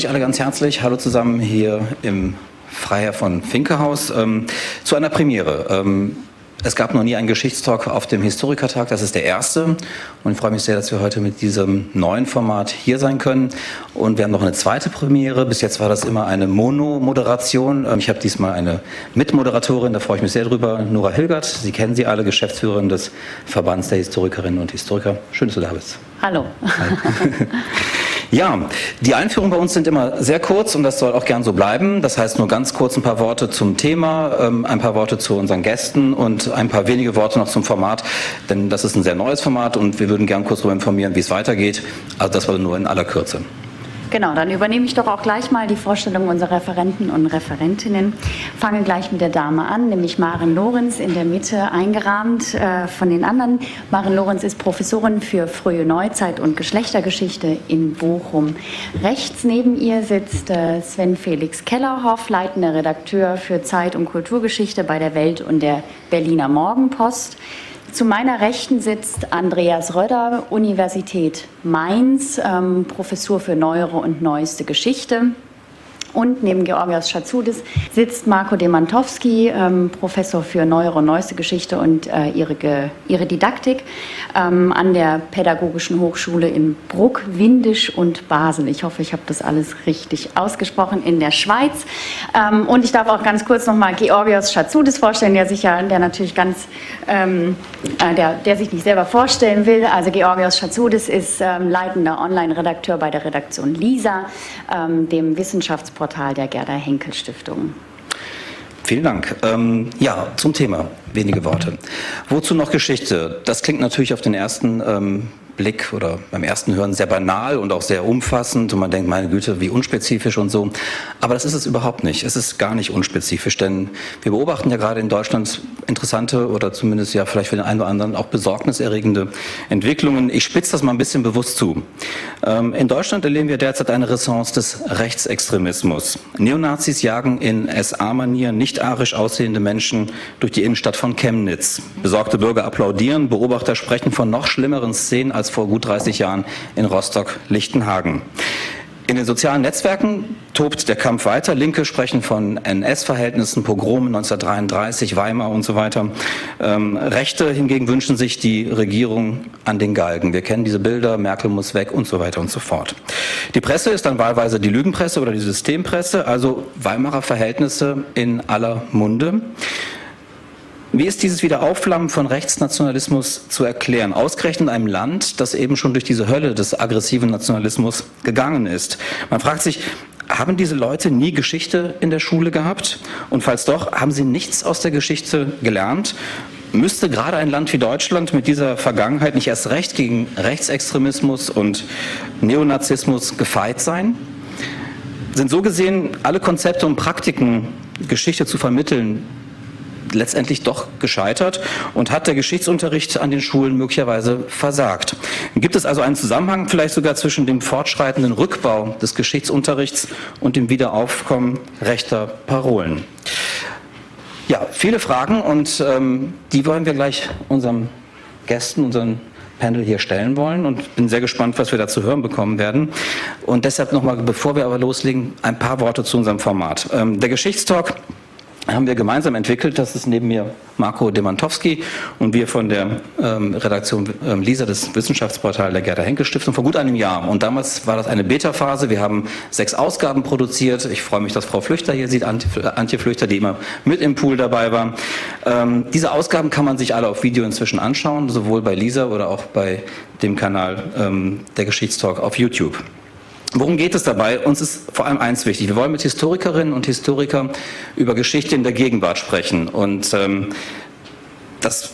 Ich alle ganz herzlich. Hallo zusammen hier im Freiherr von Finkehaus ähm, zu einer Premiere. Ähm, es gab noch nie einen Geschichtstalk auf dem Historikertag, das ist der erste. Und ich freue mich sehr, dass wir heute mit diesem neuen Format hier sein können. Und wir haben noch eine zweite Premiere. Bis jetzt war das immer eine Mono-Moderation. Ähm, ich habe diesmal eine Mitmoderatorin, da freue ich mich sehr drüber, Nora Hilgert. Sie kennen sie alle, Geschäftsführerin des Verbands der Historikerinnen und Historiker. Schön, dass du da bist. Hallo. Ja, die Einführungen bei uns sind immer sehr kurz und das soll auch gern so bleiben. Das heißt nur ganz kurz ein paar Worte zum Thema, ähm, ein paar Worte zu unseren Gästen und ein paar wenige Worte noch zum Format, denn das ist ein sehr neues Format und wir würden gern kurz darüber informieren, wie es weitergeht. Also das war nur in aller Kürze. Genau, dann übernehme ich doch auch gleich mal die Vorstellung unserer Referenten und Referentinnen. Fange gleich mit der Dame an, nämlich Maren Lorenz in der Mitte eingerahmt äh, von den anderen. Maren Lorenz ist Professorin für frühe Neuzeit und Geschlechtergeschichte in Bochum. Rechts neben ihr sitzt äh, Sven Felix Kellerhoff, leitender Redakteur für Zeit- und Kulturgeschichte bei der Welt und der Berliner Morgenpost. Zu meiner Rechten sitzt Andreas Röder, Universität Mainz, ähm, Professur für Neuere und Neueste Geschichte. Und neben Georgios Schatzudis sitzt Marco Demantowski, ähm, Professor für Neuere und Neueste Geschichte und äh, ihre, ihre Didaktik ähm, an der Pädagogischen Hochschule in Bruck, Windisch und Basel. Ich hoffe, ich habe das alles richtig ausgesprochen in der Schweiz. Ähm, und ich darf auch ganz kurz nochmal Georgios Schatzudis vorstellen, der sich ja, der natürlich ganz, ähm, äh, der, der sich nicht selber vorstellen will. Also Georgios Schatzudis ist ähm, leitender Online-Redakteur bei der Redaktion LISA, ähm, dem Wissenschafts Portal der Gerda Henkel Stiftung. Vielen Dank. Ähm, ja, zum Thema wenige Worte. Wozu noch Geschichte? Das klingt natürlich auf den ersten ähm, Blick oder beim ersten Hören sehr banal und auch sehr umfassend und man denkt, meine Güte, wie unspezifisch und so. Aber das ist es überhaupt nicht. Es ist gar nicht unspezifisch, denn wir beobachten ja gerade in Deutschland interessante oder zumindest ja vielleicht für den einen oder anderen auch besorgniserregende Entwicklungen. Ich spitze das mal ein bisschen bewusst zu. Ähm, in Deutschland erleben wir derzeit eine Renaissance des Rechtsextremismus. Neonazis jagen in SA-Manier nicht arisch aussehende Menschen durch die Innenstadt von Chemnitz. Besorgte Bürger applaudieren, Beobachter sprechen von noch schlimmeren Szenen als vor gut 30 Jahren in Rostock-Lichtenhagen. In den sozialen Netzwerken tobt der Kampf weiter. Linke sprechen von NS-Verhältnissen, Pogromen 1933, Weimar und so weiter. Ähm, Rechte hingegen wünschen sich die Regierung an den Galgen. Wir kennen diese Bilder, Merkel muss weg und so weiter und so fort. Die Presse ist dann wahlweise die Lügenpresse oder die Systempresse, also Weimarer Verhältnisse in aller Munde. Wie ist dieses Wiederaufflammen von Rechtsnationalismus zu erklären? Ausgerechnet in einem Land, das eben schon durch diese Hölle des aggressiven Nationalismus gegangen ist. Man fragt sich, haben diese Leute nie Geschichte in der Schule gehabt? Und falls doch, haben sie nichts aus der Geschichte gelernt? Müsste gerade ein Land wie Deutschland mit dieser Vergangenheit nicht erst recht gegen Rechtsextremismus und Neonazismus gefeit sein? Sind so gesehen alle Konzepte und Praktiken, Geschichte zu vermitteln, letztendlich doch gescheitert und hat der Geschichtsunterricht an den Schulen möglicherweise versagt. Gibt es also einen Zusammenhang vielleicht sogar zwischen dem fortschreitenden Rückbau des Geschichtsunterrichts und dem Wiederaufkommen rechter Parolen? Ja, viele Fragen und ähm, die wollen wir gleich unserem Gästen, unseren Panel hier stellen wollen und bin sehr gespannt, was wir da zu hören bekommen werden. Und deshalb nochmal, bevor wir aber loslegen, ein paar Worte zu unserem Format. Ähm, der Geschichtstalk haben wir gemeinsam entwickelt. Das ist neben mir Marco Demantowski und wir von der ähm, Redaktion ähm, Lisa des Wissenschaftsportals der Gerda Henkel Stiftung vor gut einem Jahr. Und damals war das eine Beta-Phase. Wir haben sechs Ausgaben produziert. Ich freue mich, dass Frau Flüchter hier sieht, Antje Flüchter, die immer mit im Pool dabei war. Ähm, diese Ausgaben kann man sich alle auf Video inzwischen anschauen, sowohl bei Lisa oder auch bei dem Kanal ähm, der Geschichtstalk auf YouTube. Worum geht es dabei? Uns ist vor allem eins wichtig. Wir wollen mit Historikerinnen und Historikern über Geschichte in der Gegenwart sprechen. Und ähm, das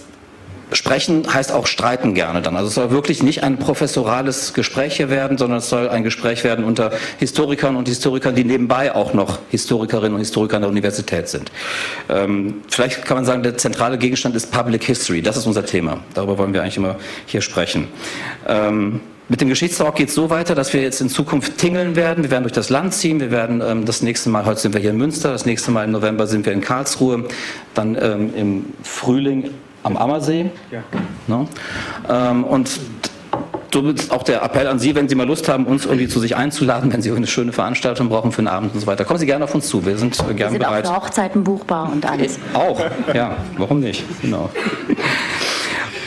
Sprechen heißt auch streiten gerne dann. Also es soll wirklich nicht ein professorales Gespräch hier werden, sondern es soll ein Gespräch werden unter Historikern und Historikern, die nebenbei auch noch Historikerinnen und Historiker an der Universität sind. Ähm, vielleicht kann man sagen, der zentrale Gegenstand ist Public History. Das ist unser Thema. Darüber wollen wir eigentlich immer hier sprechen. Ähm, mit dem Geschichtstalk geht es so weiter, dass wir jetzt in Zukunft tingeln werden. Wir werden durch das Land ziehen. Wir werden ähm, das nächste Mal, heute sind wir hier in Münster, das nächste Mal im November sind wir in Karlsruhe, dann ähm, im Frühling am Ammersee. Ja. Ne? Ähm, und somit auch der Appell an Sie, wenn Sie mal Lust haben, uns irgendwie zu sich einzuladen, wenn Sie eine schöne Veranstaltung brauchen für einen Abend und so weiter. Kommen Sie gerne auf uns zu. Wir sind äh, gerne bereit. Wir sind auch für Hochzeiten buchbar und alles. Auch, ja. Warum nicht? Genau.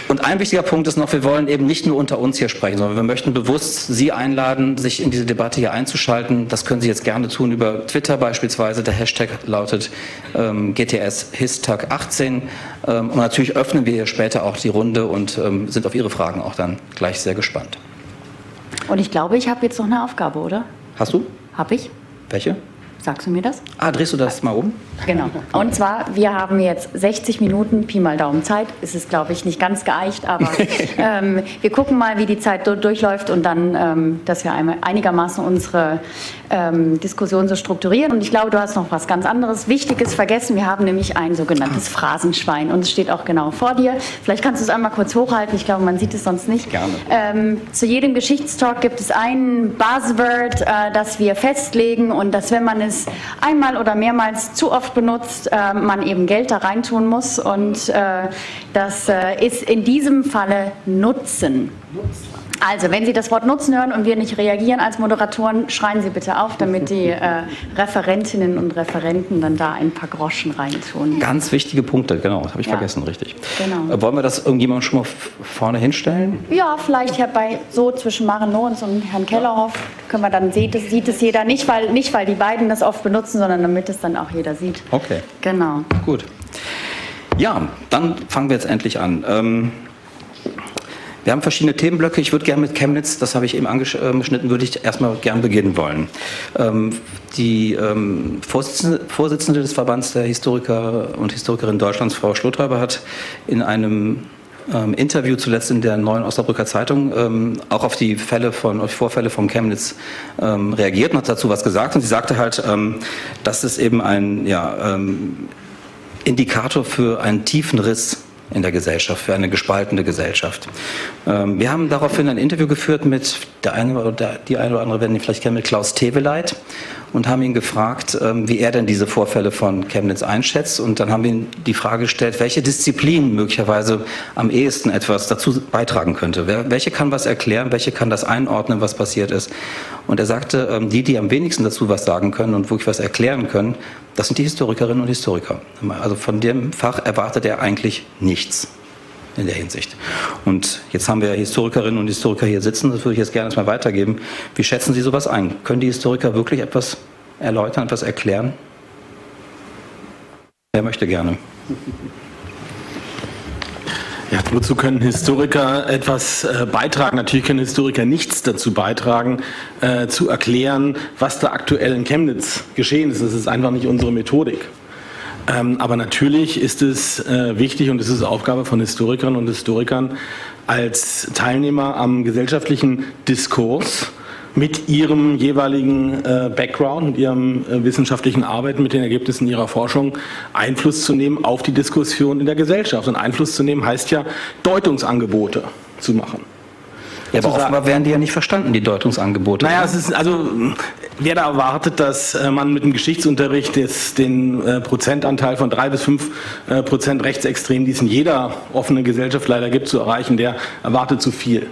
Und ein wichtiger Punkt ist noch, wir wollen eben nicht nur unter uns hier sprechen, sondern wir möchten bewusst Sie einladen, sich in diese Debatte hier einzuschalten. Das können Sie jetzt gerne tun über Twitter beispielsweise. Der Hashtag lautet ähm, GTS Histag 18. Ähm, und natürlich öffnen wir hier später auch die Runde und ähm, sind auf Ihre Fragen auch dann gleich sehr gespannt. Und ich glaube, ich habe jetzt noch eine Aufgabe, oder? Hast du? Habe ich. Welche? Sagst du mir das? Ah, drehst du das mal um? Genau. Und zwar, wir haben jetzt 60 Minuten Pi mal Daumen Zeit. Es ist, glaube ich, nicht ganz geeicht, aber ähm, wir gucken mal, wie die Zeit durchläuft und dann, ähm, dass wir einigermaßen unsere ähm, Diskussion so strukturieren. Und ich glaube, du hast noch was ganz anderes Wichtiges vergessen. Wir haben nämlich ein sogenanntes Phrasenschwein und es steht auch genau vor dir. Vielleicht kannst du es einmal kurz hochhalten. Ich glaube, man sieht es sonst nicht. Gerne. Ähm, zu jedem Geschichtstalk gibt es ein Buzzword, äh, das wir festlegen und dass, wenn man es es einmal oder mehrmals zu oft benutzt, äh, man eben Geld da reintun muss. Und äh, das äh, ist in diesem Falle Nutzen. Also, wenn Sie das Wort Nutzen hören und wir nicht reagieren als Moderatoren, schreien Sie bitte auf, damit die äh, Referentinnen und Referenten dann da ein paar Groschen reintun. Ganz wichtige Punkte, genau, das habe ich ja. vergessen, richtig. Genau. Äh, wollen wir das irgendjemand schon mal vorne hinstellen? Ja, vielleicht ja bei so zwischen Maren Lorenz und Herrn Kellerhoff können wir dann sieht es, sieht es jeder nicht, weil nicht weil die beiden das oft benutzen, sondern damit es dann auch jeder sieht. Okay. Genau. Gut. Ja, dann fangen wir jetzt endlich an. Ähm, wir haben verschiedene Themenblöcke. Ich würde gerne mit Chemnitz, das habe ich eben angeschnitten, würde ich erstmal gern beginnen wollen. Ähm, die ähm, Vorsitzende, des Verbands der Historiker und Historikerinnen Deutschlands, Frau Schlothäuber, hat in einem ähm, Interview zuletzt in der neuen Osnabrücker Zeitung ähm, auch auf die Fälle von, auf Vorfälle von Chemnitz ähm, reagiert und hat dazu was gesagt. Und sie sagte halt, ähm, dass es eben ein ja, Indikator für einen tiefen Riss in der Gesellschaft, für eine gespaltene Gesellschaft. Ähm, wir haben daraufhin ein Interview geführt mit der eine oder die eine oder andere werden ihn vielleicht kennen, mit Klaus Teveleit und haben ihn gefragt, ähm, wie er denn diese Vorfälle von Chemnitz einschätzt. Und dann haben wir ihm die Frage gestellt, welche Disziplin möglicherweise am ehesten etwas dazu beitragen könnte. Welche kann was erklären, welche kann das einordnen, was passiert ist. Und er sagte, ähm, die, die am wenigsten dazu was sagen können und wirklich was erklären können, das sind die Historikerinnen und Historiker. Also von dem Fach erwartet er eigentlich nichts in der Hinsicht. Und jetzt haben wir Historikerinnen und Historiker hier sitzen, das würde ich jetzt gerne erstmal weitergeben. Wie schätzen Sie sowas ein? Können die Historiker wirklich etwas erläutern, etwas erklären? Wer möchte gerne? Ja, wozu können Historiker etwas äh, beitragen? Natürlich können Historiker nichts dazu beitragen, äh, zu erklären, was da aktuell in Chemnitz geschehen ist. Das ist einfach nicht unsere Methodik. Ähm, aber natürlich ist es äh, wichtig und es ist Aufgabe von Historikern und Historikern als Teilnehmer am gesellschaftlichen Diskurs mit ihrem jeweiligen äh, Background, mit ihrem äh, wissenschaftlichen Arbeiten, mit den Ergebnissen ihrer Forschung Einfluss zu nehmen auf die Diskussion in der Gesellschaft. Und Einfluss zu nehmen heißt ja, Deutungsangebote zu machen. Ja, aber offenbar werden die ja nicht verstanden, die Deutungsangebote. Naja, es ist, also, wer da erwartet, dass äh, man mit dem Geschichtsunterricht des, den äh, Prozentanteil von drei bis fünf äh, Prozent Rechtsextremen, die es in jeder offenen Gesellschaft leider gibt, zu erreichen, der erwartet zu viel.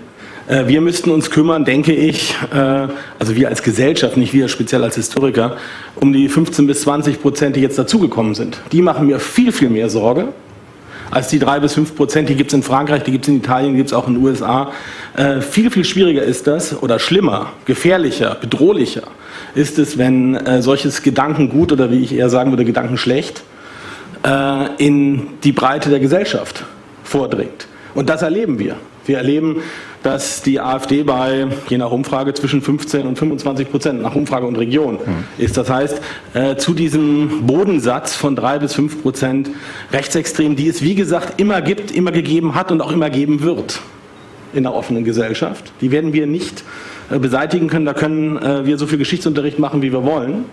Äh, wir müssten uns kümmern, denke ich, äh, also wir als Gesellschaft, nicht wir speziell als Historiker, um die 15 bis 20 Prozent, die jetzt dazugekommen sind. Die machen mir viel, viel mehr Sorge als die drei bis fünf Prozent. Die gibt es in Frankreich, die gibt es in Italien, die gibt es auch in den USA. Äh, viel, viel schwieriger ist das oder schlimmer, gefährlicher, bedrohlicher ist es, wenn äh, solches Gedankengut oder wie ich eher sagen würde, Gedankenschlecht äh, in die Breite der Gesellschaft vordringt. Und das erleben wir. Wir erleben dass die AfD bei, je nach Umfrage, zwischen 15 und 25 Prozent nach Umfrage und Region mhm. ist. Das heißt, äh, zu diesem Bodensatz von drei bis fünf Prozent Rechtsextrem, die es wie gesagt immer gibt, immer gegeben hat und auch immer geben wird in der offenen Gesellschaft. Die werden wir nicht äh, beseitigen können. Da können äh, wir so viel Geschichtsunterricht machen, wie wir wollen.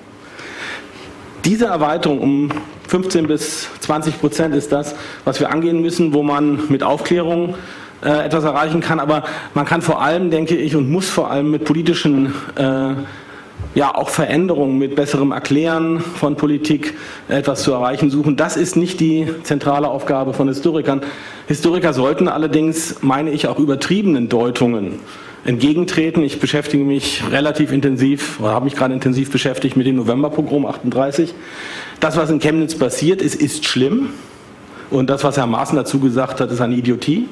Diese Erweiterung um 15 bis 20 Prozent ist das, was wir angehen müssen, wo man mit Aufklärung äh, etwas erreichen kann. Aber man kann vor allem, denke ich, und muss vor allem mit politischen äh, ja, auch Veränderungen mit besserem Erklären von Politik etwas zu erreichen suchen. Das ist nicht die zentrale Aufgabe von Historikern. Historiker sollten allerdings, meine ich, auch übertriebenen Deutungen entgegentreten. Ich beschäftige mich relativ intensiv oder habe mich gerade intensiv beschäftigt mit dem Novemberpogrom 38. Das, was in Chemnitz passiert ist, ist schlimm. Und das, was Herr Maaßen dazu gesagt hat, ist eine Idiotie.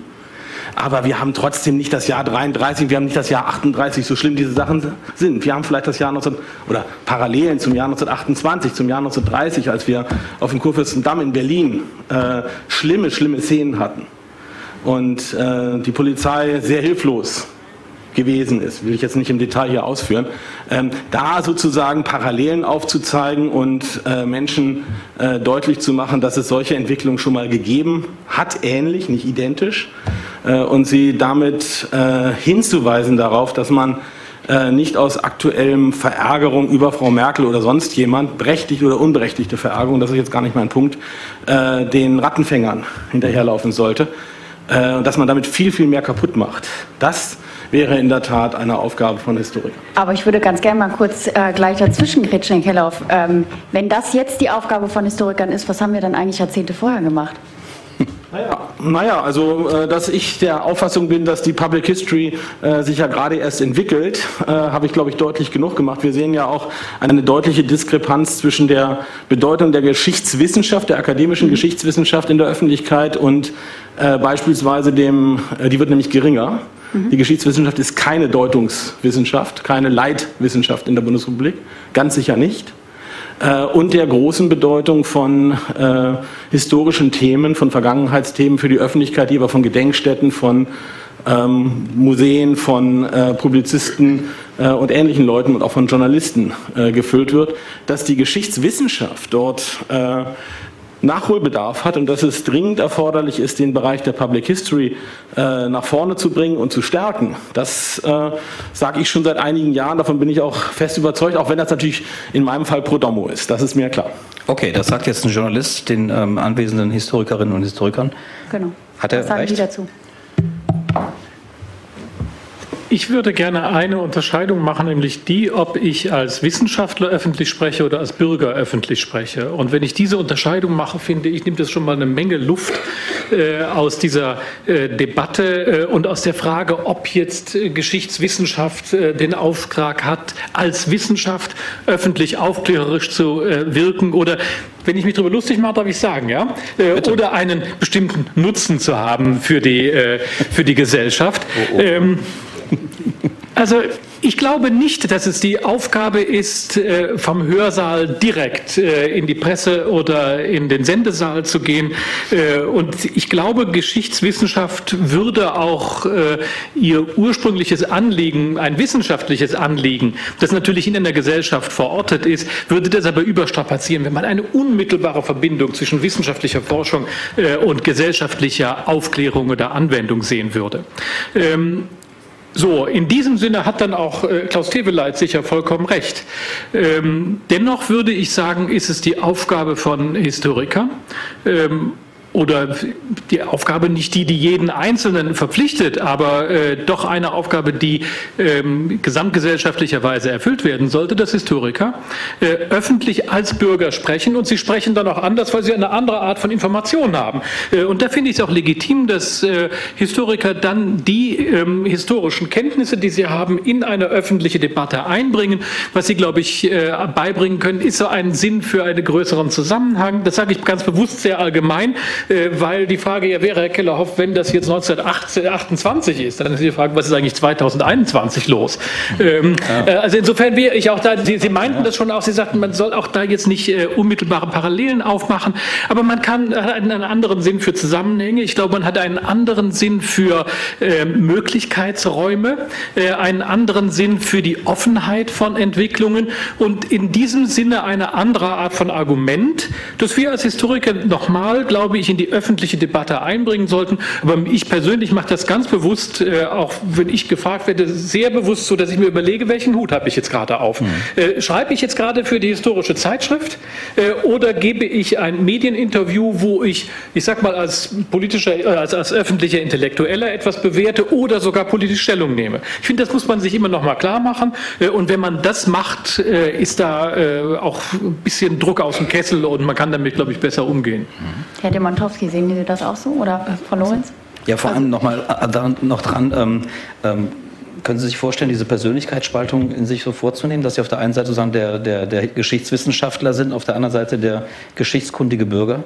Aber wir haben trotzdem nicht das Jahr 33, wir haben nicht das Jahr 38, so schlimm diese Sachen sind. Wir haben vielleicht das Jahr 19, oder Parallelen zum Jahr 1928, zum Jahr 1930, als wir auf dem Kurfürstendamm in Berlin äh, schlimme, schlimme Szenen hatten. Und äh, die Polizei sehr hilflos gewesen ist, will ich jetzt nicht im Detail hier ausführen, ähm, da sozusagen Parallelen aufzuzeigen und äh, Menschen äh, deutlich zu machen, dass es solche Entwicklungen schon mal gegeben hat, ähnlich, nicht identisch, und sie damit äh, hinzuweisen darauf, dass man äh, nicht aus aktuellem Verärgerung über Frau Merkel oder sonst jemand, berechtigte oder unberechtigte Verärgerung, das ist jetzt gar nicht mein Punkt, äh, den Rattenfängern hinterherlaufen sollte und dass man damit viel, viel mehr kaputt macht. Das wäre in der Tat eine Aufgabe von Historikern. Aber ich würde ganz gerne mal kurz äh, gleich dazwischen grätschen, Herr Kellauf. Ähm, wenn das jetzt die Aufgabe von Historikern ist, was haben wir dann eigentlich Jahrzehnte vorher gemacht? Naja, naja, also äh, dass ich der Auffassung bin, dass die Public History äh, sich ja gerade erst entwickelt, äh, habe ich, glaube ich, deutlich genug gemacht. Wir sehen ja auch eine deutliche Diskrepanz zwischen der Bedeutung der Geschichtswissenschaft, der akademischen mhm. Geschichtswissenschaft in der Öffentlichkeit und äh, beispielsweise dem, äh, die wird nämlich geringer. Mhm. Die Geschichtswissenschaft ist keine Deutungswissenschaft, keine Leitwissenschaft in der Bundesrepublik, ganz sicher nicht. Äh, und der großen Bedeutung von äh, historischen Themen, von Vergangenheitsthemen für die Öffentlichkeit, die aber von Gedenkstätten, von ähm, Museen, von äh, Publizisten äh, und ähnlichen Leuten und auch von Journalisten äh, gefüllt wird, dass die Geschichtswissenschaft dort Nachholbedarf hat und dass es dringend erforderlich ist, den Bereich der Public History äh, nach vorne zu bringen und zu stärken. Das äh, sage ich schon seit einigen Jahren, davon bin ich auch fest überzeugt, auch wenn das natürlich in meinem Fall pro domo ist, das ist mir klar. Okay, das sagt jetzt ein Journalist den ähm, anwesenden Historikerinnen und Historikern. Genau. Hat er Was sagen recht? die dazu? Ich würde gerne eine Unterscheidung machen, nämlich die, ob ich als Wissenschaftler öffentlich spreche oder als Bürger öffentlich spreche. Und wenn ich diese Unterscheidung mache, finde ich, nimmt das schon mal eine Menge Luft äh, aus dieser äh, Debatte äh, und aus der Frage, ob jetzt äh, Geschichtswissenschaft äh, den Auftrag hat, als Wissenschaft öffentlich aufklärerisch zu äh, wirken oder wenn ich mich darüber lustig mache, darf ich sagen, ja? Äh, oder einen bestimmten Nutzen zu haben für die, für die Gesellschaft. Oh, oh. Ähm, also ich glaube nicht, dass es die Aufgabe ist, äh, vom Hörsaal direkt äh, in die Presse oder in den Sendesaal zu gehen. Äh, und ich glaube, Geschichtswissenschaft würde auch ihr ursprüngliches Anliegen, ein wissenschaftliches Anliegen, das natürlich in einer Gesellschaft verortet ist, würde das aber überstrapazieren, wenn man eine unmittelbare Verbindung zwischen wissenschaftlicher Forschung und gesellschaftlicher Aufklärung oder Anwendung sehen würde. So, in diesem Sinne hat dann auch äh, Klaus Teweleit sicher vollkommen recht. Ähm, dennoch würde ich sagen, ist es die Aufgabe von Historikern, ähm, oder die Aufgabe nicht die, die jeden Einzelnen verpflichtet, aber äh, doch eine Aufgabe, die ähm, gesamtgesellschaftlicherweise erfüllt werden sollte, dass Historiker äh, öffentlich als Bürger sprechen und sie sprechen dann auch anders, weil sie eine andere Art von Information haben. Äh, und da finde ich es auch legitim, dass äh, Historiker dann die ähm, historischen Kenntnisse, die sie haben, in eine öffentliche Debatte einbringen. Was sie, glaube ich, äh, beibringen können, ist so ein Sinn für einen größeren Zusammenhang. Das sage ich ganz bewusst sehr allgemein weil die Frage ja wäre, Herr Kellerhoff, wenn das jetzt 1928 ist, dann ist die Frage, was ist eigentlich 2021 los? Ähm, ja. äh, also insofern wäre ich auch da, Sie, Sie meinten ja. das schon auch, Sie sagten, man soll auch da jetzt nicht äh, unmittelbare Parallelen aufmachen, aber man kann hat einen anderen Sinn für Zusammenhänge. Ich glaube, man hat einen anderen Sinn für äh, Möglichkeitsräume, äh, einen anderen Sinn für die Offenheit von Entwicklungen und in diesem Sinne eine andere Art von Argument, das wir als Historiker nochmal, glaube ich, in die öffentliche Debatte einbringen sollten. Aber ich persönlich mache das ganz bewusst, äh, auch wenn ich gefragt werde, sehr bewusst so, dass ich mir überlege, welchen Hut habe ich jetzt gerade auf. Mhm. Äh, schreibe ich jetzt gerade für die historische Zeitschrift äh, oder gebe ich ein Medieninterview, wo ich, ich sag mal, als politischer, äh, als, als öffentlicher Intellektueller etwas bewerte oder sogar politisch Stellung nehme. Ich finde, das muss man sich immer noch mal klar machen. Äh, und wenn man das macht, äh, ist da auch ein bisschen Druck aus dem Kessel und man kann damit, glaube ich, besser umgehen. Herr Demantowski, sehen Sie das auch so oder Frau Lorenz? Ja, vor allem noch mal noch dran. Ähm, ähm, können Sie sich vorstellen, diese Persönlichkeitsspaltung in sich so vorzunehmen, dass Sie auf der einen Seite sozusagen der, der, der Geschichtswissenschaftler sind, auf der anderen Seite der geschichtskundige Bürger?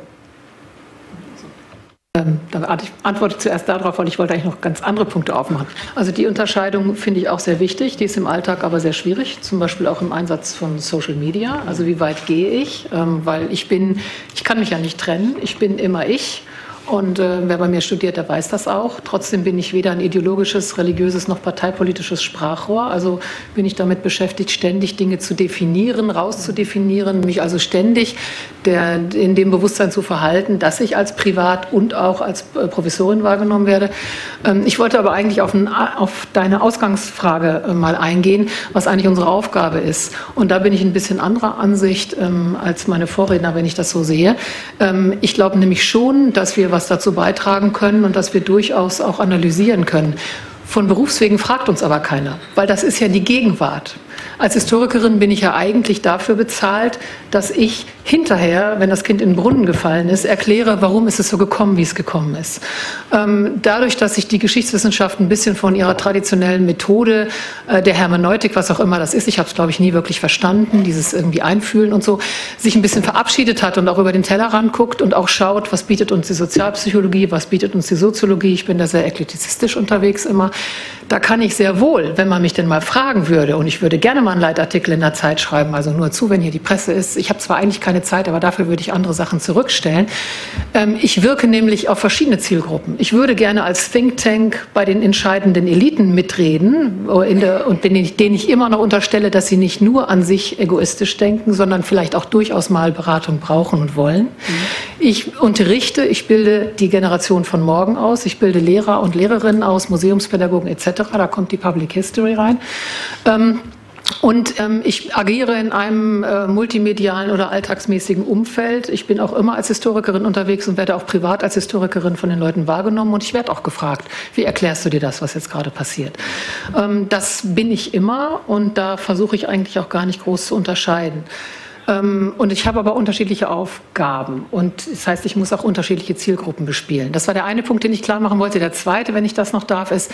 Ähm, dann antworte ich zuerst darauf, weil ich wollte eigentlich noch ganz andere Punkte aufmachen. Also die Unterscheidung finde ich auch sehr wichtig, die ist im Alltag aber sehr schwierig, zum Beispiel auch im Einsatz von Social Media. Also wie weit gehe ich? Ähm, weil ich bin, ich kann mich ja nicht trennen, ich bin immer ich. Und äh, wer bei mir studiert, der weiß das auch. Trotzdem bin ich weder ein ideologisches, religiöses noch parteipolitisches Sprachrohr. Also bin ich damit beschäftigt, ständig Dinge zu definieren, rauszudefinieren, mich also ständig der, in dem Bewusstsein zu verhalten, dass ich als Privat und auch als äh, Professorin wahrgenommen werde. Ähm, ich wollte aber eigentlich auf, ein, auf deine Ausgangsfrage äh, mal eingehen, was eigentlich unsere Aufgabe ist. Und da bin ich ein bisschen anderer Ansicht ähm, als meine Vorredner, wenn ich das so sehe. Ähm, ich glaube nämlich schon, dass wir was dazu beitragen können und dass wir durchaus auch analysieren können. Von Berufswegen fragt uns aber keiner, weil das ist ja die Gegenwart. Als Historikerin bin ich ja eigentlich dafür bezahlt, dass ich hinterher, wenn das Kind in den Brunnen gefallen ist, erkläre, warum ist es so gekommen, wie es gekommen ist. Ähm, dadurch, dass sich die Geschichtswissenschaft ein bisschen von ihrer traditionellen Methode äh, der Hermeneutik, was auch immer das ist, ich habe es glaube ich nie wirklich verstanden, dieses irgendwie Einfühlen und so, sich ein bisschen verabschiedet hat und auch über den Tellerrand guckt und auch schaut, was bietet uns die Sozialpsychologie, was bietet uns die Soziologie. Ich bin da sehr ekletizistisch unterwegs immer. Da kann ich sehr wohl, wenn man mich denn mal fragen würde, und ich würde gerne einen Leitartikel in der Zeit schreiben, also nur zu, wenn hier die Presse ist. Ich habe zwar eigentlich keine Zeit, aber dafür würde ich andere Sachen zurückstellen. Ähm, ich wirke nämlich auf verschiedene Zielgruppen. Ich würde gerne als Think Tank bei den entscheidenden Eliten mitreden der, und denen ich, denen ich immer noch unterstelle, dass sie nicht nur an sich egoistisch denken, sondern vielleicht auch durchaus mal Beratung brauchen und wollen. Mhm. Ich unterrichte, ich bilde die Generation von morgen aus, ich bilde Lehrer und Lehrerinnen aus, Museumspädagogen etc. Da kommt die Public History rein. Ähm, und ähm, ich agiere in einem äh, multimedialen oder alltagsmäßigen Umfeld. Ich bin auch immer als Historikerin unterwegs und werde auch privat als Historikerin von den Leuten wahrgenommen. Und ich werde auch gefragt, wie erklärst du dir das, was jetzt gerade passiert? Ähm, das bin ich immer und da versuche ich eigentlich auch gar nicht groß zu unterscheiden. Ähm, und ich habe aber unterschiedliche Aufgaben. Und das heißt, ich muss auch unterschiedliche Zielgruppen bespielen. Das war der eine Punkt, den ich klar machen wollte. Der zweite, wenn ich das noch darf, ist,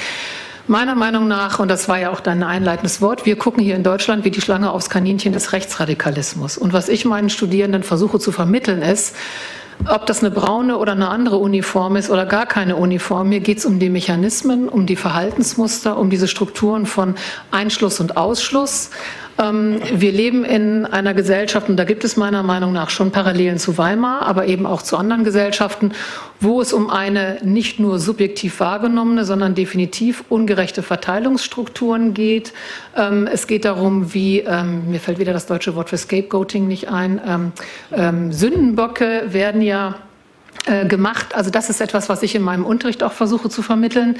Meiner Meinung nach, und das war ja auch dein einleitendes Wort, wir gucken hier in Deutschland wie die Schlange aufs Kaninchen des Rechtsradikalismus. Und was ich meinen Studierenden versuche zu vermitteln ist, ob das eine braune oder eine andere Uniform ist oder gar keine Uniform, mir geht es um die Mechanismen, um die Verhaltensmuster, um diese Strukturen von Einschluss und Ausschluss. Ähm, wir leben in einer Gesellschaft, und da gibt es meiner Meinung nach schon Parallelen zu Weimar, aber eben auch zu anderen Gesellschaften, wo es um eine nicht nur subjektiv wahrgenommene, sondern definitiv ungerechte Verteilungsstrukturen geht. Ähm, es geht darum, wie, ähm, mir fällt wieder das deutsche Wort für Scapegoating nicht ein, Sündenböcke werden ja gemacht. Also das ist etwas, was ich in meinem Unterricht auch versuche zu vermitteln.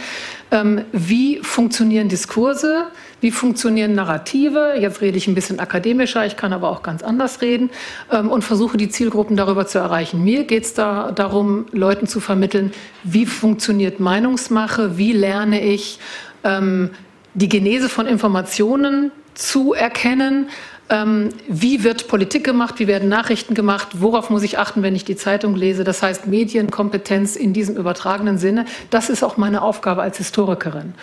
Ähm, wie funktionieren Diskurse? Wie funktionieren Narrative? Jetzt rede ich ein bisschen akademischer, ich kann aber auch ganz anders reden ähm, und versuche die Zielgruppen darüber zu erreichen. Mir geht es da darum, Leuten zu vermitteln, wie funktioniert Meinungsmache, wie lerne ich ähm, die Genese von Informationen zu erkennen, wie wird Politik gemacht, wie werden Nachrichten gemacht, worauf muss ich achten, wenn ich die Zeitung lese. Das heißt Medienkompetenz in diesem übertragenen Sinne, das ist auch meine Aufgabe als Historikerin.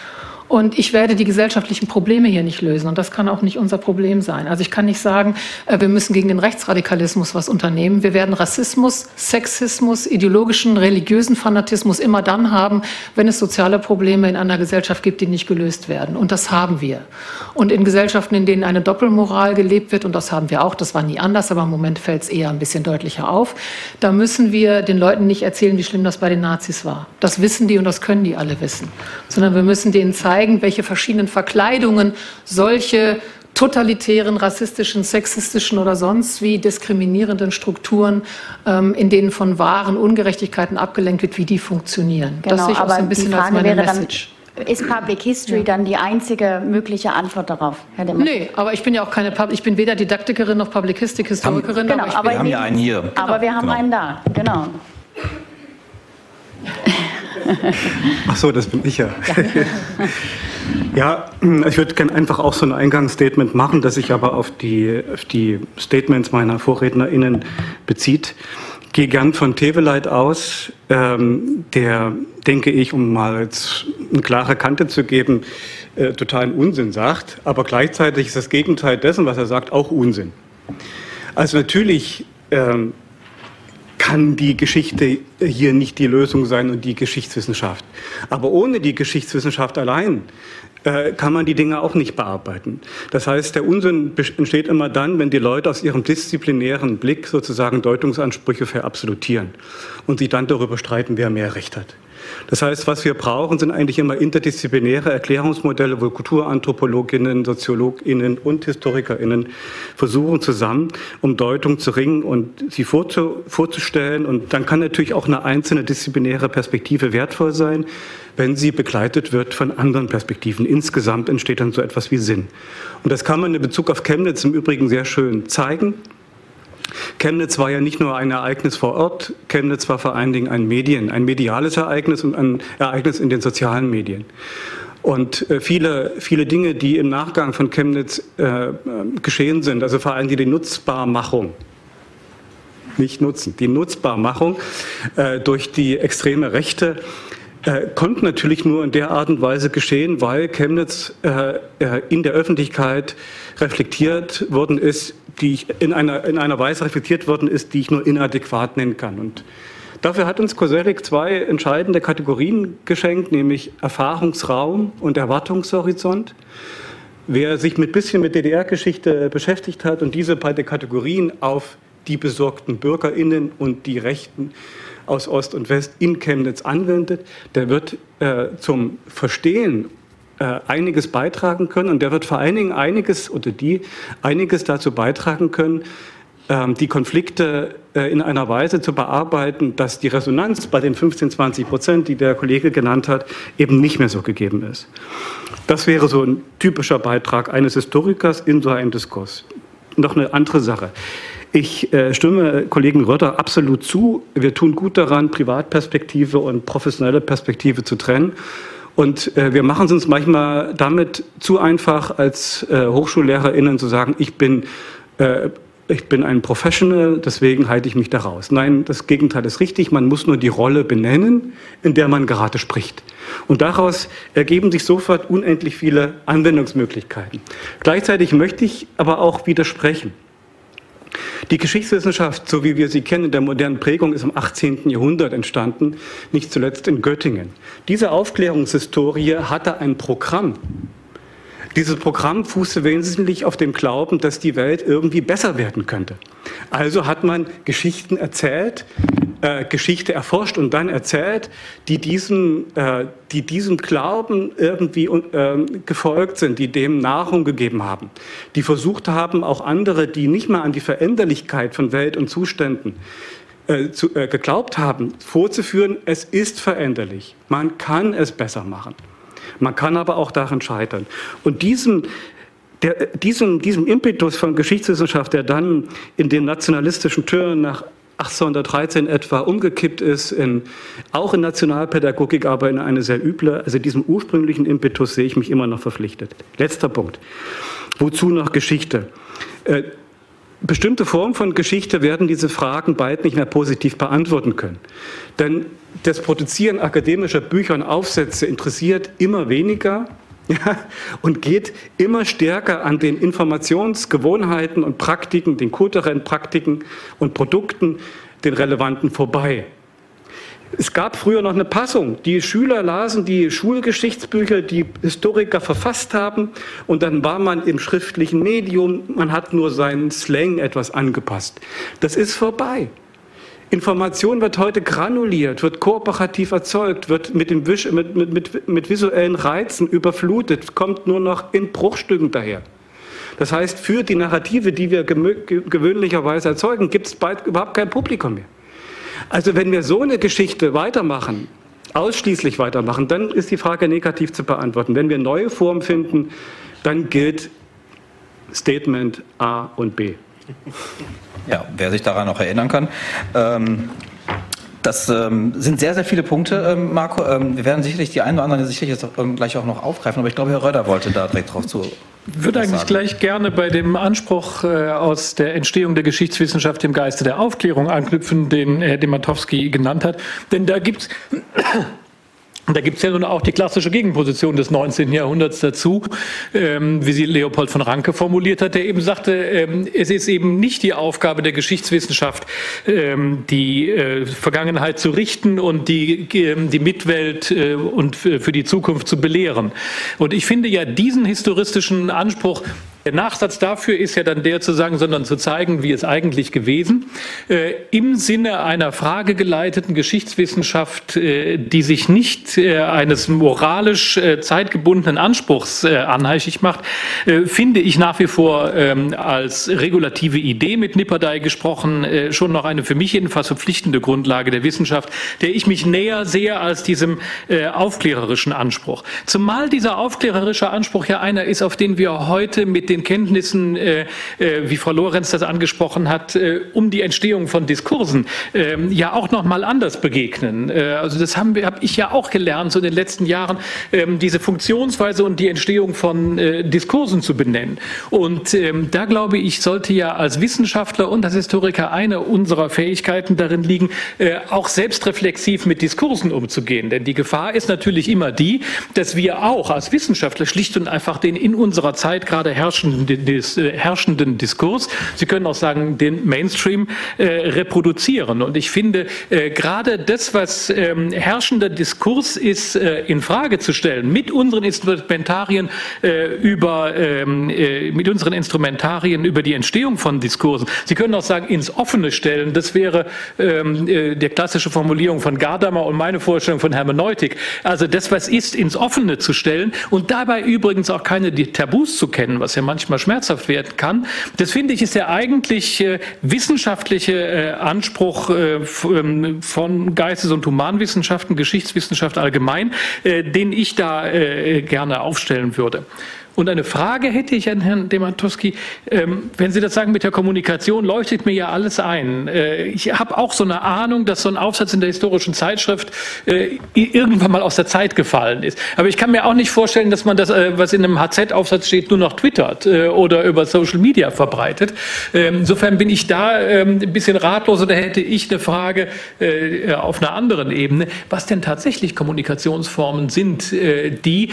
Und ich werde die gesellschaftlichen Probleme hier nicht lösen. Und das kann auch nicht unser Problem sein. Also ich kann nicht sagen, äh, wir müssen gegen den Rechtsradikalismus was unternehmen. Wir werden Rassismus, Sexismus, ideologischen, religiösen Fanatismus immer dann haben, wenn es soziale Probleme in einer Gesellschaft gibt, die nicht gelöst werden. Und das haben wir. Und in Gesellschaften, in denen eine Doppelmoral gelebt wird, und das haben wir auch, das war nie anders, aber im Moment fällt es eher ein bisschen deutlicher auf, da müssen wir den Leuten nicht erzählen, wie schlimm das bei den Nazis war. Das wissen die und das können die alle wissen. Sondern wir müssen denen zeigen, zeigen, welche verschiedenen Verkleidungen solche totalitären, rassistischen, sexistischen oder sonst wie diskriminierenden Strukturen, ähm, in denen von wahren Ungerechtigkeiten abgelenkt wird, wie die funktionieren. Genau, das sehe ich auch so ein bisschen als meine Message. Ist Public History ja. dann die einzige mögliche Antwort darauf, Herr Demmer? Nee, aber ich bin ja auch keine Pub ich bin weder Didaktikerin noch Publicistik-Historikerin. Genau, aber, aber wir haben ja einen hier. Aber wir haben genau. einen da, genau. Ach so, das bin ich ja. Ja, ich würde gerne einfach auch so ein Eingangsstatement machen, das sich aber auf die, auf die Statements meiner VorrednerInnen bezieht. Gehe gern von Teveleit aus, ähm, der, denke ich, um mal jetzt eine klare Kante zu geben, äh, totalen Unsinn sagt, aber gleichzeitig ist das Gegenteil dessen, was er sagt, auch Unsinn. Also natürlich ähm, kann die Geschichte hier nicht die Lösung sein und die Geschichtswissenschaft. Aber ohne die Geschichtswissenschaft allein äh, kann man die Dinge auch nicht bearbeiten. Das heißt, der Unsinn entsteht immer dann, wenn die Leute aus ihrem disziplinären Blick sozusagen Deutungsansprüche verabsolutieren und sich dann darüber streiten, wer mehr Recht hat. Das heißt, was wir brauchen, sind eigentlich immer interdisziplinäre Erklärungsmodelle, wo Kulturanthropologinnen, Soziologinnen und Historikerinnen versuchen zusammen, um Deutung zu ringen und sie vorzustellen. Und dann kann natürlich auch eine einzelne disziplinäre Perspektive wertvoll sein, wenn sie begleitet wird von anderen Perspektiven. Insgesamt entsteht dann so etwas wie Sinn. Und das kann man in Bezug auf Chemnitz im Übrigen sehr schön zeigen. Chemnitz war ja nicht nur ein Ereignis vor Ort, Chemnitz war vor allen Dingen ein Medien, ein mediales Ereignis und ein Ereignis in den sozialen Medien. Und äh, viele, viele Dinge, die im Nachgang von Chemnitz äh, geschehen sind, also vor allem die Nutzbarmachung, nicht nutzen, die Nutzbarmachung äh, durch die extreme Rechte, äh, konnten natürlich nur in der Art und Weise geschehen, weil Chemnitz äh, äh in der Öffentlichkeit reflektiert worden ist die ich in einer, in einer Weise reflektiert worden ist, die ich nur inadäquat nennen kann. Und dafür hat uns Koselleck zwei entscheidende Kategorien geschenkt, nämlich Erfahrungsraum und Erwartungshorizont. Wer sich mit bisschen mit DDR-Geschichte beschäftigt hat und diese beiden Kategorien auf die besorgten BürgerInnen und die Rechten aus Ost und West in Chemnitz anwendet, der wird äh, zum Verstehen äh, einiges beitragen können und der wird vor allen Dingen einiges oder die einiges dazu beitragen können, ähm, die Konflikte äh, in einer Weise zu bearbeiten, dass die Resonanz bei den 15, 20 Prozent, die der Kollege genannt hat, eben nicht mehr so gegeben ist. Das wäre so ein typischer Beitrag eines Historikers in so einem Diskurs. Noch eine andere Sache. Ich äh, stimme Kollegen Rötter absolut zu. Wir tun gut daran, Privatperspektive und professionelle Perspektive zu trennen. Und äh, wir machen es uns manchmal damit zu einfach, als äh, HochschullehrerInnen zu sagen, ich bin, äh, ich bin ein Professional, deswegen halte ich mich da raus. Nein, das Gegenteil ist richtig. Man muss nur die Rolle benennen, in der man gerade spricht. Und daraus ergeben sich sofort unendlich viele Anwendungsmöglichkeiten. Gleichzeitig möchte ich aber auch widersprechen. Die Geschichtswissenschaft, so wie wir sie kennen, in der modernen Prägung, ist im 18. Jahrhundert entstanden, nicht zuletzt in Göttingen. Diese Aufklärungshistorie hatte ein Programm. Dieses Programm fußte wesentlich auf dem Glauben, dass die Welt irgendwie besser werden könnte. Also hat man Geschichten erzählt, äh, Geschichte erforscht und dann erzählt, die diesem, äh, die diesem Glauben irgendwie äh, gefolgt sind, die dem Nahrung gegeben haben, die versucht haben, auch andere, die nicht mehr an die Veränderlichkeit von Welt und Zuständen äh, zu, äh, geglaubt haben, vorzuführen, es ist veränderlich, man kann es besser machen. Man kann aber auch daran scheitern. Und diesem, der, diesem, diesem Impetus von Geschichtswissenschaft, der dann in den nationalistischen Türen nach 1813 etwa umgekippt ist, in, auch in Nationalpädagogik, aber in eine sehr üble, also diesem ursprünglichen Impetus sehe ich mich immer noch verpflichtet. Letzter Punkt. Wozu noch Geschichte? Äh, bestimmte Formen von Geschichte werden diese Fragen bald nicht mehr positiv beantworten können. Denn das Produzieren akademischer Bücher und Aufsätze interessiert immer weniger ja, und geht immer stärker an den Informationsgewohnheiten und Praktiken, den kulturellen Praktiken und Produkten, den relevanten vorbei. Es gab früher noch eine Passung. Die Schüler lasen die Schulgeschichtsbücher, die Historiker verfasst haben, und dann war man im schriftlichen Medium, man hat nur seinen Slang etwas angepasst. Das ist vorbei. Information wird heute granuliert, wird kooperativ erzeugt, wird mit, dem Wisch, mit, mit, mit, mit visuellen Reizen überflutet, kommt nur noch in Bruchstücken daher. Das heißt, für die Narrative, die wir gewöhnlicherweise erzeugen, gibt es bald überhaupt kein Publikum mehr. Also wenn wir so eine Geschichte weitermachen, ausschließlich weitermachen, dann ist die Frage negativ zu beantworten. Wenn wir neue Formen finden, dann gilt Statement A und B. Ja, wer sich daran noch erinnern kann. Ähm, das ähm, sind sehr, sehr viele Punkte, ähm, Marco. Ähm, wir werden sicherlich die einen oder anderen sicherlich jetzt ähm, gleich auch noch aufgreifen, aber ich glaube, Herr Röder wollte da direkt drauf zu. Ich würde eigentlich sagen. gleich gerne bei dem Anspruch äh, aus der Entstehung der Geschichtswissenschaft im Geiste der Aufklärung anknüpfen, den Herr Dematowski genannt hat. Denn da gibt es und da gibt es ja nun auch die klassische Gegenposition des 19. Jahrhunderts dazu, ähm, wie sie Leopold von Ranke formuliert hat, der eben sagte, ähm, es ist eben nicht die Aufgabe der Geschichtswissenschaft, ähm, die äh, Vergangenheit zu richten und die, ähm, die Mitwelt äh, und für die Zukunft zu belehren. Und ich finde ja diesen historistischen Anspruch der Nachsatz dafür ist ja dann der zu sagen, sondern zu zeigen, wie es eigentlich gewesen, äh, im Sinne einer fragegeleiteten Geschichtswissenschaft, äh, die sich nicht äh, eines moralisch äh, zeitgebundenen Anspruchs äh, anheischig macht, äh, finde ich nach wie vor ähm, als regulative Idee mit Nipperdey gesprochen schon noch eine für mich jedenfalls verpflichtende Grundlage der Wissenschaft, der ich mich näher sehe als diesem aufklärerischen Anspruch. Zumal dieser aufklärerische Anspruch ja einer ist, auf den wir heute mit den Kenntnissen, äh, äh, wie Frau Lorenz das angesprochen hat, äh, um die Entstehung von Diskursen äh, ja auch noch mal anders begegnen. Äh, also das habe hab ich ja auch gelernt so in den letzten Jahren, äh, diese Funktionsweise und die Entstehung von äh, Diskursen zu benennen. Und ähm, da glaube ich, sollte ja als Wissenschaftler und als Historiker eine unserer Fähigkeiten darin liegen, auch selbstreflexiv mit Diskursen umzugehen. Denn die Gefahr ist natürlich immer die, dass wir auch als Wissenschaftler schlicht und einfach den in unserer Zeit gerade herrschenden herrschenden, des, äh, herrschenden Diskurs, Sie können auch sagen, den Mainstream äh, reproduzieren. Und ich finde, äh, gerade das, was ähm, herrschender Diskurs ist, äh, in Frage zu stellen, mit unseren Instrumentarien äh, über, ähm, äh, mit unseren Instrumentarien über die Entstehung von Diskursen. Sie können auch sagen, ins Offene stellen. Das wäre ähm, äh, der klassische Formulierung von Gadamer und meine Vorstellung von Hermeneutik. Also das, was ist, ins Offene zu stellen und dabei übrigens auch keine Tabus zu kennen, was ja manchmal schmerzhaft werden kann. Das finde ich ist der eigentlich äh, wissenschaftliche äh, Anspruch äh, ähm, von Geistes- und Humanwissenschaften, Geschichtswissenschaft allgemein, äh, den ich da äh, gerne aufstellen würde. Und eine Frage hätte ich an Herrn Dematowski. Ähm, wenn Sie das sagen mit der Kommunikation, leuchtet mir ja alles ein. Äh, ich habe auch so eine Ahnung, dass so ein Aufsatz in der historischen Zeitschrift äh, irgendwann mal aus der Zeit gefallen ist. Aber ich kann mir auch nicht vorstellen, dass man das, äh, was in einem HZ-Aufsatz steht, nur noch twittert äh, oder über Social Media verbreitet. Ähm, insofern bin ich da ähm, ein bisschen ratlos oder hätte ich eine Frage äh, auf einer anderen Ebene, was denn tatsächlich Kommunikationsformen sind, äh, die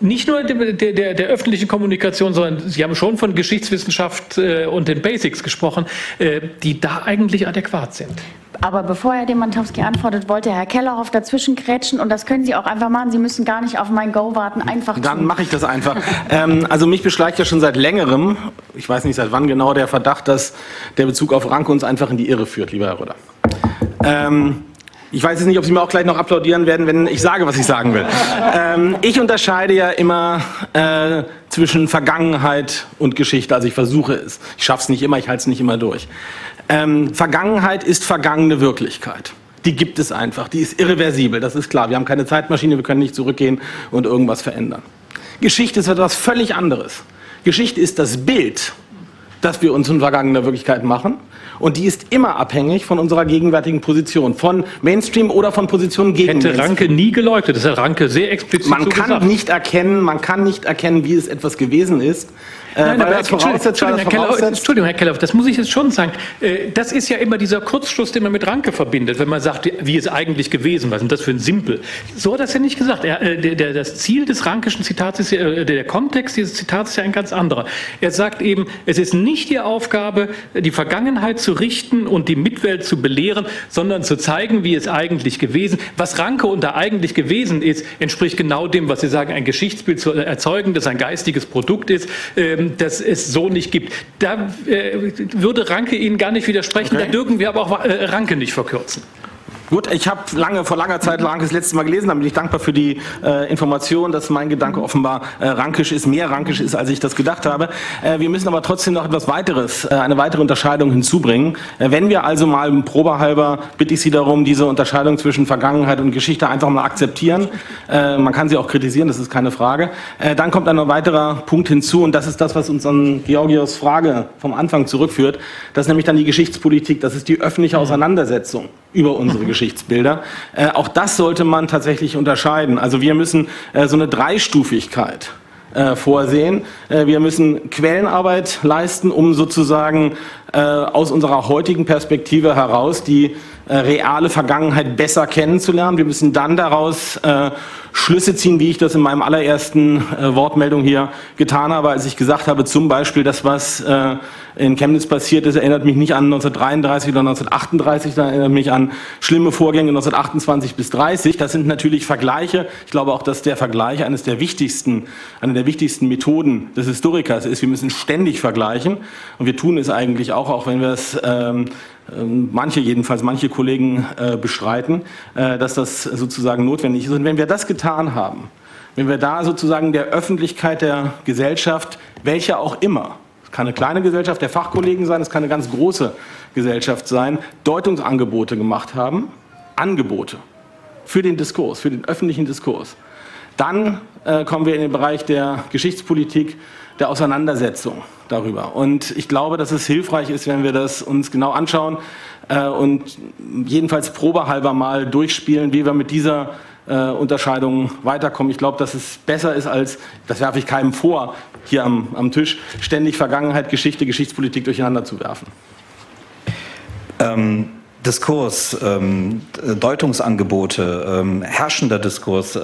nicht nur der, der, der, öffentlichen Kommunikation, sondern Sie haben schon von Geschichtswissenschaft äh, und den Basics gesprochen, äh, die da eigentlich adäquat sind. Aber bevor Herr Demantowski antwortet, wollte Herr Kellerhoff dazwischen grätschen und das können Sie auch einfach machen. Sie müssen gar nicht auf mein Go warten, einfach Dann mache ich das einfach. ähm, also mich beschleicht ja schon seit längerem, ich weiß nicht seit wann genau, der Verdacht, dass der Bezug auf Ranke uns einfach in die Irre führt, lieber Herr Röder. Ähm, ich weiß jetzt nicht, ob Sie mir auch gleich noch applaudieren werden, wenn ich sage, was ich sagen will. ähm, ich unterscheide ja immer äh, zwischen Vergangenheit und Geschichte. Also ich versuche es. Ich schaffe es nicht immer, ich halte es nicht immer durch. Ähm, Vergangenheit ist vergangene Wirklichkeit. Die gibt es einfach. Die ist irreversibel, das ist klar. Wir haben keine Zeitmaschine, wir können nicht zurückgehen und irgendwas verändern. Geschichte ist etwas völlig anderes. Geschichte ist das Bild, das wir uns in vergangener Wirklichkeit machen. Und die ist immer abhängig von unserer gegenwärtigen Position, von Mainstream oder von Positionen gegen Hätte Mainstream. Ranke nie geleugnet. Das hat Ranke sehr explizit Man so kann gesagt. nicht erkennen, man kann nicht erkennen, wie es etwas gewesen ist, Nein, aber das Entschuldigung, Herr Keller, Entschuldigung, Herr Keller, das muss ich jetzt schon sagen. Äh, das ist ja immer dieser Kurzschluss, den man mit Ranke verbindet, wenn man sagt, wie es eigentlich gewesen, was ist das für ein Simpel? So hat er es ja nicht gesagt. Er, der, der, das Ziel des Rankischen Zitats ist ja, der Kontext dieses Zitats ist ja ein ganz anderer. Er sagt eben, es ist nicht die Aufgabe, die Vergangenheit zu richten und die Mitwelt zu belehren, sondern zu zeigen, wie es eigentlich gewesen. Was Ranke unter eigentlich gewesen ist, entspricht genau dem, was Sie sagen, ein Geschichtsbild zu erzeugen, das ein geistiges Produkt ist, ähm, das es so nicht gibt. Da äh, würde Ranke Ihnen gar nicht widersprechen, okay. da dürfen wir aber auch äh, Ranke nicht verkürzen. Gut, ich habe lange vor langer Zeit Ranke das letzte Mal gelesen, da bin ich dankbar für die äh, Information, dass mein Gedanke offenbar äh, rankisch ist, mehr rankisch ist, als ich das gedacht habe. Äh, wir müssen aber trotzdem noch etwas weiteres, äh, eine weitere Unterscheidung hinzubringen. Äh, wenn wir also mal probehalber, bitte ich Sie darum, diese Unterscheidung zwischen Vergangenheit und Geschichte einfach mal akzeptieren. Äh, man kann sie auch kritisieren, das ist keine Frage. Äh, dann kommt ein weiterer Punkt hinzu und das ist das, was uns an Georgios Frage vom Anfang zurückführt. Das ist nämlich dann die Geschichtspolitik, das ist die öffentliche Auseinandersetzung über unsere Geschichtsbilder. Äh, auch das sollte man tatsächlich unterscheiden. Also wir müssen äh, so eine Dreistufigkeit äh, vorsehen. Äh, wir müssen Quellenarbeit leisten, um sozusagen äh, aus unserer heutigen Perspektive heraus die reale Vergangenheit besser kennenzulernen. Wir müssen dann daraus Schlüsse ziehen, wie ich das in meinem allerersten Wortmeldung hier getan habe, als ich gesagt habe, zum Beispiel das, was in Chemnitz passiert ist, erinnert mich nicht an 1933 oder 1938, sondern erinnert mich an schlimme Vorgänge 1928 bis 30. Das sind natürlich Vergleiche. Ich glaube auch, dass der Vergleich eines der wichtigsten, eine der wichtigsten Methoden des Historikers ist. Wir müssen ständig vergleichen und wir tun es eigentlich auch, auch wenn wir es ähm, ähm, manche jedenfalls, manche Kollegen äh, bestreiten, äh, dass das sozusagen notwendig ist. Und wenn wir das getan haben, wenn wir da sozusagen der Öffentlichkeit der Gesellschaft, welche auch immer, es kann eine kleine Gesellschaft der Fachkollegen sein, es kann eine ganz große Gesellschaft sein, Deutungsangebote gemacht haben, Angebote für den Diskurs, für den öffentlichen Diskurs, dann äh, kommen wir in den Bereich der Geschichtspolitik, der Auseinandersetzung darüber. Und ich glaube, dass es hilfreich ist, wenn wir das uns genau anschauen äh, und jedenfalls probehalber mal durchspielen, wie wir mit dieser äh, Unterscheidung weiterkommen. Ich glaube, dass es besser ist, als, das werfe ich keinem vor, hier am, am Tisch, ständig Vergangenheit, Geschichte, Geschichtspolitik durcheinander zu werfen. Ähm Diskurs, ähm, Deutungsangebote, ähm, herrschender Diskurs.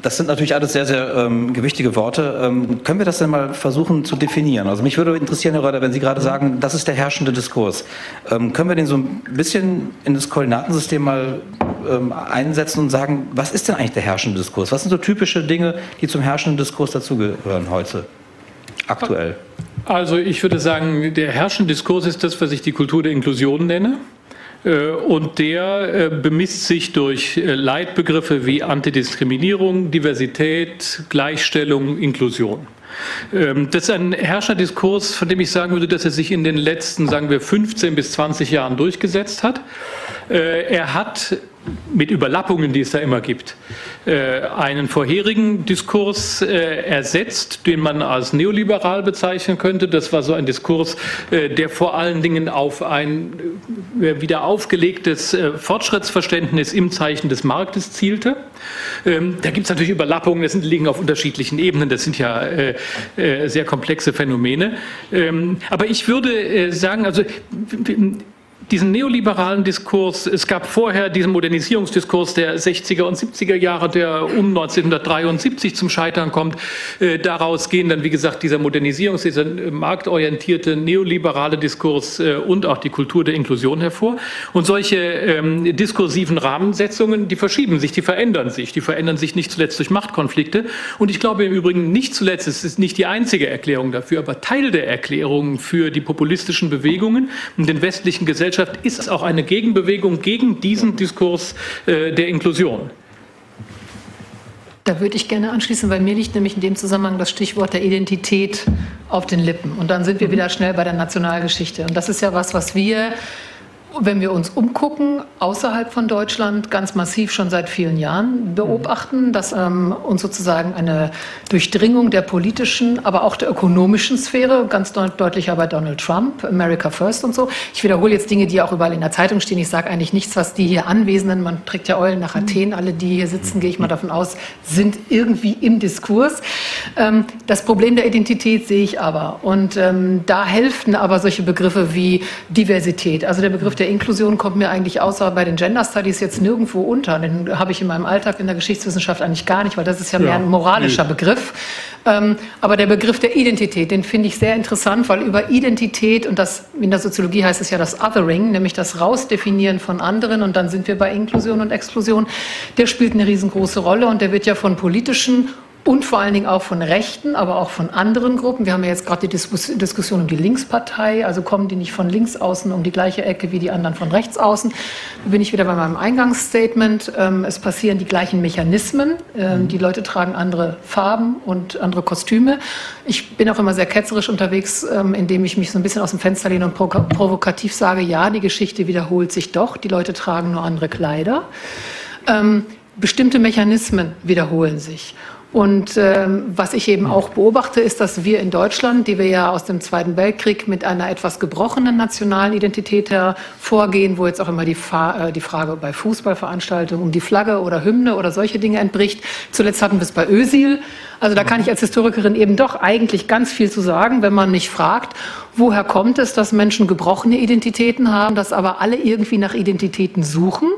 Das sind natürlich alles sehr, sehr ähm, gewichtige Worte. Ähm, können wir das denn mal versuchen zu definieren? Also mich würde interessieren, Herr Reuter, wenn Sie gerade sagen, das ist der herrschende Diskurs. Ähm, können wir den so ein bisschen in das Koordinatensystem mal ähm, einsetzen und sagen, was ist denn eigentlich der herrschende Diskurs? Was sind so typische Dinge, die zum herrschenden Diskurs dazugehören heute, aktuell? Also ich würde sagen, der herrschende Diskurs ist das, was ich die Kultur der Inklusion nenne. Äh, und der äh, bemisst sich durch äh, Leitbegriffe wie Antidiskriminierung, Diversität, Gleichstellung, Inklusion. Ähm, das ist ein Herrscherdiskurs, von dem ich sagen würde, dass er sich in den letzten, sagen wir, 15 bis 20 Jahren durchgesetzt hat. Er hat mit Überlappungen, die es da immer gibt, äh, einen vorherigen Diskurs äh, ersetzt, den man als neoliberal bezeichnen könnte. Das war so ein Diskurs, äh, der vor allen Dingen auf ein wieder aufgelegtes Fortschrittsverständnis im Zeichen des Marktes zielte. Ähm, da gibt es natürlich Überlappungen, das liegen auf unterschiedlichen Ebenen, das sind ja sehr komplexe Phänomene. Ähm, aber ich würde sagen, also diesen neoliberalen Diskurs, es gab vorher diesen Modernisierungsdiskurs der 60er und 70er Jahre, der um 1973 zum Scheitern kommt. Äh, daraus gehen dann, wie gesagt, dieser Modernisierungs-, dieser marktorientierte neoliberale Diskurs äh, und auch die Kultur der Inklusion hervor. Und solche ähm, diskursiven Rahmensetzungen, die verschieben sich, die verändern sich. Die verändern sich nicht zuletzt durch Machtkonflikte. Und ich glaube im Übrigen nicht zuletzt, es ist nicht die einzige Erklärung dafür, aber Teil der Erklärung für die populistischen Bewegungen in den westlichen Gesellschaften Gesellschaft ist auch eine Gegenbewegung gegen diesen Diskurs äh, der Inklusion. Da würde ich gerne anschließen, weil mir liegt nämlich in dem Zusammenhang das Stichwort der Identität auf den Lippen. Und dann sind wir mhm. wieder schnell bei der Nationalgeschichte. Und das ist ja was, was wir wenn wir uns umgucken, außerhalb von Deutschland, ganz massiv schon seit vielen Jahren beobachten, dass ähm, uns sozusagen eine Durchdringung der politischen, aber auch der ökonomischen Sphäre, ganz deut deutlicher bei Donald Trump, America First und so. Ich wiederhole jetzt Dinge, die auch überall in der Zeitung stehen. Ich sage eigentlich nichts, was die hier Anwesenden, man trägt ja Eulen nach Athen, alle, die hier sitzen, gehe ich mal davon aus, sind irgendwie im Diskurs. Ähm, das Problem der Identität sehe ich aber. Und ähm, da helfen aber solche Begriffe wie Diversität. Also der Begriff der Inklusion kommt mir eigentlich außer bei den Gender Studies jetzt nirgendwo unter. Den habe ich in meinem Alltag in der Geschichtswissenschaft eigentlich gar nicht, weil das ist ja, ja. mehr ein moralischer Begriff. Ähm, aber der Begriff der Identität, den finde ich sehr interessant, weil über Identität und das in der Soziologie heißt es ja das Othering, nämlich das Rausdefinieren von anderen und dann sind wir bei Inklusion und Exklusion, der spielt eine riesengroße Rolle und der wird ja von politischen und vor allen Dingen auch von Rechten, aber auch von anderen Gruppen. Wir haben ja jetzt gerade die Diskussion um die Linkspartei, also kommen die nicht von links außen um die gleiche Ecke wie die anderen von rechts außen. Da bin ich wieder bei meinem Eingangsstatement. Ähm, es passieren die gleichen Mechanismen. Ähm, die Leute tragen andere Farben und andere Kostüme. Ich bin auch immer sehr ketzerisch unterwegs, ähm, indem ich mich so ein bisschen aus dem Fenster lehne und provokativ sage, ja, die Geschichte wiederholt sich doch. Die Leute tragen nur andere Kleider. Bestimmte Mechanismen wiederholen sich. Und ähm, was ich eben auch beobachte, ist, dass wir in Deutschland, die wir ja aus dem Zweiten Weltkrieg mit einer etwas gebrochenen nationalen Identität hervorgehen, wo jetzt auch immer die, Fa äh, die Frage bei Fußballveranstaltungen um die Flagge oder Hymne oder solche Dinge entbricht. Zuletzt hatten wir es bei Ösil. Also da kann ich als Historikerin eben doch eigentlich ganz viel zu sagen, wenn man mich fragt, woher kommt es, dass Menschen gebrochene Identitäten haben, dass aber alle irgendwie nach Identitäten suchen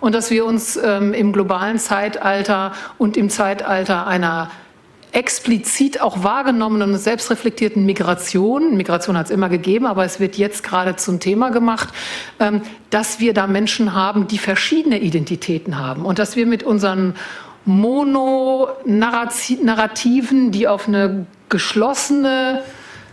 und dass wir uns ähm, im globalen Zeitalter und im Zeitalter einer explizit auch wahrgenommenen und selbstreflektierten Migration, Migration hat es immer gegeben, aber es wird jetzt gerade zum Thema gemacht, ähm, dass wir da Menschen haben, die verschiedene Identitäten haben und dass wir mit unseren Mononarrativen, die auf eine geschlossene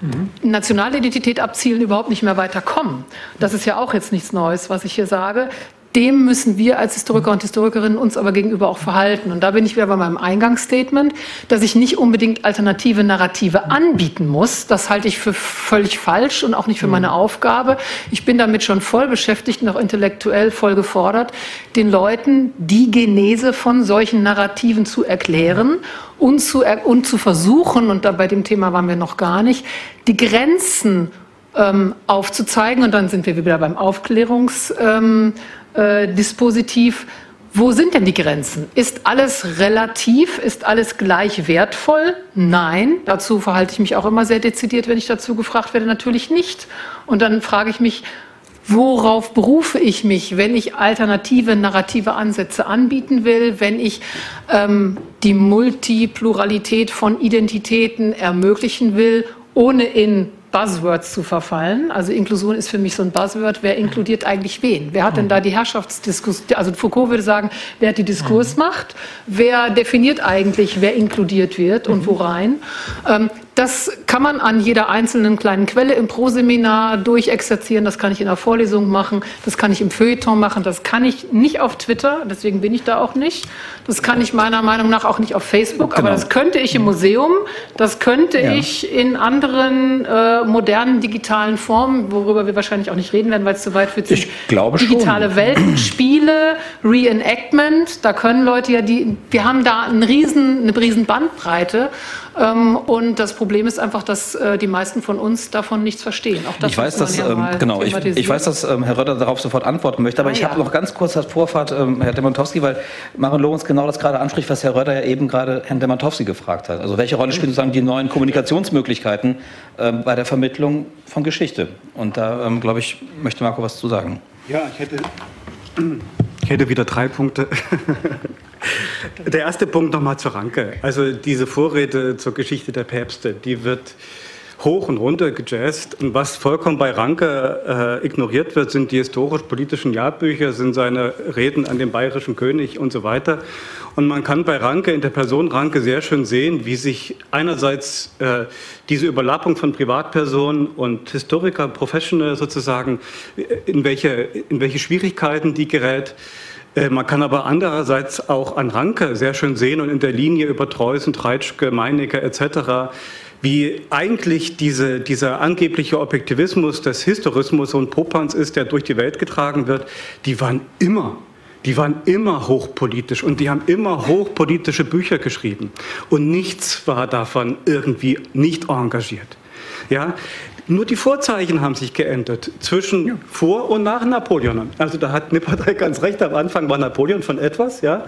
mhm. Nationalidentität abzielen, überhaupt nicht mehr weiterkommen. Das ist ja auch jetzt nichts Neues, was ich hier sage dem müssen wir als Historiker und Historikerinnen uns aber gegenüber auch verhalten. Und da bin ich wieder bei meinem Eingangsstatement, dass ich nicht unbedingt alternative Narrative anbieten muss. Das halte ich für völlig falsch und auch nicht für meine Aufgabe. Ich bin damit schon voll beschäftigt und auch intellektuell voll gefordert, den Leuten die Genese von solchen Narrativen zu erklären und zu, und zu versuchen, und da bei dem Thema waren wir noch gar nicht, die Grenzen ähm, aufzuzeigen. Und dann sind wir wieder beim Aufklärungs. Ähm, äh, Dispositiv. Wo sind denn die Grenzen? Ist alles relativ? Ist alles gleich wertvoll? Nein. Dazu verhalte ich mich auch immer sehr dezidiert, wenn ich dazu gefragt werde. Natürlich nicht. Und dann frage ich mich, worauf berufe ich mich, wenn ich alternative narrative Ansätze anbieten will, wenn ich ähm, die Multipluralität von Identitäten ermöglichen will, ohne in Buzzwords zu verfallen. Also Inklusion ist für mich so ein Buzzword. Wer inkludiert eigentlich wen? Wer hat denn da die Herrschaftsdiskussion? Also Foucault würde sagen, wer hat die Diskursmacht? Wer definiert eigentlich, wer inkludiert wird und wo rein? Ähm, das kann man an jeder einzelnen kleinen Quelle im Proseminar durchexerzieren. Das kann ich in der Vorlesung machen. Das kann ich im Feuilleton machen. Das kann ich nicht auf Twitter. Deswegen bin ich da auch nicht. Das kann ich meiner Meinung nach auch nicht auf Facebook. Genau. Aber das könnte ich im Museum. Das könnte ja. ich in anderen äh, modernen digitalen Formen, worüber wir wahrscheinlich auch nicht reden werden, weil es zu weit führt. Ich glaube Digitale schon. Welten, Spiele, Reenactment. Da können Leute ja die, wir haben da einen riesen, eine riesen Bandbreite. Ähm, und das Problem ist einfach, dass äh, die meisten von uns davon nichts verstehen. Auch das ich weiß, dass, ja ähm, genau, ich, ich, weiß, dass ähm, Herr Röder darauf sofort antworten möchte, aber ah, ich ja. habe noch ganz kurz als Vorfahrt, ähm, Herr Demantowski, weil Maren Lorenz genau das gerade anspricht, was Herr Röder ja eben gerade Herrn Demantowski gefragt hat. Also welche Rolle spielen sozusagen die neuen Kommunikationsmöglichkeiten ähm, bei der Vermittlung von Geschichte? Und da, ähm, glaube ich, möchte Marco was zu sagen. Ja, ich hätte, ich hätte wieder drei Punkte. Der erste Punkt nochmal zur Ranke. Also diese Vorrede zur Geschichte der Päpste, die wird hoch und runter gejazzt. Und was vollkommen bei Ranke äh, ignoriert wird, sind die historisch-politischen Jahrbücher, sind seine Reden an den bayerischen König und so weiter. Und man kann bei Ranke, in der Person Ranke, sehr schön sehen, wie sich einerseits äh, diese Überlappung von Privatpersonen und Historiker, Professional sozusagen, äh, in welche, in welche Schwierigkeiten die gerät, man kann aber andererseits auch an Ranke sehr schön sehen und in der Linie über Treusen, Treitschke, Meinecke etc., wie eigentlich diese, dieser angebliche Objektivismus des Historismus und Popanz ist, der durch die Welt getragen wird, die waren immer die waren immer hochpolitisch und die haben immer hochpolitische Bücher geschrieben. Und nichts war davon irgendwie nicht engagiert. Ja, nur die Vorzeichen haben sich geändert zwischen ja. vor und nach Napoleon. Also da hat Nipperdey ganz recht, am Anfang war Napoleon von etwas, ja.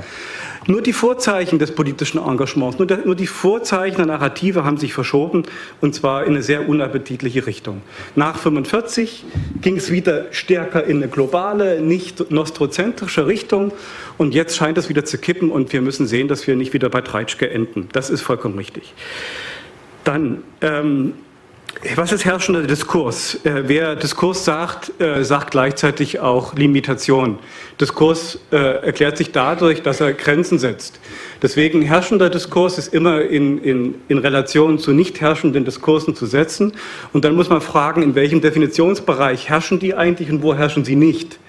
Nur die Vorzeichen des politischen Engagements, nur, der, nur die Vorzeichen der Narrative haben sich verschoben und zwar in eine sehr unappetitliche Richtung. Nach 45 ging es wieder stärker in eine globale, nicht nostrozentrische Richtung und jetzt scheint es wieder zu kippen und wir müssen sehen, dass wir nicht wieder bei Treitschke enden. Das ist vollkommen richtig. Dann ähm, was ist herrschender Diskurs? Äh, wer Diskurs sagt, äh, sagt gleichzeitig auch Limitation. Diskurs äh, erklärt sich dadurch, dass er Grenzen setzt. Deswegen herrschender Diskurs ist immer in, in, in Relation zu nicht herrschenden Diskursen zu setzen. Und dann muss man fragen, in welchem Definitionsbereich herrschen die eigentlich und wo herrschen sie nicht.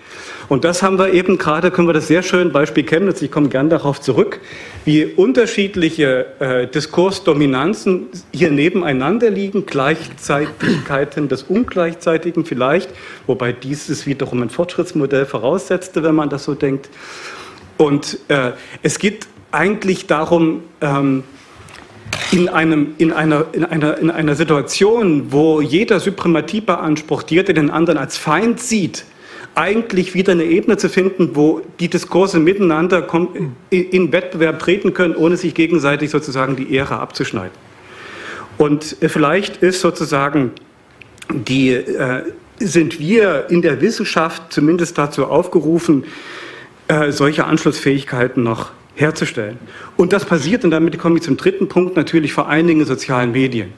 Und das haben wir eben gerade, können wir das sehr schön, Beispiel Chemnitz, ich komme gern darauf zurück, wie unterschiedliche äh, Diskursdominanzen hier nebeneinander liegen, Gleichzeitigkeiten des Ungleichzeitigen vielleicht, wobei dieses wiederum ein Fortschrittsmodell voraussetzte, wenn man das so denkt. Und äh, es geht eigentlich darum, ähm, in, einem, in, einer, in, einer, in einer Situation, wo jeder Suprematie beansprucht, jeder den anderen als Feind sieht, eigentlich wieder eine Ebene zu finden, wo die Diskurse miteinander in Wettbewerb treten können, ohne sich gegenseitig sozusagen die Ehre abzuschneiden. Und vielleicht ist sozusagen die, äh, sind wir in der Wissenschaft zumindest dazu aufgerufen, äh, solche Anschlussfähigkeiten noch herzustellen. Und das passiert, und damit komme ich zum dritten Punkt, natürlich vor allen Dingen in sozialen Medien.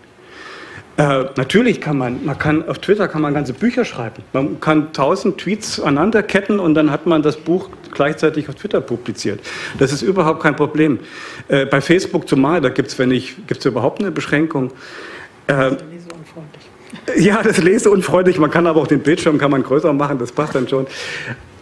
Äh, natürlich kann man, man kann auf Twitter kann man ganze Bücher schreiben. Man kann tausend Tweets aneinanderketten und dann hat man das Buch gleichzeitig auf Twitter publiziert. Das ist überhaupt kein Problem. Äh, bei Facebook zumal, da gibt es, wenn ich, gibt es überhaupt eine Beschränkung. Äh, ja, das leseunfreundlich. Man kann aber auch den Bildschirm kann man größer machen, das passt dann schon.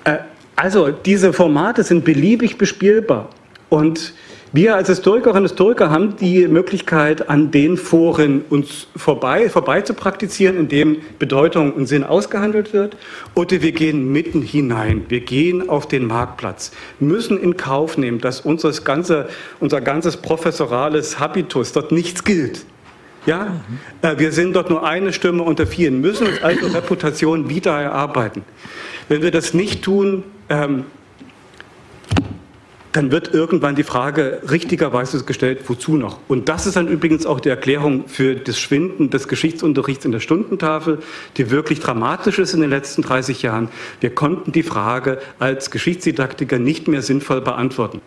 Äh, also diese Formate sind beliebig bespielbar und wir als Historikerinnen und Historiker haben die Möglichkeit, an den Foren uns vorbei, vorbei zu praktizieren, indem Bedeutung und Sinn ausgehandelt wird. Oder wir gehen mitten hinein. Wir gehen auf den Marktplatz, müssen in Kauf nehmen, dass unser, ganze, unser ganzes professorales Habitus dort nichts gilt. Ja, mhm. wir sind dort nur eine Stimme unter vielen, müssen uns also Reputation wieder erarbeiten. Wenn wir das nicht tun, ähm, dann wird irgendwann die Frage richtigerweise gestellt, wozu noch? Und das ist dann übrigens auch die Erklärung für das Schwinden des Geschichtsunterrichts in der Stundentafel, die wirklich dramatisch ist in den letzten 30 Jahren. Wir konnten die Frage als Geschichtsdidaktiker nicht mehr sinnvoll beantworten.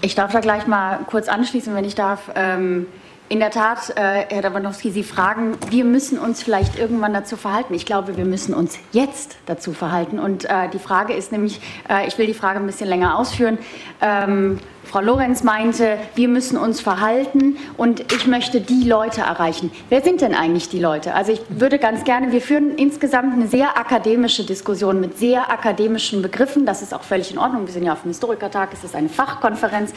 Ich darf da gleich mal kurz anschließen, wenn ich darf. Ähm in der Tat, äh, Herr Dawanowski, Sie fragen, wir müssen uns vielleicht irgendwann dazu verhalten. Ich glaube, wir müssen uns jetzt dazu verhalten. Und äh, die Frage ist nämlich, äh, ich will die Frage ein bisschen länger ausführen. Ähm, Frau Lorenz meinte, wir müssen uns verhalten und ich möchte die Leute erreichen. Wer sind denn eigentlich die Leute? Also ich würde ganz gerne, wir führen insgesamt eine sehr akademische Diskussion mit sehr akademischen Begriffen. Das ist auch völlig in Ordnung. Wir sind ja auf dem Historikertag, es ist eine Fachkonferenz.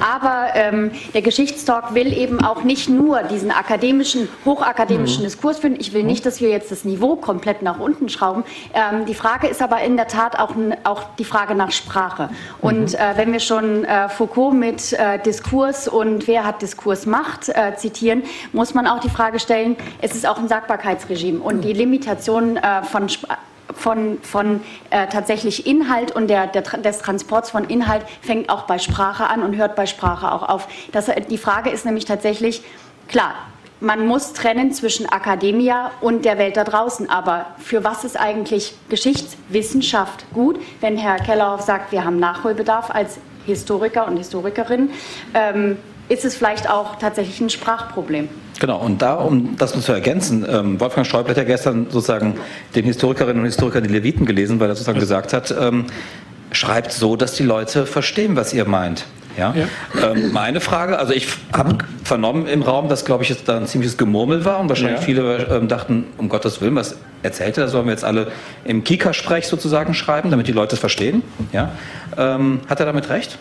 Aber ähm, der Geschichtstalk will eben auch nicht nur diesen akademischen, hochakademischen mhm. Diskurs führen. Ich will nicht, dass wir jetzt das Niveau komplett nach unten schrauben. Ähm, die Frage ist aber in der Tat auch, auch die Frage nach Sprache. Und mhm. äh, wenn wir schon äh, Foucault Foucault mit äh, Diskurs und wer hat Diskurs Macht äh, zitieren, muss man auch die Frage stellen, es ist auch ein Sagbarkeitsregime und die Limitation äh, von von, von äh, tatsächlich Inhalt und der, der, des Transports von Inhalt fängt auch bei Sprache an und hört bei Sprache auch auf. Das, die Frage ist nämlich tatsächlich, klar, man muss trennen zwischen Akademia und der Welt da draußen. Aber für was ist eigentlich Geschichtswissenschaft gut, wenn Herr Kellerhoff sagt, wir haben Nachholbedarf als Historiker und Historikerin, ähm, ist es vielleicht auch tatsächlich ein Sprachproblem. Genau, und da, um das zu ergänzen, ähm, Wolfgang Schäuble hat ja gestern sozusagen den Historikerinnen und Historikern die Leviten gelesen, weil er sozusagen gesagt hat, ähm, schreibt so, dass die Leute verstehen, was ihr meint. Ja? ja. Ähm, meine Frage, also ich habe vernommen im Raum, dass, glaube ich, jetzt da ein ziemliches Gemurmel war und wahrscheinlich ja. viele ähm, dachten, um Gottes Willen, was erzählt er, das sollen wir jetzt alle im Kika-Sprech sozusagen schreiben, damit die Leute es verstehen. Ja? Ähm, hat er damit recht?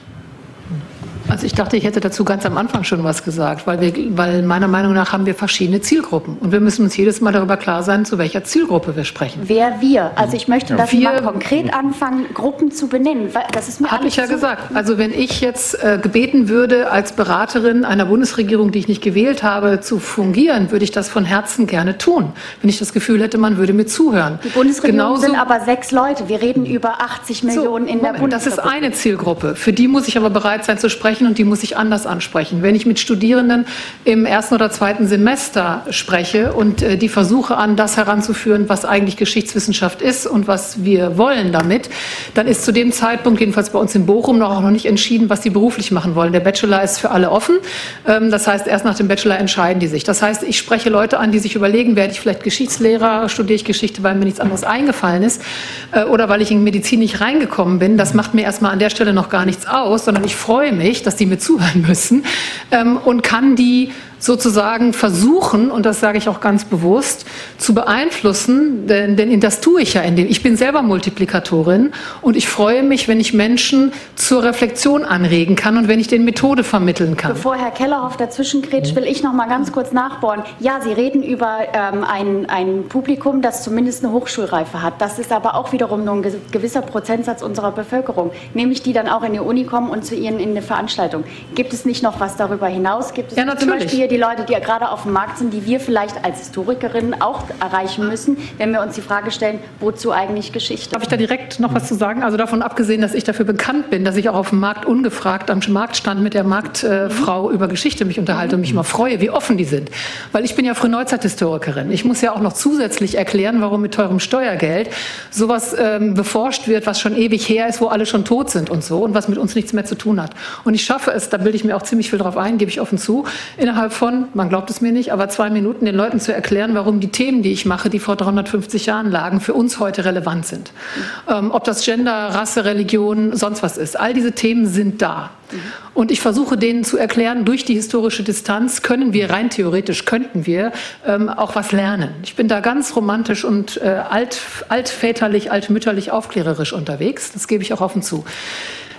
Also ich dachte, ich hätte dazu ganz am Anfang schon was gesagt, weil, wir, weil meiner Meinung nach haben wir verschiedene Zielgruppen und wir müssen uns jedes Mal darüber klar sein, zu welcher Zielgruppe wir sprechen. Wer wir? Also ich möchte, dass wir mal konkret anfangen, Gruppen zu benennen. Das ist mir Habe ich ja gesagt. Also wenn ich jetzt äh, gebeten würde, als Beraterin einer Bundesregierung, die ich nicht gewählt habe, zu fungieren, würde ich das von Herzen gerne tun. Wenn ich das Gefühl hätte, man würde mir zuhören. Die Bundesregierung Genauso, sind aber sechs Leute. Wir reden über 80 Millionen so, in der Bundesregierung. Das ist eine Zielgruppe. Für die muss ich aber bereit sein zu sprechen und die muss ich anders ansprechen. Wenn ich mit Studierenden im ersten oder zweiten Semester spreche und äh, die versuche an das heranzuführen, was eigentlich Geschichtswissenschaft ist und was wir wollen damit, dann ist zu dem Zeitpunkt, jedenfalls bei uns in Bochum, noch auch noch nicht entschieden, was sie beruflich machen wollen. Der Bachelor ist für alle offen. Ähm, das heißt, erst nach dem Bachelor entscheiden die sich. Das heißt, ich spreche Leute an, die sich überlegen, werde ich vielleicht Geschichtslehrer, studiere ich Geschichte, weil mir nichts anderes eingefallen ist äh, oder weil ich in Medizin nicht reingekommen bin. Das macht mir erstmal an der Stelle noch gar nichts aus, sondern ich freue mich, dass die mir zuhören müssen ähm, und kann die sozusagen versuchen, und das sage ich auch ganz bewusst, zu beeinflussen, denn, denn das tue ich ja in dem. Ich bin selber Multiplikatorin und ich freue mich, wenn ich Menschen zur Reflexion anregen kann und wenn ich den Methode vermitteln kann. Bevor Herr Kellerhoff dazwischen grätscht, will ich noch mal ganz kurz nachbohren. Ja, Sie reden über ähm, ein, ein Publikum, das zumindest eine Hochschulreife hat. Das ist aber auch wiederum nur ein gewisser Prozentsatz unserer Bevölkerung, nämlich die dann auch in die Uni kommen und zu Ihnen in eine Veranstaltung. Gibt es nicht noch was darüber hinaus? Gibt es ja, natürlich. zum Beispiel die Leute, die ja gerade auf dem Markt sind, die wir vielleicht als Historikerinnen auch erreichen müssen, wenn wir uns die Frage stellen, wozu eigentlich Geschichte? Darf ich da direkt noch was zu sagen? Also davon abgesehen, dass ich dafür bekannt bin, dass ich auch auf dem Markt ungefragt am Marktstand mit der Marktfrau über Geschichte mich unterhalte und mich immer freue, wie offen die sind. Weil ich bin ja Frühneuzeithistorikerin. Ich muss ja auch noch zusätzlich erklären, warum mit teurem Steuergeld sowas ähm, beforscht wird, was schon ewig her ist, wo alle schon tot sind und so und was mit uns nichts mehr zu tun hat. Und ich schaffe es, da bilde ich mir auch ziemlich viel drauf ein, gebe ich offen zu, innerhalb von, man glaubt es mir nicht, aber zwei Minuten den Leuten zu erklären, warum die Themen, die ich mache, die vor 350 Jahren lagen, für uns heute relevant sind. Ähm, ob das Gender, Rasse, Religion, sonst was ist. All diese Themen sind da. Und ich versuche denen zu erklären, durch die historische Distanz können wir, rein theoretisch könnten wir, ähm, auch was lernen. Ich bin da ganz romantisch und äh, alt, altväterlich, altmütterlich, aufklärerisch unterwegs. Das gebe ich auch offen zu.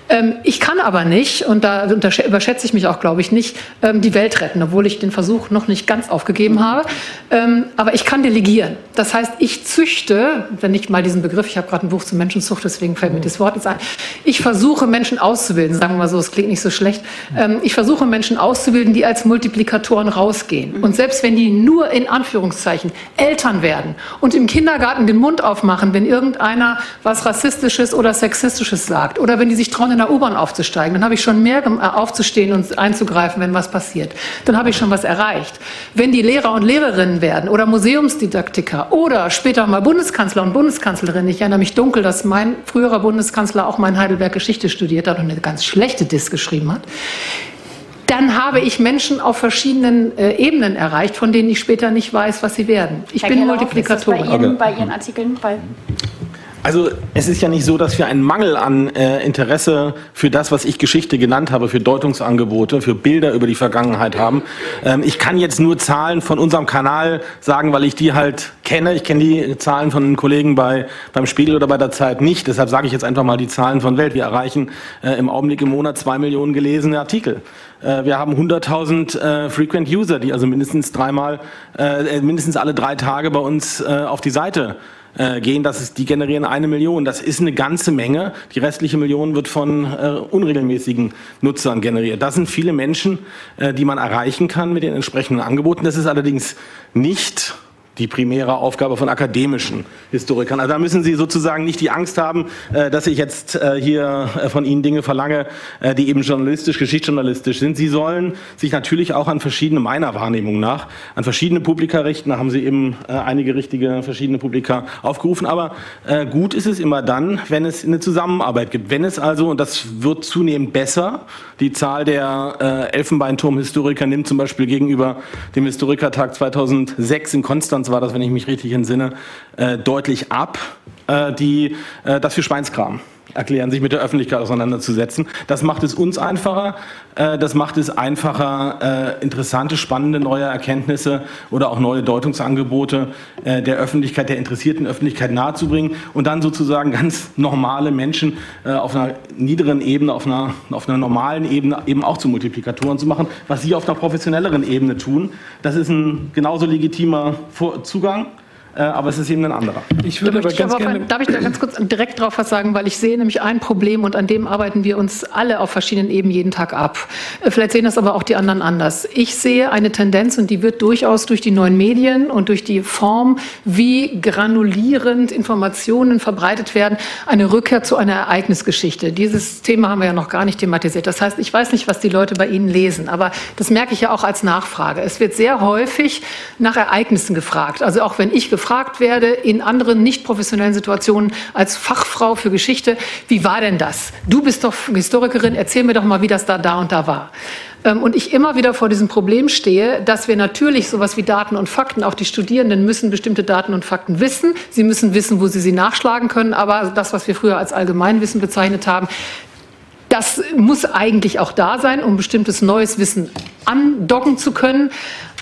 Ähm, ich kann aber nicht, und da überschätze ich mich auch, glaube ich, nicht, ähm, die Welt retten, obwohl ich den Versuch noch nicht ganz aufgegeben habe. Ähm, aber ich kann delegieren. Das heißt, ich züchte, wenn ich mal diesen Begriff, ich habe gerade ein Buch zur Menschenzucht, deswegen fällt mir das Wort jetzt ein, ich versuche Menschen auszubilden, sagen wir mal so, es klingt nicht so schlecht. Ich versuche Menschen auszubilden, die als Multiplikatoren rausgehen. Und selbst wenn die nur in Anführungszeichen Eltern werden und im Kindergarten den Mund aufmachen, wenn irgendeiner was Rassistisches oder Sexistisches sagt, oder wenn die sich trauen, in der U-Bahn aufzusteigen. Dann habe ich schon mehr äh, aufzustehen und einzugreifen, wenn was passiert. Dann habe ich schon was erreicht. Wenn die Lehrer und Lehrerinnen werden oder Museumsdidaktiker oder später mal Bundeskanzler und Bundeskanzlerin. Ich erinnere mich dunkel, dass mein früherer Bundeskanzler auch mein Heidelberg Geschichte studiert hat und eine ganz schlechte Disk geschrieben hat dann habe ich Menschen auf verschiedenen äh, Ebenen erreicht, von denen ich später nicht weiß, was sie werden. Ich Herr bin Kellerhoff, Multiplikatorin. Ist das bei, Ihnen, bei Ihren Artikeln? Weil also es ist ja nicht so, dass wir einen Mangel an äh, Interesse für das, was ich Geschichte genannt habe, für Deutungsangebote, für Bilder über die Vergangenheit haben. Ähm, ich kann jetzt nur Zahlen von unserem Kanal sagen, weil ich die halt kenne. Ich kenne die Zahlen von den Kollegen bei, beim Spiegel oder bei der Zeit nicht. Deshalb sage ich jetzt einfach mal die Zahlen von Welt. Wir erreichen äh, im Augenblick im Monat zwei Millionen gelesene Artikel. Äh, wir haben 100.000 äh, Frequent User, die also mindestens dreimal, äh, mindestens alle drei Tage bei uns auf die Seite äh, gehen, das ist, die generieren eine Million. Das ist eine ganze Menge. Die restliche Million wird von äh, unregelmäßigen Nutzern generiert. Das sind viele Menschen, äh, die man erreichen kann mit den entsprechenden Angeboten. Das ist allerdings nicht die primäre Aufgabe von akademischen Historikern. Also da müssen Sie sozusagen nicht die Angst haben, äh, dass ich jetzt äh, hier äh, von Ihnen Dinge verlange, die eben journalistisch, geschichtsjournalistisch sind. Sie sollen sich natürlich auch an verschiedene, meiner Wahrnehmung nach, an verschiedene Publika richten. Da haben Sie eben einige richtige verschiedene Publika aufgerufen. Aber gut ist es immer dann, wenn es eine Zusammenarbeit gibt. Wenn es also, und das wird zunehmend besser, die Zahl der Elfenbeinturm-Historiker nimmt zum Beispiel gegenüber dem Historikertag 2006 in Konstanz war das, wenn ich mich richtig entsinne, äh, deutlich ab, äh, die, äh, das für Schweinskram. Erklären, sich mit der Öffentlichkeit auseinanderzusetzen. Das macht es uns einfacher. Äh, das macht es einfacher, äh, interessante, spannende neue Erkenntnisse oder auch neue Deutungsangebote äh, der Öffentlichkeit, der interessierten Öffentlichkeit nahezubringen und dann sozusagen ganz normale Menschen auf einer niederen Ebene, auf einer, auf einer normalen Ebene eben auch zu Multiplikatoren zu machen, was sie auf einer professionelleren Ebene tun. Das ist ein genauso legitimer Zugang. Äh, aber es ist eben ein anderer. Ich würde aber ganz gerne darf ich da ganz kurz direkt drauf was sagen, weil ich sehe nämlich ein Problem und an dem arbeiten wir uns alle auf verschiedenen Ebenen jeden Tag ab. Äh, vielleicht sehen das aber auch die anderen anders. Ich sehe eine Tendenz und die wird durchaus durch die neuen Medien und durch die Form, wie granulierend Informationen verbreitet werden, eine Rückkehr zu einer Ereignisgeschichte. Dieses Thema haben wir ja noch gar nicht thematisiert. Das heißt, ich weiß nicht, was die Leute bei Ihnen lesen, aber das merke ich ja auch als Nachfrage. Es wird sehr häufig nach Ereignissen gefragt. Also auch wenn ich gefragt gefragt werde in anderen nicht professionellen Situationen als Fachfrau für Geschichte, wie war denn das? Du bist doch Historikerin, erzähl mir doch mal, wie das da, da und da war. Ähm, und ich immer wieder vor diesem Problem stehe, dass wir natürlich sowas wie Daten und Fakten, auch die Studierenden müssen bestimmte Daten und Fakten wissen. Sie müssen wissen, wo sie sie nachschlagen können. Aber das, was wir früher als Allgemeinwissen bezeichnet haben, das muss eigentlich auch da sein, um bestimmtes neues Wissen andocken zu können.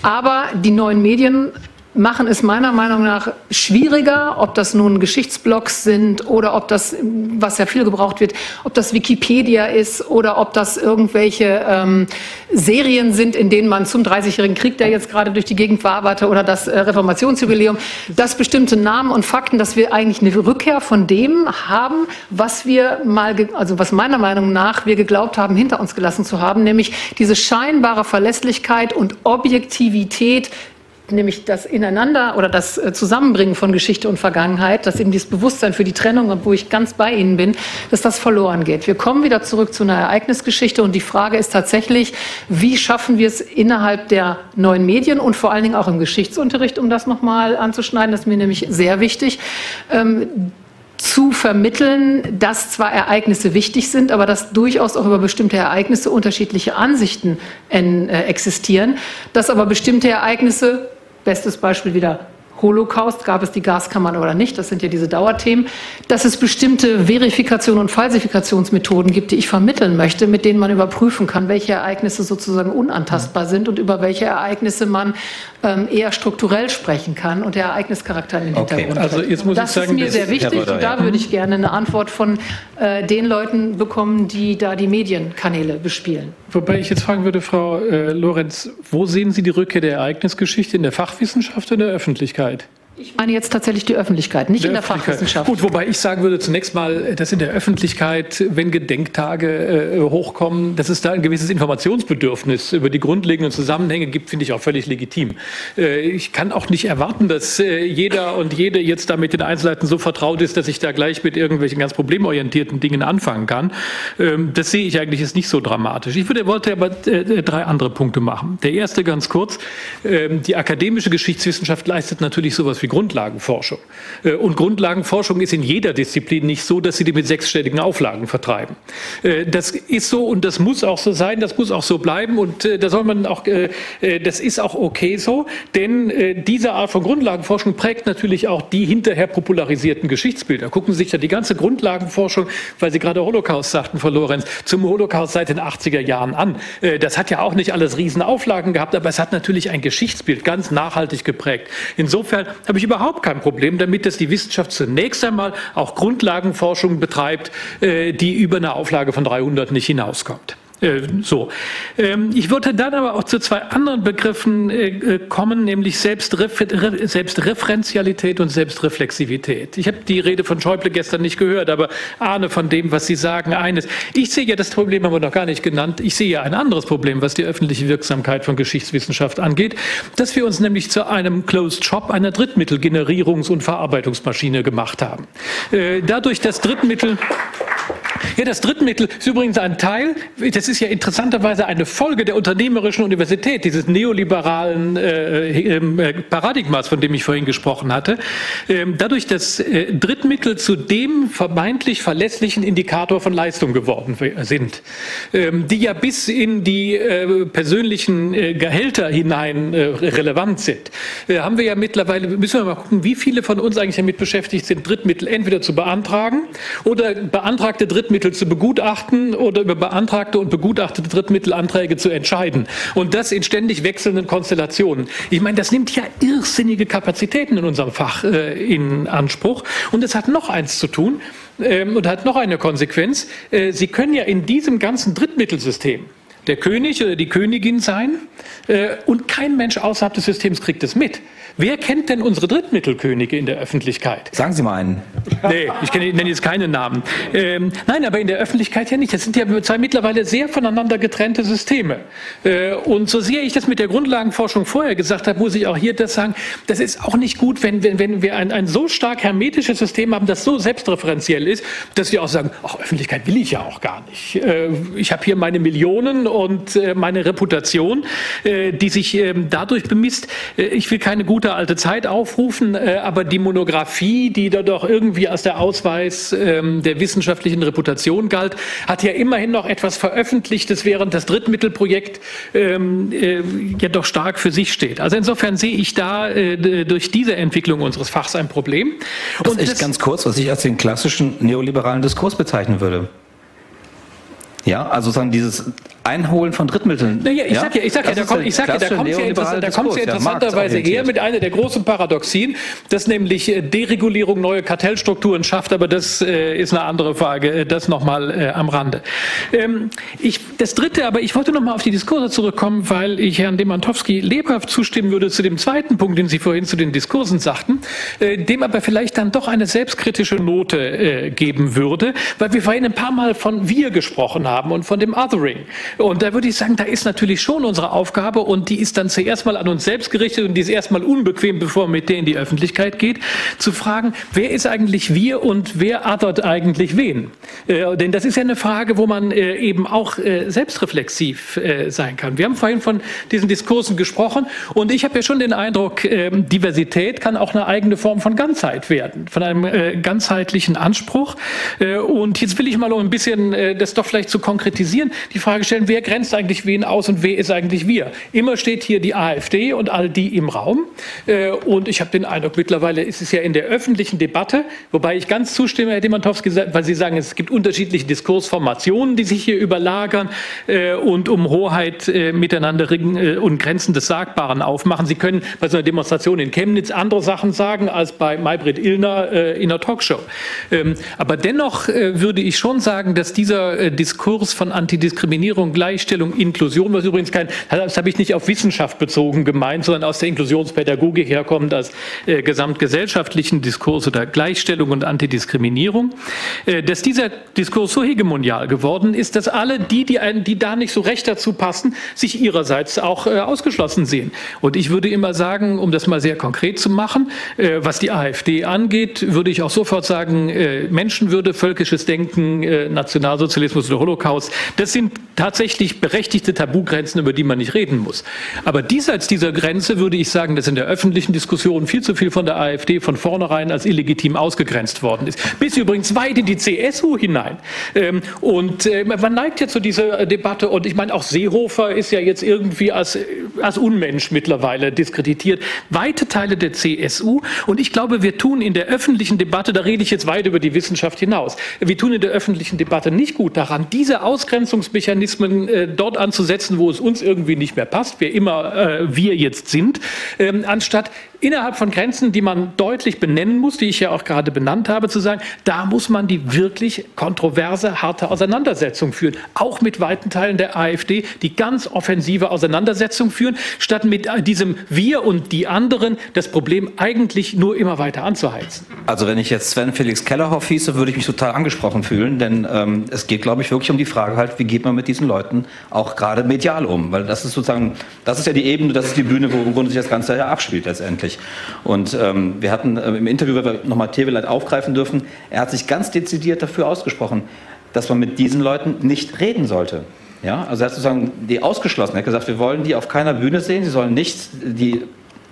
Aber die neuen Medien machen es meiner Meinung nach schwieriger, ob das nun Geschichtsblogs sind oder ob das, was ja viel gebraucht wird, ob das Wikipedia ist oder ob das irgendwelche ähm, Serien sind, in denen man zum 30-jährigen Krieg, der jetzt gerade durch die Gegend verarbeitet, oder das äh, Reformationsjubiläum, dass bestimmte Namen und Fakten, dass wir eigentlich eine Rückkehr von dem haben, was wir mal, also was meiner Meinung nach wir geglaubt haben, hinter uns gelassen zu haben, nämlich diese scheinbare Verlässlichkeit und Objektivität nämlich das Ineinander oder das äh, Zusammenbringen von Geschichte und Vergangenheit, dass eben dieses Bewusstsein für die Trennung, wo ich ganz bei Ihnen bin, dass das verloren geht. Wir kommen wieder zurück zu einer Ereignisgeschichte und die Frage ist tatsächlich, wie schaffen wir es innerhalb der neuen Medien und vor allen Dingen auch im Geschichtsunterricht, um das nochmal anzuschneiden, das ist mir nämlich sehr wichtig, ähm, zu vermitteln, dass zwar Ereignisse wichtig sind, aber dass durchaus auch über bestimmte Ereignisse unterschiedliche Ansichten äh, existieren, dass aber bestimmte Ereignisse Bestes Beispiel wieder Holocaust, gab es die Gaskammern oder nicht, das sind ja diese Dauerthemen, dass es bestimmte Verifikation und Falsifikationsmethoden gibt, die ich vermitteln möchte, mit denen man überprüfen kann, welche Ereignisse sozusagen unantastbar sind und über welche Ereignisse man ähm, eher strukturell sprechen kann und der Ereignischarakter in den okay. Hintergrund. Also jetzt muss das ich sagen, ist mir sehr wichtig Röder, und da ja. würde ich gerne eine Antwort von äh, den Leuten bekommen, die da die Medienkanäle bespielen. Wobei ich jetzt fragen würde, Frau äh, Lorenz, wo sehen Sie die Rückkehr der Ereignisgeschichte in der Fachwissenschaft oder in der Öffentlichkeit? Ich meine jetzt tatsächlich die Öffentlichkeit, nicht der in der Fachwissenschaft. Gut, wobei ich sagen würde zunächst mal, dass in der Öffentlichkeit, wenn Gedenktage äh, hochkommen, dass es da ein gewisses Informationsbedürfnis über die grundlegenden Zusammenhänge gibt, finde ich auch völlig legitim. Äh, ich kann auch nicht erwarten, dass äh, jeder und jede jetzt da mit den Einzelheiten so vertraut ist, dass ich da gleich mit irgendwelchen ganz problemorientierten Dingen anfangen kann. Ähm, das sehe ich eigentlich ist nicht so dramatisch. Ich würde, wollte aber äh, drei andere Punkte machen. Der erste ganz kurz. Ähm, die akademische Geschichtswissenschaft leistet natürlich sowas wie wie Grundlagenforschung. Äh, und Grundlagenforschung ist in jeder Disziplin nicht so, dass sie die mit sechsstelligen Auflagen vertreiben. Äh, das ist so und das muss auch so sein, das muss auch so bleiben und äh, da soll man auch, das ist auch okay so, denn diese Art von Grundlagenforschung prägt natürlich auch die hinterher popularisierten Geschichtsbilder. Gucken Sie sich ja die ganze Grundlagenforschung, weil Sie gerade Holocaust sagten, Frau Lorenz, zum Holocaust seit den 80er Jahren an. Das hat ja auch nicht alles Riesenauflagen gehabt, aber es hat natürlich ein Geschichtsbild ganz nachhaltig geprägt. Insofern habe habe ich überhaupt kein Problem damit, dass die Wissenschaft zunächst einmal auch Grundlagenforschung betreibt, äh, die über eine Auflage von 300 nicht hinauskommt. Äh, so. Ähm, ich würde dann aber auch zu zwei anderen Begriffen äh, äh, kommen, nämlich Selbstreferenzialität und Selbstreflexivität. Ich habe die Rede von Schäuble gestern nicht gehört, aber ahne von dem, was Sie sagen, eines. Ich sehe ja das Problem, haben wir noch gar nicht genannt, ich sehe ja ein anderes Problem, was die öffentliche Wirksamkeit von Geschichtswissenschaft angeht, dass wir uns nämlich zu einem Closed Shop, einer Drittmittelgenerierungs- und Verarbeitungsmaschine gemacht haben. Dadurch, dass Drittmittel Ja, das Drittmittel ist übrigens ein Teil, das ist ja interessanterweise eine Folge der unternehmerischen Universität, dieses neoliberalen äh, ähm, äh, Paradigmas, von dem ich vorhin gesprochen hatte. Ähm, dadurch, dass äh, Drittmittel zu dem vermeintlich verlässlichen Indikator von Leistung geworden sind, ähm, die ja bis in die äh, persönlichen äh, Gehälter hinein äh, relevant sind, haben wir ja mittlerweile, müssen wir mal gucken, wie viele von uns eigentlich damit beschäftigt sind, Drittmittel entweder zu beantragen oder beantragte Drittmittel zu begutachten oder über beantragte und begutachtete Drittmittelanträge zu entscheiden. Und das in ständig wechselnden Konstellationen. Ich meine, das nimmt ja irrsinnige Kapazitäten in unserem Fach äh, in Anspruch. Und es hat noch eins zu tun ähm, und hat noch eine Konsequenz. Äh, Sie können ja in diesem ganzen Drittmittelsystem der König oder die Königin sein äh, und kein Mensch außerhalb des Systems kriegt es mit. Wer kennt denn unsere Drittmittelkönige in der Öffentlichkeit? Sagen Sie mal einen. Nee, ich nenne jetzt keinen Namen. Ähm, nein, aber in der Öffentlichkeit ja nicht. Das sind ja zwei mittlerweile sehr voneinander getrennte Systeme. Äh, und so sehr ich das mit der Grundlagenforschung vorher gesagt habe, muss ich auch hier das sagen, das ist auch nicht gut, wenn, wenn, wenn wir ein, ein so stark hermetisches System haben, das so selbstreferenziell ist, dass wir auch sagen, ach, Öffentlichkeit will ich ja auch gar nicht. Äh, ich habe hier meine Millionen und äh, meine Reputation, äh, die sich ähm, dadurch bemisst. Äh, ich will keine gute gute alte Zeit aufrufen, äh, aber die Monographie, die da doch irgendwie als der Ausweis ähm, der wissenschaftlichen Reputation galt, hat ja immerhin noch etwas Veröffentlichtes, während das Drittmittelprojekt ähm, äh, ja doch stark für sich steht. Also insofern sehe ich da äh, durch diese Entwicklung unseres Fachs ein Problem. Und das ist ganz kurz, was ich als den klassischen neoliberalen Diskurs bezeichnen würde. Ja, also sozusagen dieses Einholen von Drittmitteln. Naja, ich ja? sag ja, ich sag ja, da kommt, ich sag ja, da kommt ja, interessant, da kommt ja interessanterweise her mit einer der großen Paradoxien, dass nämlich äh, Deregulierung neue Kartellstrukturen schafft, aber das äh, ist eine andere Frage, äh, das nochmal äh, am Rande. Ähm, ich, das dritte, aber ich wollte nochmal auf die Diskurse zurückkommen, weil ich Herrn Demantowski lebhaft zustimmen würde zu dem zweiten Punkt, den Sie vorhin zu den Diskursen sagten, äh, dem aber vielleicht dann doch eine selbstkritische Note äh, geben würde, weil wir vorhin ein paar Mal von wir gesprochen haben und von dem Othering. Und da würde ich sagen, da ist natürlich schon unsere Aufgabe und die ist dann zuerst mal an uns selbst gerichtet und die ist erstmal unbequem, bevor man mit der in die Öffentlichkeit geht, zu fragen, wer ist eigentlich wir und wer othert eigentlich wen? Äh, denn das ist ja eine Frage, wo man äh, eben auch äh, selbstreflexiv äh, sein kann. Wir haben vorhin von diesen Diskursen gesprochen und ich habe ja schon den Eindruck, ähm, Diversität kann auch eine eigene Form von Ganzheit werden, von einem äh, ganzheitlichen Anspruch. Äh, und jetzt will ich mal um ein bisschen das doch vielleicht zu konkretisieren, die Frage stellen, wer grenzt eigentlich wen aus und wer ist eigentlich wir? Immer steht hier die AfD und all die im Raum. Äh, und ich habe den Eindruck, mittlerweile ist es ja in der öffentlichen Debatte, wobei ich ganz zustimme, Herr Demantowski, weil Sie sagen, es gibt unterschiedliche Diskursformationen, die sich hier überlagern äh, und um Hoheit äh, miteinander ringen und Grenzen des Sagbaren aufmachen. Sie können bei so einer Demonstration in Chemnitz andere Sachen sagen als bei Maybrit Illner in einer Talkshow. Ähm, aber dennoch würde ich schon sagen, dass dieser Diskurs von Antidiskriminierung Gleichstellung, Inklusion, was übrigens kein, das habe ich nicht auf Wissenschaft bezogen gemeint, sondern aus der Inklusionspädagogik herkommt, als äh, gesamtgesellschaftlichen Diskurs oder Gleichstellung und Antidiskriminierung, äh, dass dieser Diskurs so hegemonial geworden ist, dass alle die, die, einen, die da nicht so recht dazu passen, sich ihrerseits auch äh, ausgeschlossen sehen. Und ich würde immer sagen, um das mal sehr konkret zu machen, äh, was die AfD angeht, würde ich auch sofort sagen, äh, Menschenwürde, völkisches Denken, äh, Nationalsozialismus oder Holocaust, das sind tatsächlich berechtigte Tabugrenzen, über die man nicht reden muss. Aber diesseits dieser Grenze würde ich sagen, dass in der öffentlichen Diskussion viel zu viel von der AfD von vornherein als illegitim ausgegrenzt worden ist. Bis übrigens weit in die CSU hinein. Ähm, und äh, man neigt ja zu dieser Debatte und ich meine, auch Seehofer ist ja jetzt irgendwie als, als Unmensch mittlerweile diskreditiert. Weite Teile der CSU und ich glaube, wir tun in der öffentlichen Debatte, da rede ich jetzt weit über die Wissenschaft hinaus, wir tun in der öffentlichen Debatte nicht gut daran, diese Ausgrenzungsmechanismen äh, dort anzusetzen, wo es uns irgendwie nicht mehr passt, wer immer äh, wir jetzt sind, ähm, anstatt innerhalb von Grenzen, die man deutlich benennen muss, die ich ja auch gerade benannt habe, zu sagen, da muss man die wirklich kontroverse, harte Auseinandersetzung führen. Auch mit weiten Teilen der AfD, die ganz offensive Auseinandersetzung führen, statt mit diesem Wir und die anderen das Problem eigentlich nur immer weiter anzuheizen. Also wenn ich jetzt Sven Felix Kellerhoff hieße, würde ich mich total angesprochen fühlen, denn ähm, es geht, glaube ich, wirklich um die Frage halt, wie geht man mit diesen Leuten auch gerade medial um? Weil das ist sozusagen, das ist ja die Ebene, das ist die Bühne, wo sich das Ganze ja abspielt letztendlich. Und ähm, wir hatten äh, im Interview, weil wir nochmal Teveleit aufgreifen dürfen, er hat sich ganz dezidiert dafür ausgesprochen. dass man mit diesen Leuten nicht reden sollte. Ja, also er hat sozusagen die ausgeschlossen. Er hat gesagt, wir wollen die auf keiner Bühne sehen. Sie sollen nicht, die,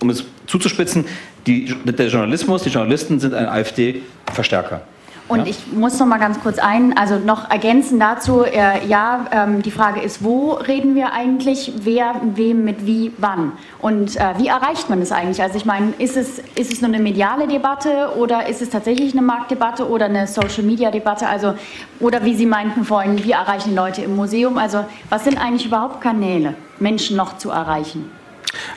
um es zuzuspitzen, die, der Journalismus, die Journalisten sind ein AfD-Verstärker. Und ja. ich muss noch mal ganz kurz ein, also noch ergänzen dazu, äh, ja, ähm, die Frage ist, wo reden wir eigentlich, wer, wem, mit wie, wann? Und äh, wie erreicht man das eigentlich? Also ich meine, ist es, ist es nur eine mediale Debatte oder ist es tatsächlich eine Marktdebatte oder eine Social-Media-Debatte? Also, oder wie Sie meinten vorhin, wie erreichen Leute im Museum? Also was sind eigentlich überhaupt Kanäle, Menschen noch zu erreichen?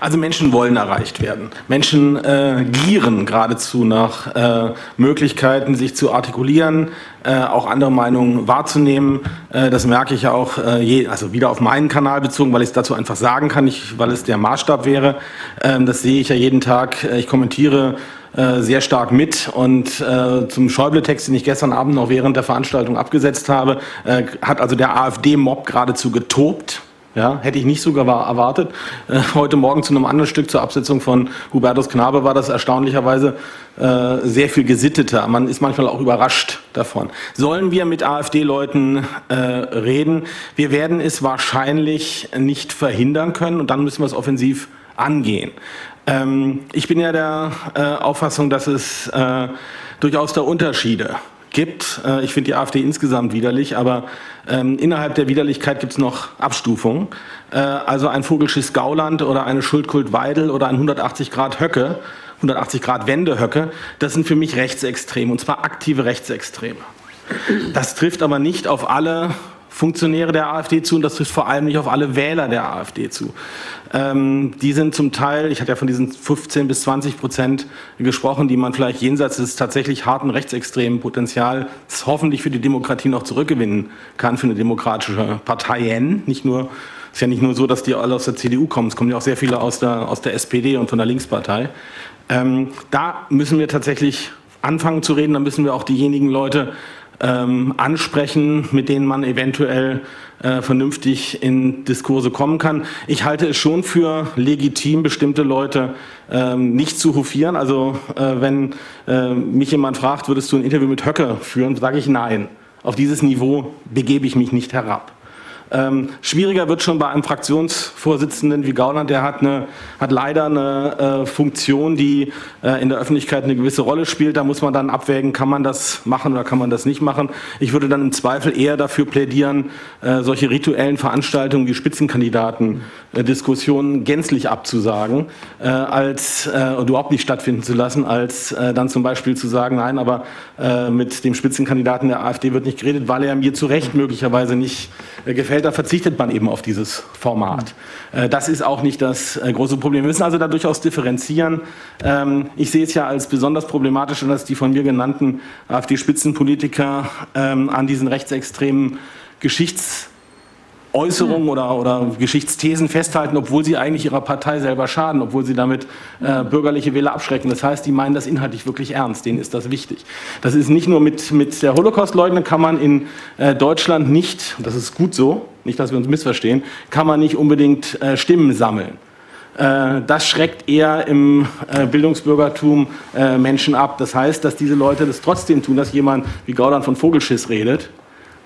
Also Menschen wollen erreicht werden. Menschen äh, gieren geradezu nach äh, Möglichkeiten, sich zu artikulieren, äh, auch andere Meinungen wahrzunehmen. Äh, das merke ich ja auch, äh, je, also wieder auf meinen Kanal bezogen, weil ich es dazu einfach sagen kann, nicht, weil es der Maßstab wäre. Ähm, das sehe ich ja jeden Tag. Äh, ich kommentiere äh, sehr stark mit und äh, zum Schäuble-Text, den ich gestern Abend noch während der Veranstaltung abgesetzt habe, äh, hat also der AfD-Mob geradezu getobt. Ja, hätte ich nicht sogar erwartet. Äh, heute Morgen zu einem anderen Stück zur Absetzung von Hubertus Knabe war das erstaunlicherweise äh, sehr viel gesitteter. Man ist manchmal auch überrascht davon. Sollen wir mit AfD-Leuten äh, reden? Wir werden es wahrscheinlich nicht verhindern können und dann müssen wir es offensiv angehen. Ähm, ich bin ja der äh, Auffassung, dass es äh, durchaus da Unterschiede gibt. Äh, ich finde die AfD insgesamt widerlich, aber ähm, innerhalb der Widerlichkeit gibt es noch Abstufungen. Äh, also ein Vogelschiss Gauland oder eine Schuldkult Weidel oder ein 180 Grad Höcke, 180 Grad Wende Höcke, das sind für mich Rechtsextreme und zwar aktive Rechtsextreme. Das trifft aber nicht auf alle Funktionäre der AfD zu und das trifft vor allem nicht auf alle Wähler der AfD zu. Ähm, die sind zum Teil, ich hatte ja von diesen 15 bis 20 Prozent gesprochen, die man vielleicht jenseits des tatsächlich harten rechtsextremen Potenzials hoffentlich für die Demokratie noch zurückgewinnen kann, für eine demokratische Parteien, nicht nur ist ja nicht nur so, dass die alle aus der CDU kommen, es kommen ja auch sehr viele aus der, aus der SPD und von der Linkspartei. Ähm, da müssen wir tatsächlich anfangen zu reden, da müssen wir auch diejenigen Leute ähm, ansprechen, mit denen man eventuell äh, vernünftig in Diskurse kommen kann. Ich halte es schon für legitim, bestimmte Leute ähm, nicht zu hofieren. Also äh, wenn äh, mich jemand fragt, würdest du ein Interview mit Höcke führen, sage ich nein. Auf dieses Niveau begebe ich mich nicht herab. Ähm, schwieriger wird schon bei einem Fraktionsvorsitzenden wie Gauland, der hat, eine, hat leider eine äh, Funktion, die äh, in der Öffentlichkeit eine gewisse Rolle spielt. Da muss man dann abwägen, kann man das machen oder kann man das nicht machen. Ich würde dann im Zweifel eher dafür plädieren, äh, solche rituellen Veranstaltungen wie Spitzenkandidaten-Diskussionen äh, gänzlich abzusagen, äh, als äh, überhaupt nicht stattfinden zu lassen, als dann zum Beispiel zu sagen, nein, aber mit dem Spitzenkandidaten der AfD wird nicht geredet, weil er mir zu Recht möglicherweise nicht gefällt Felder verzichtet man eben auf dieses Format. Äh, das ist auch nicht das äh, große Problem. Wir müssen also da durchaus differenzieren. Ähm, ich sehe es ja als besonders problematisch, dass die von mir genannten AfD-Spitzenpolitiker ähm, an diesen rechtsextremen Geschichts Äußerungen oder, oder Geschichtsthesen festhalten, obwohl sie eigentlich ihrer Partei selber schaden, obwohl sie damit äh, bürgerliche Wähler abschrecken. Das heißt, die meinen das inhaltlich wirklich ernst, denen ist das wichtig. Das ist nicht nur mit, mit der Holocaust-Leugnung kann man in äh, Deutschland nicht, das ist gut so, nicht, dass wir uns missverstehen, kann man nicht unbedingt äh, Stimmen sammeln äh, das schreckt eher im äh, Bildungsbürgertum äh, Menschen ab. Das heißt, dass diese Leute das trotzdem tun, dass jemand wie Gauland von Vogelschiss redet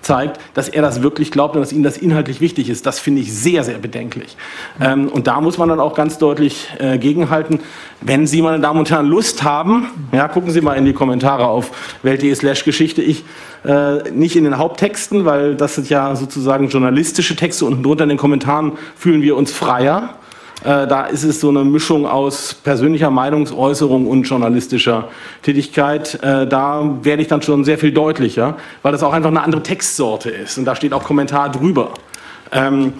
zeigt, dass er das wirklich glaubt und dass ihm das inhaltlich wichtig ist. Das finde ich sehr, sehr bedenklich. Ähm, und da muss man dann auch ganz deutlich äh, gegenhalten. Wenn Sie, meine Damen und Herren, Lust haben, ja, gucken Sie mal in die Kommentare auf welt.de slash Geschichte. Ich äh, nicht in den Haupttexten, weil das sind ja sozusagen journalistische Texte und drunter in den Kommentaren fühlen wir uns freier. Äh, da ist es so eine Mischung aus persönlicher Meinungsäußerung und journalistischer Tätigkeit. Äh, da werde ich dann schon sehr viel deutlicher, weil das auch einfach eine andere Textsorte ist. Und da steht auch Kommentar drüber. Ähm,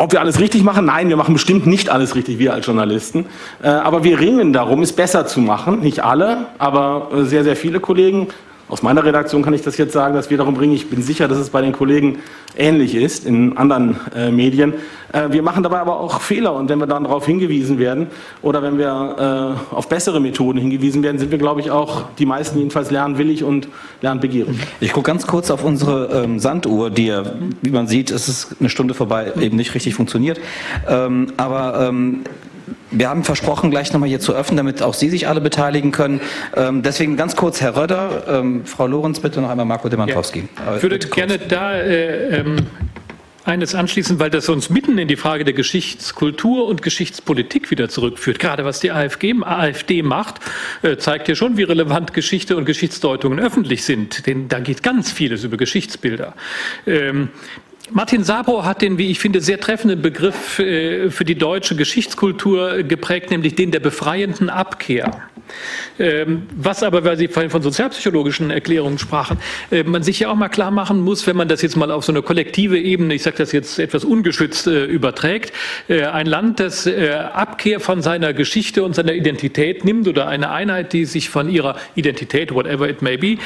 ob wir alles richtig machen? Nein, wir machen bestimmt nicht alles richtig, wir als Journalisten. Äh, aber wir ringen darum, es besser zu machen. Nicht alle, aber äh, sehr, sehr viele Kollegen aus meiner Redaktion kann ich das jetzt sagen, dass wir darum bringen. Ich bin sicher, dass es bei den Kollegen ähnlich ist in anderen äh, Medien. Äh, wir machen dabei aber auch Fehler und wenn wir dann darauf hingewiesen werden oder wenn wir äh, auf bessere Methoden hingewiesen werden, sind wir, glaube ich, auch die meisten jedenfalls lernwillig und lernbegierig. Ich gucke ganz kurz auf unsere ähm, Sanduhr, die ja, wie man sieht, es ist eine Stunde vorbei, eben nicht richtig funktioniert. Ähm, aber ähm, wir haben versprochen, gleich nochmal hier zu öffnen, damit auch Sie sich alle beteiligen können. Ähm, deswegen ganz kurz Herr Röder, ähm, Frau Lorenz bitte noch einmal Marco Demantowski. Ja. Ich würde gerne da äh, ähm, eines anschließen, weil das uns mitten in die Frage der Geschichtskultur und Geschichtspolitik wieder zurückführt. Gerade was die AfD, AfD macht, äh, zeigt ja schon, wie relevant Geschichte und Geschichtsdeutungen öffentlich sind. Denn da geht ganz vieles über Geschichtsbilder. Ähm, Martin Sabo hat den, wie ich finde, sehr treffenden Begriff äh, für die deutsche Geschichtskultur geprägt, nämlich den der befreienden Abkehr. Ähm, was aber, weil Sie vorhin von sozialpsychologischen Erklärungen sprachen, äh, man sich ja auch mal klar machen muss, wenn man das jetzt mal auf so eine kollektive Ebene, ich sage das jetzt etwas ungeschützt, äh, überträgt, ein Land, das Abkehr von seiner Geschichte und seiner Identität nimmt oder eine Einheit, die sich von ihrer Identität, whatever it may be,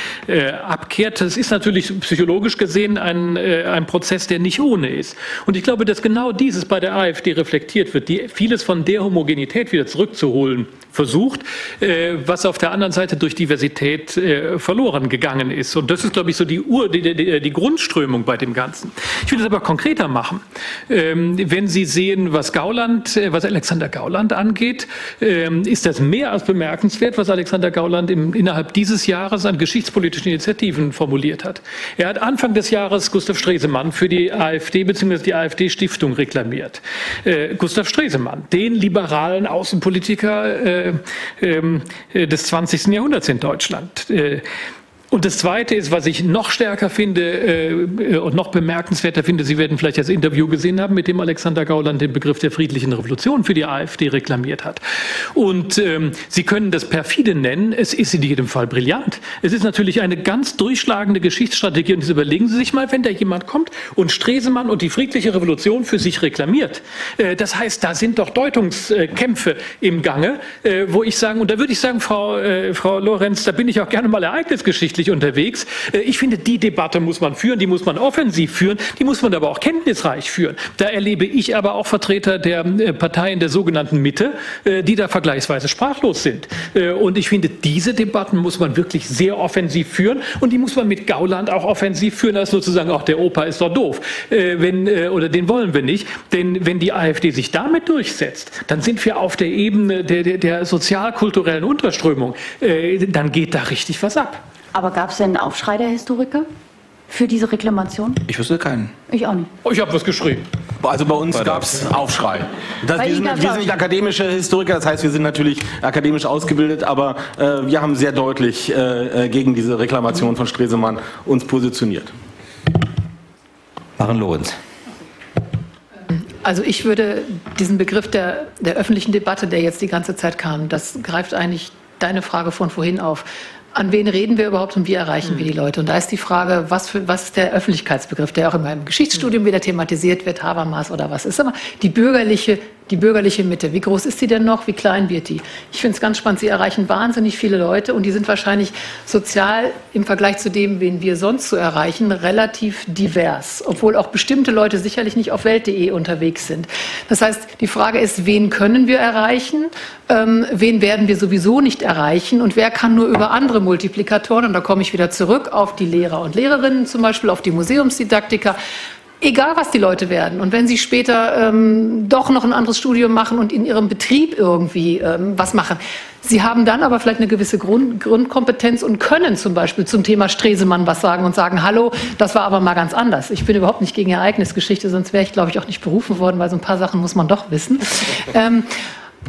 abkehrt, das ist natürlich psychologisch gesehen ein, ein Prozess, der nicht ohne ist. Und ich glaube, dass genau dieses bei der AfD reflektiert wird, die vieles von der Homogenität wieder zurückzuholen versucht, äh, was auf der anderen Seite durch Diversität äh, verloren gegangen ist. Und das ist, glaube ich, so die, Ur, die, die, die Grundströmung bei dem Ganzen. Ich will das aber konkreter machen. Ähm, wenn Sie sehen, was Gauland, äh, was Alexander Gauland angeht, ähm, ist das mehr als bemerkenswert, was Alexander Gauland im, innerhalb dieses Jahres an geschichtspolitischen Initiativen formuliert hat. Er hat Anfang des Jahres Gustav Stresemann für die AfD bzw. die AfD-Stiftung reklamiert. Äh, Gustav Stresemann, den liberalen Außenpolitiker äh, äh, ähm, äh, des 20. Jahrhunderts in Deutschland. Äh, und das Zweite ist, was ich noch stärker finde äh, und noch bemerkenswerter finde, Sie werden vielleicht das Interview gesehen haben, mit dem Alexander Gauland den Begriff der friedlichen Revolution für die AfD reklamiert hat. Und ähm, Sie können das perfide nennen, es ist in jedem Fall brillant. Es ist natürlich eine ganz durchschlagende Geschichtsstrategie und jetzt überlegen Sie sich mal, wenn da jemand kommt und Stresemann und die friedliche Revolution für sich reklamiert. Äh, das heißt, da sind doch Deutungskämpfe im Gange, äh, wo ich sagen, und da würde ich sagen, Frau, äh, Frau Lorenz, da bin ich auch gerne mal ereignisgeschichtlich wissenschaftlich unterwegs. Äh, ich finde, die Debatte muss man führen, die muss man offensiv führen, die muss man aber auch kenntnisreich führen. Da erlebe ich aber auch Vertreter der äh, Parteien der sogenannten Mitte, äh, die da vergleichsweise sprachlos sind. Und ich finde, diese Debatten muss man wirklich sehr offensiv führen und die muss man mit Gauland auch offensiv führen, als sozusagen auch der Opa ist doch doof. Wenn, oder den wollen wir nicht. Denn wenn die AfD sich damit durchsetzt, dann sind wir auf der Ebene der, der, der sozialkulturellen Unterströmung. Dann geht da richtig was ab. Aber gab es denn einen Aufschrei der Historiker? Für diese Reklamation? Ich wüsste keinen. Ich auch nicht. Oh, ich habe was geschrieben. Also bei uns gab es Aufschrei. Das, wir, sind, wir sind nicht akademische Historiker, das heißt, wir sind natürlich akademisch ausgebildet, aber äh, wir haben sehr deutlich äh, äh gegen diese Reklamation von Stresemann uns positioniert. Maren Lorenz. Also ich würde diesen Begriff der, der öffentlichen Debatte, der jetzt die ganze Zeit kam, das greift eigentlich deine Frage von vorhin auf an wen reden wir überhaupt und wie erreichen wir die Leute? Und da ist die Frage, was, für, was ist der Öffentlichkeitsbegriff, der auch immer im Geschichtsstudium wieder thematisiert wird, Habermas oder was ist aber die bürgerliche die bürgerliche Mitte. Wie groß ist sie denn noch? Wie klein wird die? Ich finde es ganz spannend. Sie erreichen wahnsinnig viele Leute und die sind wahrscheinlich sozial im Vergleich zu dem, wen wir sonst so erreichen, relativ divers. Obwohl auch bestimmte Leute sicherlich nicht auf Welt.de unterwegs sind. Das heißt, die Frage ist, wen können wir erreichen? Ähm, wen werden wir sowieso nicht erreichen? Und wer kann nur über andere Multiplikatoren? Und da komme ich wieder zurück auf die Lehrer und Lehrerinnen, zum Beispiel auf die Museumsdidaktiker egal was die Leute werden. Und wenn sie später ähm, doch noch ein anderes Studium machen und in ihrem Betrieb irgendwie ähm, was machen, sie haben dann aber vielleicht eine gewisse Grund, Grundkompetenz und können zum Beispiel zum Thema Stresemann was sagen und sagen, hallo, das war aber mal ganz anders. Ich bin überhaupt nicht gegen Ereignisgeschichte, sonst wäre ich, glaube ich, auch nicht berufen worden, weil so ein paar Sachen muss man doch wissen. ähm,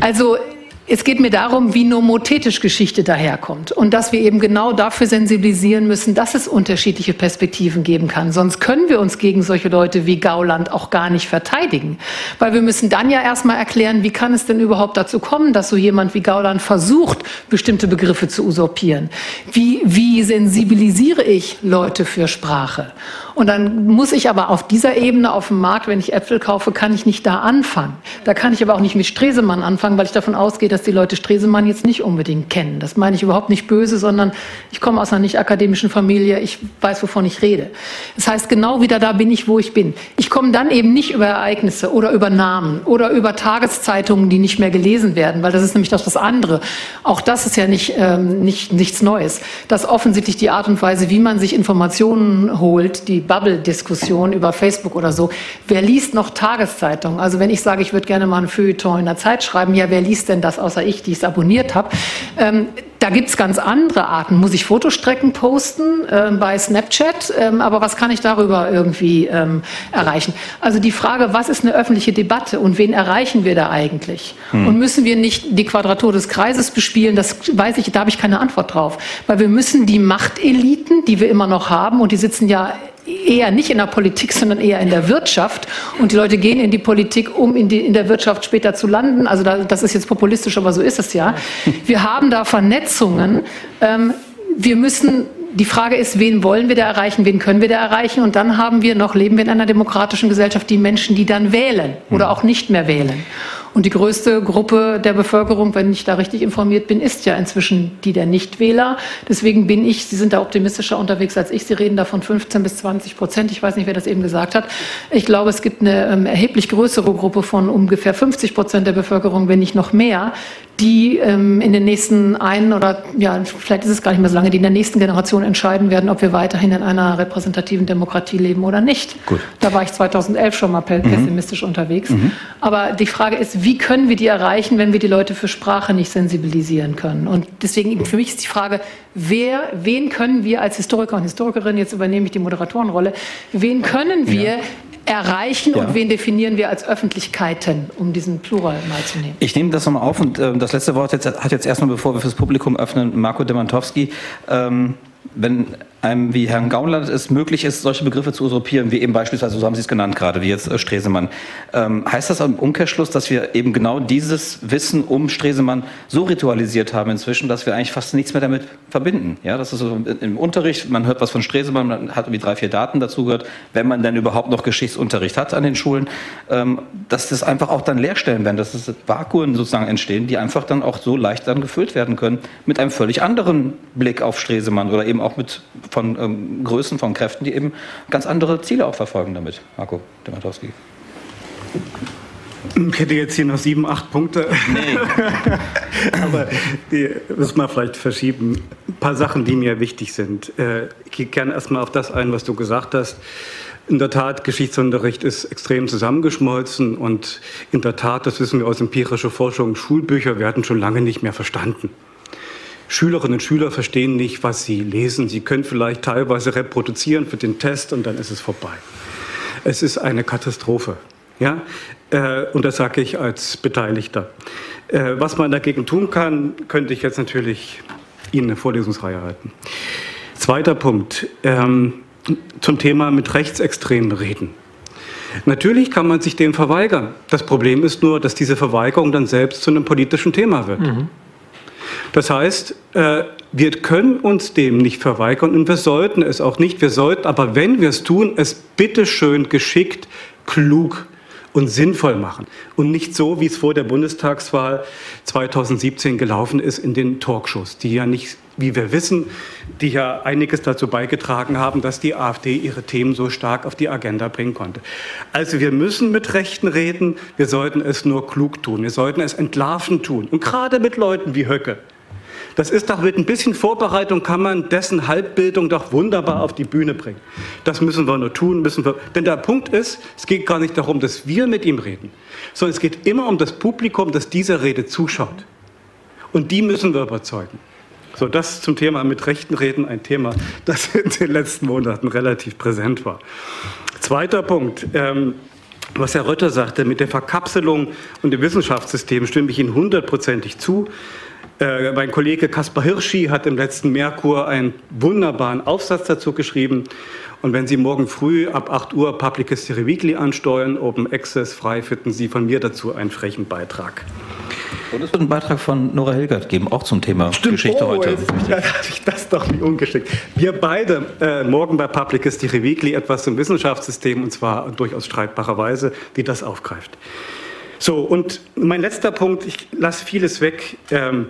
also es geht mir darum, wie nomothetisch Geschichte daherkommt und dass wir eben genau dafür sensibilisieren müssen, dass es unterschiedliche Perspektiven geben kann. Sonst können wir uns gegen solche Leute wie Gauland auch gar nicht verteidigen, weil wir müssen dann ja erstmal erklären, wie kann es denn überhaupt dazu kommen, dass so jemand wie Gauland versucht, bestimmte Begriffe zu usurpieren. Wie, wie sensibilisiere ich Leute für Sprache? Und dann muss ich aber auf dieser Ebene auf dem Markt, wenn ich Äpfel kaufe, kann ich nicht da anfangen. Da kann ich aber auch nicht mit Stresemann anfangen, weil ich davon ausgehe, dass die Leute Stresemann jetzt nicht unbedingt kennen. Das meine ich überhaupt nicht böse, sondern ich komme aus einer nicht akademischen Familie. Ich weiß, wovon ich rede. Das heißt, genau wieder da bin ich, wo ich bin. Ich komme dann eben nicht über Ereignisse oder über Namen oder über Tageszeitungen, die nicht mehr gelesen werden, weil das ist nämlich doch das andere. Auch das ist ja nicht, ähm, nicht, nichts Neues. Dass offensichtlich die Art und Weise, wie man sich Informationen holt, die Bubble-Diskussion über Facebook oder so, wer liest noch Tageszeitungen? Also wenn ich sage, ich würde gerne mal ein Feuilleton in der Zeit schreiben, ja, wer liest denn das außer ich, die es abonniert habe? Ähm, da gibt es ganz andere Arten. Muss ich Fotostrecken posten äh, bei Snapchat? Ähm, aber was kann ich darüber irgendwie ähm, erreichen? Also die Frage, was ist eine öffentliche Debatte und wen erreichen wir da eigentlich? Hm. Und müssen wir nicht die Quadratur des Kreises bespielen? Das weiß ich, da habe ich keine Antwort drauf. Weil wir müssen die Machteliten, die wir immer noch haben, und die sitzen ja eher nicht in der Politik, sondern eher in der Wirtschaft. Und die Leute gehen in die Politik, um in, die, in der Wirtschaft später zu landen. Also da, das ist jetzt populistisch, aber so ist es ja. Wir haben da Vernetzungen. Ähm, wir müssen die Frage ist, wen wollen wir da erreichen, wen können wir da erreichen? Und dann haben wir noch, leben wir in einer demokratischen Gesellschaft, die Menschen, die dann wählen oder auch nicht mehr wählen. Und die größte Gruppe der Bevölkerung, wenn ich da richtig informiert bin, ist ja inzwischen die der Nichtwähler. Deswegen bin ich, Sie sind da optimistischer unterwegs als ich. Sie reden da von 15 bis 20 Prozent. Ich weiß nicht, wer das eben gesagt hat. Ich glaube, es gibt eine ähm, erheblich größere Gruppe von ungefähr 50 Prozent der Bevölkerung, wenn nicht noch mehr, die ähm, in den nächsten einen oder ja, vielleicht ist es gar nicht mehr so lange, die in der nächsten Generation entscheiden werden, ob wir weiterhin in einer repräsentativen Demokratie leben oder nicht. Gut. Da war ich 2011 schon mal mhm. pessimistisch mhm. unterwegs. Mhm. Aber die Frage ist, wie können wir die erreichen, wenn wir die Leute für Sprache nicht sensibilisieren können? Und deswegen für mich ist die Frage, wer, wen können wir als Historiker und Historikerin, jetzt übernehme ich die Moderatorenrolle, wen können wir ja erreichen ja. und wen definieren wir als Öffentlichkeiten, um diesen Plural mal zu nehmen? Ich nehme das nochmal auf und äh, das letzte Wort jetzt, hat jetzt erstmal, bevor wir fürs Publikum öffnen, Marco Demantowski. Ähm, wenn einem wie Herrn Gauland es möglich ist, solche Begriffe zu usurpieren, wie eben beispielsweise, so haben Sie es genannt gerade, wie jetzt äh, Stresemann. Ähm, heißt das im Umkehrschluss, dass wir eben genau dieses Wissen um Stresemann so ritualisiert haben inzwischen, dass wir eigentlich fast nichts mehr damit verbinden? Ja, das ist so im Unterricht, man hört was von Stresemann, man hat irgendwie drei, vier Daten dazu gehört, wenn man denn überhaupt noch Geschichtsunterricht hat an den Schulen, ähm, dass das einfach auch dann Leerstellen werden, dass es Vakuen sozusagen entstehen, die einfach dann auch so leicht dann gefüllt werden können mit einem völlig anderen Blick auf Stresemann oder eben auch mit von ähm, Größen, von Kräften, die eben ganz andere Ziele auch verfolgen damit. Marco Dematowski. Ich hätte jetzt hier noch sieben, acht Punkte. Nee. Aber die müssen wir vielleicht verschieben. Ein paar Sachen, die mir wichtig sind. Äh, ich gehe gerne erstmal auf das ein, was du gesagt hast. In der Tat, Geschichtsunterricht ist extrem zusammengeschmolzen und in der Tat, das wissen wir aus empirischer Forschung, Schulbücher werden schon lange nicht mehr verstanden. Schülerinnen und Schüler verstehen nicht, was sie lesen. Sie können vielleicht teilweise reproduzieren für den Test und dann ist es vorbei. Es ist eine Katastrophe. Ja? Äh, und das sage ich als Beteiligter. Äh, was man dagegen tun kann, könnte ich jetzt natürlich Ihnen eine Vorlesungsreihe halten. Zweiter Punkt ähm, zum Thema mit Rechtsextremen reden. Natürlich kann man sich dem verweigern. Das Problem ist nur, dass diese Verweigerung dann selbst zu einem politischen Thema wird. Mhm. Das heißt, äh, wir können uns dem nicht verweigern und wir sollten es auch nicht. Wir sollten aber, wenn wir es tun, es bitteschön geschickt, klug und sinnvoll machen. Und nicht so, wie es vor der Bundestagswahl 2017 gelaufen ist in den Talkshows, die ja nicht, wie wir wissen, die ja einiges dazu beigetragen haben, dass die AfD ihre Themen so stark auf die Agenda bringen konnte. Also wir müssen mit Rechten reden, wir sollten es nur klug tun, wir sollten es entlarven tun. Und gerade mit Leuten wie Höcke, das ist doch mit ein bisschen Vorbereitung kann man dessen Halbbildung doch wunderbar auf die Bühne bringen. Das müssen wir nur tun, müssen wir. Denn der Punkt ist, es geht gar nicht darum, dass wir mit ihm reden, sondern es geht immer um das Publikum, das dieser Rede zuschaut. Und die müssen wir überzeugen. So, das zum Thema mit Rechten reden, ein Thema, das in den letzten Monaten relativ präsent war. Zweiter Punkt. Ähm, was Herr Rötter sagte, mit der Verkapselung und dem Wissenschaftssystem stimme ich Ihnen hundertprozentig zu. Äh, mein Kollege Kaspar Hirschi hat im letzten Merkur einen wunderbaren Aufsatz dazu geschrieben. Und wenn Sie morgen früh ab 8 Uhr Public History Weekly ansteuern, Open Access frei, finden Sie von mir dazu einen frechen Beitrag. Und es wird einen Beitrag von Nora Hilgert geben, auch zum Thema Stimmt. Geschichte oh, heute. Jetzt, ja, ich das doch nicht ungeschickt. Wir beide äh, morgen bei Public History Weekly etwas zum Wissenschaftssystem und zwar durchaus streitbarerweise, wie das aufgreift. So, und mein letzter Punkt, ich lasse vieles weg. Ähm,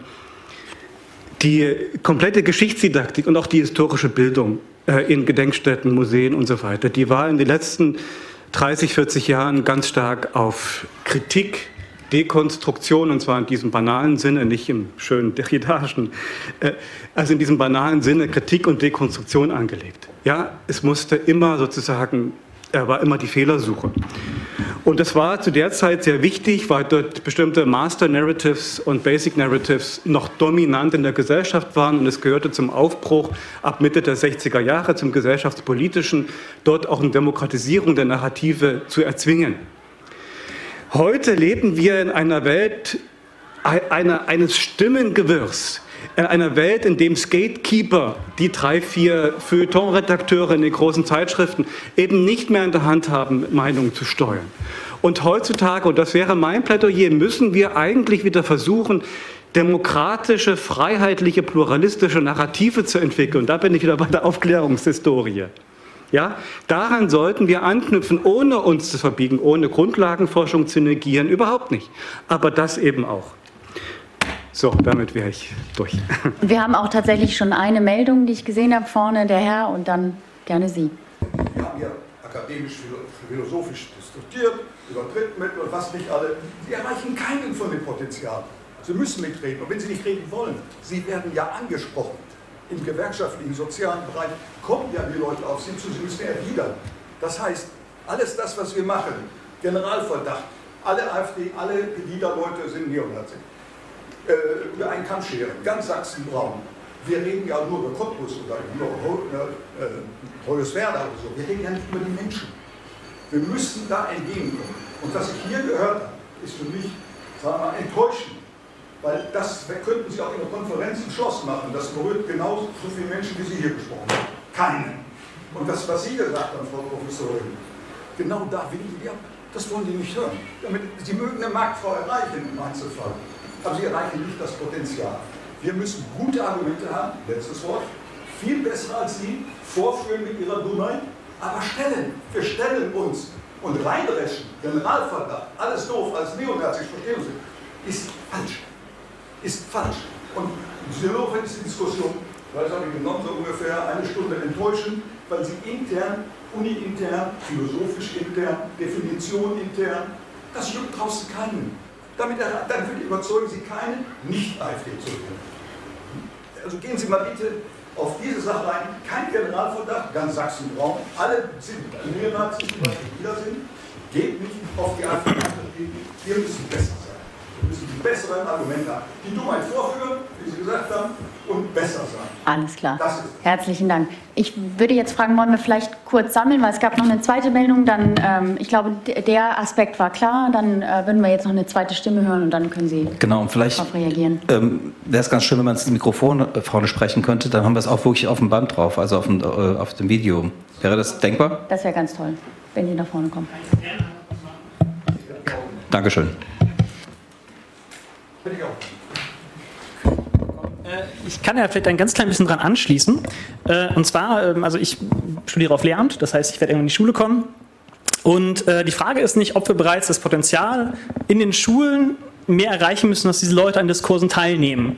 die komplette Geschichtsdidaktik und auch die historische Bildung äh, in Gedenkstätten, Museen und so weiter, die war in den letzten 30, 40 Jahren ganz stark auf Kritik, Dekonstruktion, und zwar in diesem banalen Sinne, nicht im schönen Derridaschen, äh, also in diesem banalen Sinne Kritik und Dekonstruktion angelegt. Ja, es musste immer sozusagen er war immer die Fehlersuche. Und das war zu der Zeit sehr wichtig, weil dort bestimmte Master Narratives und Basic Narratives noch dominant in der Gesellschaft waren und es gehörte zum Aufbruch ab Mitte der 60er Jahre zum gesellschaftspolitischen, dort auch eine Demokratisierung der Narrative zu erzwingen. Heute leben wir in einer Welt einer, eines Stimmengewirrs, in einer Welt, in dem Gatekeeper, die drei, vier Feuilleton-Redakteure in den großen Zeitschriften, eben nicht mehr in der Hand haben, Meinungen zu steuern. Und heutzutage, und das wäre mein Plädoyer, müssen wir eigentlich wieder versuchen, demokratische, freiheitliche, pluralistische Narrative zu entwickeln. Und da bin ich wieder bei der Aufklärungshistorie. Ja, daran sollten wir anknüpfen, ohne uns zu verbiegen, ohne Grundlagenforschung zu negieren, überhaupt nicht. Aber das eben auch. So, damit wäre ich durch. Wir haben auch tatsächlich schon eine Meldung, die ich gesehen habe, vorne der Herr und dann gerne Sie. Wir haben ja akademisch, philosophisch diskutiert über Drittmittel und was nicht alle. Sie erreichen keinen von dem Potenzial. Sie müssen mitreden. Und wenn Sie nicht reden wollen, Sie werden ja angesprochen. Im gewerkschaftlichen, sozialen Bereich kommen ja die Leute auf Sie zu, Sie müssen erwidern. Das heißt, alles das, was wir machen, Generalverdacht, alle AfD, alle Pegida-Leute sind Neonazis äh, über einen Kamm scheren, ganz Sachsen-Braun. Wir reden ja nur über Cottbus oder über äh, Hoyerswerda oder so. Wir reden ja nicht über die Menschen. Wir müssen da entgegenkommen. Und was ich hier gehört habe, ist für mich, sagen wir mal, enttäuschend. Weil das könnten Sie auch in der Konferenz im Schloss machen. Das berührt genauso so viele Menschen, wie Sie hier gesprochen haben. Keinen. Und das, was Sie gesagt haben, Frau Professorin, genau da will ich ab. Das wollen die nicht hören. Damit, Sie mögen eine Marktfrau erreichen im Einzelfall aber sie erreichen nicht das Potenzial. Wir müssen gute Argumente haben, letztes Wort, viel besser als Sie, vorführen mit Ihrer Dummheit, aber stellen, wir stellen uns und reinreschen, Generalverdacht, alles doof, alles neonazisch, verstehen Sie, ist falsch. Ist falsch. Und insofern ist die Diskussion, weil das habe ich genommen, so ungefähr eine Stunde enttäuschend, weil sie intern, uni-intern, philosophisch intern, Definition intern, das juckt draußen keinen. Damit dann überzeugen Sie keinen, nicht AfD zu wählen. Also gehen Sie mal bitte auf diese Sache rein. Kein Generalverdacht, ganz Sachsen-Braun. Alle sind Neonazis, die wieder sind. Geht nicht auf die AfD. Wir müssen besser sein. Wir müssen die besseren Argumente haben. Die Dummheit vorführen, wie Sie gesagt haben, und besser sein. Alles klar. Herzlichen Dank. Ich würde jetzt fragen, wollen wir vielleicht kurz sammeln, weil es gab noch eine zweite Meldung. Dann, ähm, ich glaube, der Aspekt war klar. Dann äh, würden wir jetzt noch eine zweite Stimme hören und dann können Sie genau, und vielleicht, darauf reagieren. Ähm, Wäre es ganz schön, wenn man ins Mikrofon äh, vorne sprechen könnte. Dann haben wir es auch wirklich auf dem Band drauf, also auf dem, äh, auf dem Video. Wäre das denkbar? Das wäre ganz toll, wenn Sie nach vorne kommen. Dankeschön. Äh, ich kann ja vielleicht ein ganz klein bisschen dran anschließen. Äh, und zwar, ähm, also ich studiere auf Lehramt, das heißt, ich werde irgendwann in die Schule kommen. Und äh, die Frage ist nicht, ob wir bereits das Potenzial in den Schulen mehr erreichen müssen, dass diese Leute an Diskursen teilnehmen.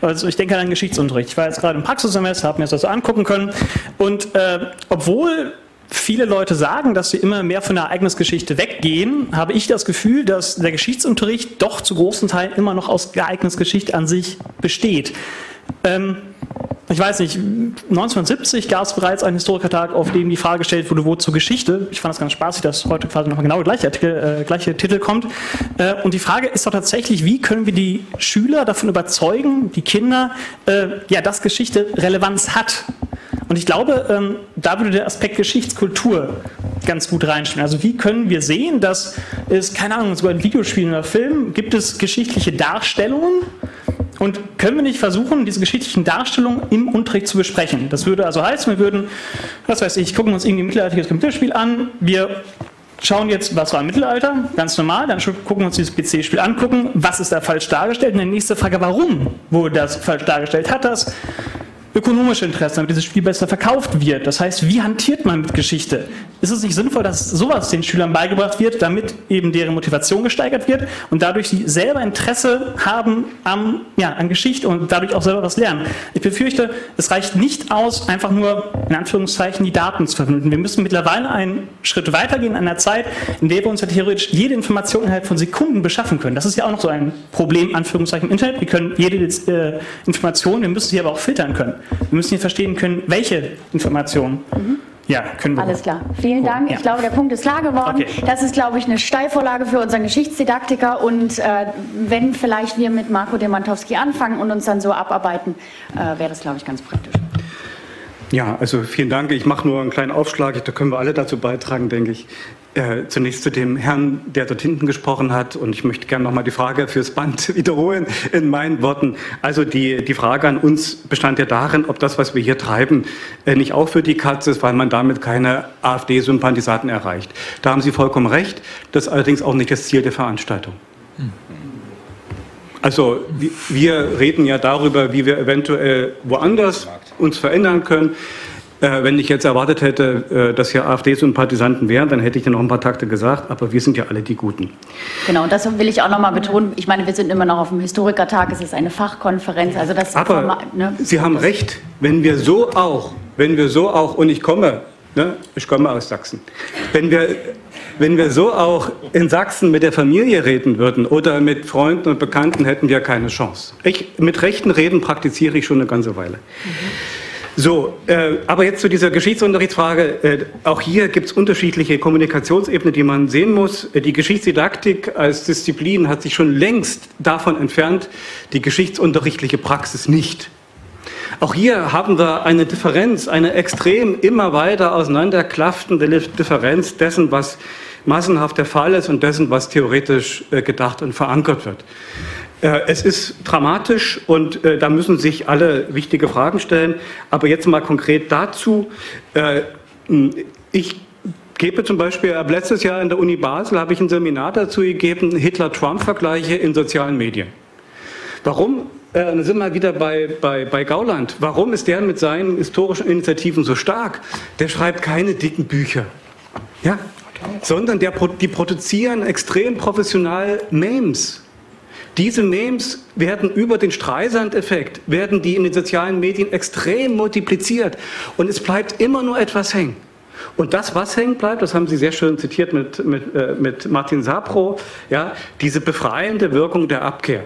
Also ich denke an den Geschichtsunterricht. Ich war jetzt gerade im Praxissemester, habe mir das also angucken können. Und äh, obwohl viele Leute sagen, dass wir immer mehr von der Ereignisgeschichte weggehen, habe ich das Gefühl, dass der Geschichtsunterricht doch zu großen Teilen immer noch aus Ereignisgeschichte an sich besteht. Ähm, ich weiß nicht, 1970 gab es bereits einen Historikertag, auf dem die Frage gestellt wurde, wozu Geschichte? Ich fand das ganz spaßig, dass heute quasi nochmal genau der gleiche, äh, gleiche Titel kommt. Äh, und die Frage ist doch tatsächlich, wie können wir die Schüler davon überzeugen, die Kinder, äh, ja, dass Geschichte Relevanz hat? Und ich glaube, ähm, da würde der Aspekt Geschichtskultur ganz gut reinstellen. Also wie können wir sehen, dass es, keine Ahnung, sogar in Videospielen oder Filmen gibt es geschichtliche Darstellungen und können wir nicht versuchen, diese geschichtlichen Darstellungen im Unterricht zu besprechen? Das würde also heißen, wir würden, was weiß ich, gucken uns irgendwie ein mittelalterliches Computerspiel an, wir schauen jetzt, was war im Mittelalter, ganz normal, dann gucken wir uns dieses PC-Spiel angucken, was ist da falsch dargestellt und die nächste Frage, warum wurde das falsch dargestellt? Hat das ökonomische Interessen, damit dieses Spiel besser verkauft wird. Das heißt, wie hantiert man mit Geschichte? Ist es nicht sinnvoll, dass sowas den Schülern beigebracht wird, damit eben deren Motivation gesteigert wird und dadurch sie selber Interesse haben am, ja, an Geschichte und dadurch auch selber was lernen? Ich befürchte, es reicht nicht aus, einfach nur in Anführungszeichen die Daten zu verwenden. Wir müssen mittlerweile einen Schritt weitergehen in einer Zeit, in der wir uns ja theoretisch jede Information innerhalb von Sekunden beschaffen können. Das ist ja auch noch so ein Problem, Anführungszeichen, im Internet. Wir können jede äh, Information, wir müssen sie aber auch filtern können. Wir müssen hier verstehen können, welche Informationen. Mhm. Ja, können wir. Alles klar. Vielen Dank. Ja. Ich glaube, der Punkt ist klar geworden. Okay. Das ist, glaube ich, eine Steilvorlage für unseren Geschichtsdidaktiker. Und äh, wenn vielleicht wir mit Marco Demantowski anfangen und uns dann so abarbeiten, äh, wäre das, glaube ich, ganz praktisch. Ja, also vielen Dank. Ich mache nur einen kleinen Aufschlag. Da können wir alle dazu beitragen, denke ich. Äh, zunächst zu dem Herrn, der dort hinten gesprochen hat. Und ich möchte gerne nochmal die Frage fürs Band wiederholen in meinen Worten. Also die, die Frage an uns bestand ja darin, ob das, was wir hier treiben, äh, nicht auch für die Katze ist, weil man damit keine AfD-Sympathisanten erreicht. Da haben Sie vollkommen recht. Das ist allerdings auch nicht das Ziel der Veranstaltung. Also wir reden ja darüber, wie wir eventuell woanders uns verändern können. Äh, wenn ich jetzt erwartet hätte, äh, dass hier AfD-Sympathisanten wären, dann hätte ich dir noch ein paar Takte gesagt, aber wir sind ja alle die Guten. Genau, und das will ich auch noch mal betonen. Ich meine, wir sind immer noch auf dem Historikertag, es ist eine Fachkonferenz. Also das aber ne? Sie haben recht, wenn wir so auch, wenn wir so auch, und ich komme, ne, ich komme aus Sachsen, wenn wir, wenn wir so auch in Sachsen mit der Familie reden würden oder mit Freunden und Bekannten, hätten wir keine Chance. Ich, mit rechten Reden praktiziere ich schon eine ganze Weile. So, äh, aber jetzt zu dieser Geschichtsunterrichtsfrage. Äh, auch hier gibt es unterschiedliche Kommunikationsebenen, die man sehen muss. Äh, die Geschichtsdidaktik als Disziplin hat sich schon längst davon entfernt, die geschichtsunterrichtliche Praxis nicht. Auch hier haben wir eine Differenz, eine extrem immer weiter auseinanderklaffende Differenz dessen, was massenhaft der Fall ist und dessen, was theoretisch äh, gedacht und verankert wird. Äh, es ist dramatisch und äh, da müssen sich alle wichtige Fragen stellen. Aber jetzt mal konkret dazu. Ich gebe zum Beispiel, ab letztes Jahr in der Uni Basel habe ich ein Seminar dazu gegeben, Hitler-Trump-Vergleiche in sozialen Medien. Warum? Äh, dann sind wir wieder bei, bei, bei Gauland. Warum ist der mit seinen historischen Initiativen so stark? Der schreibt keine dicken Bücher. Ja? Sondern der, die produzieren extrem professional Memes. Diese Memes werden über den Streisand-Effekt, werden die in den sozialen Medien extrem multipliziert und es bleibt immer nur etwas hängen. Und das, was hängen bleibt, das haben Sie sehr schön zitiert mit, mit, äh, mit Martin Sapro, ja, diese befreiende Wirkung der Abkehr.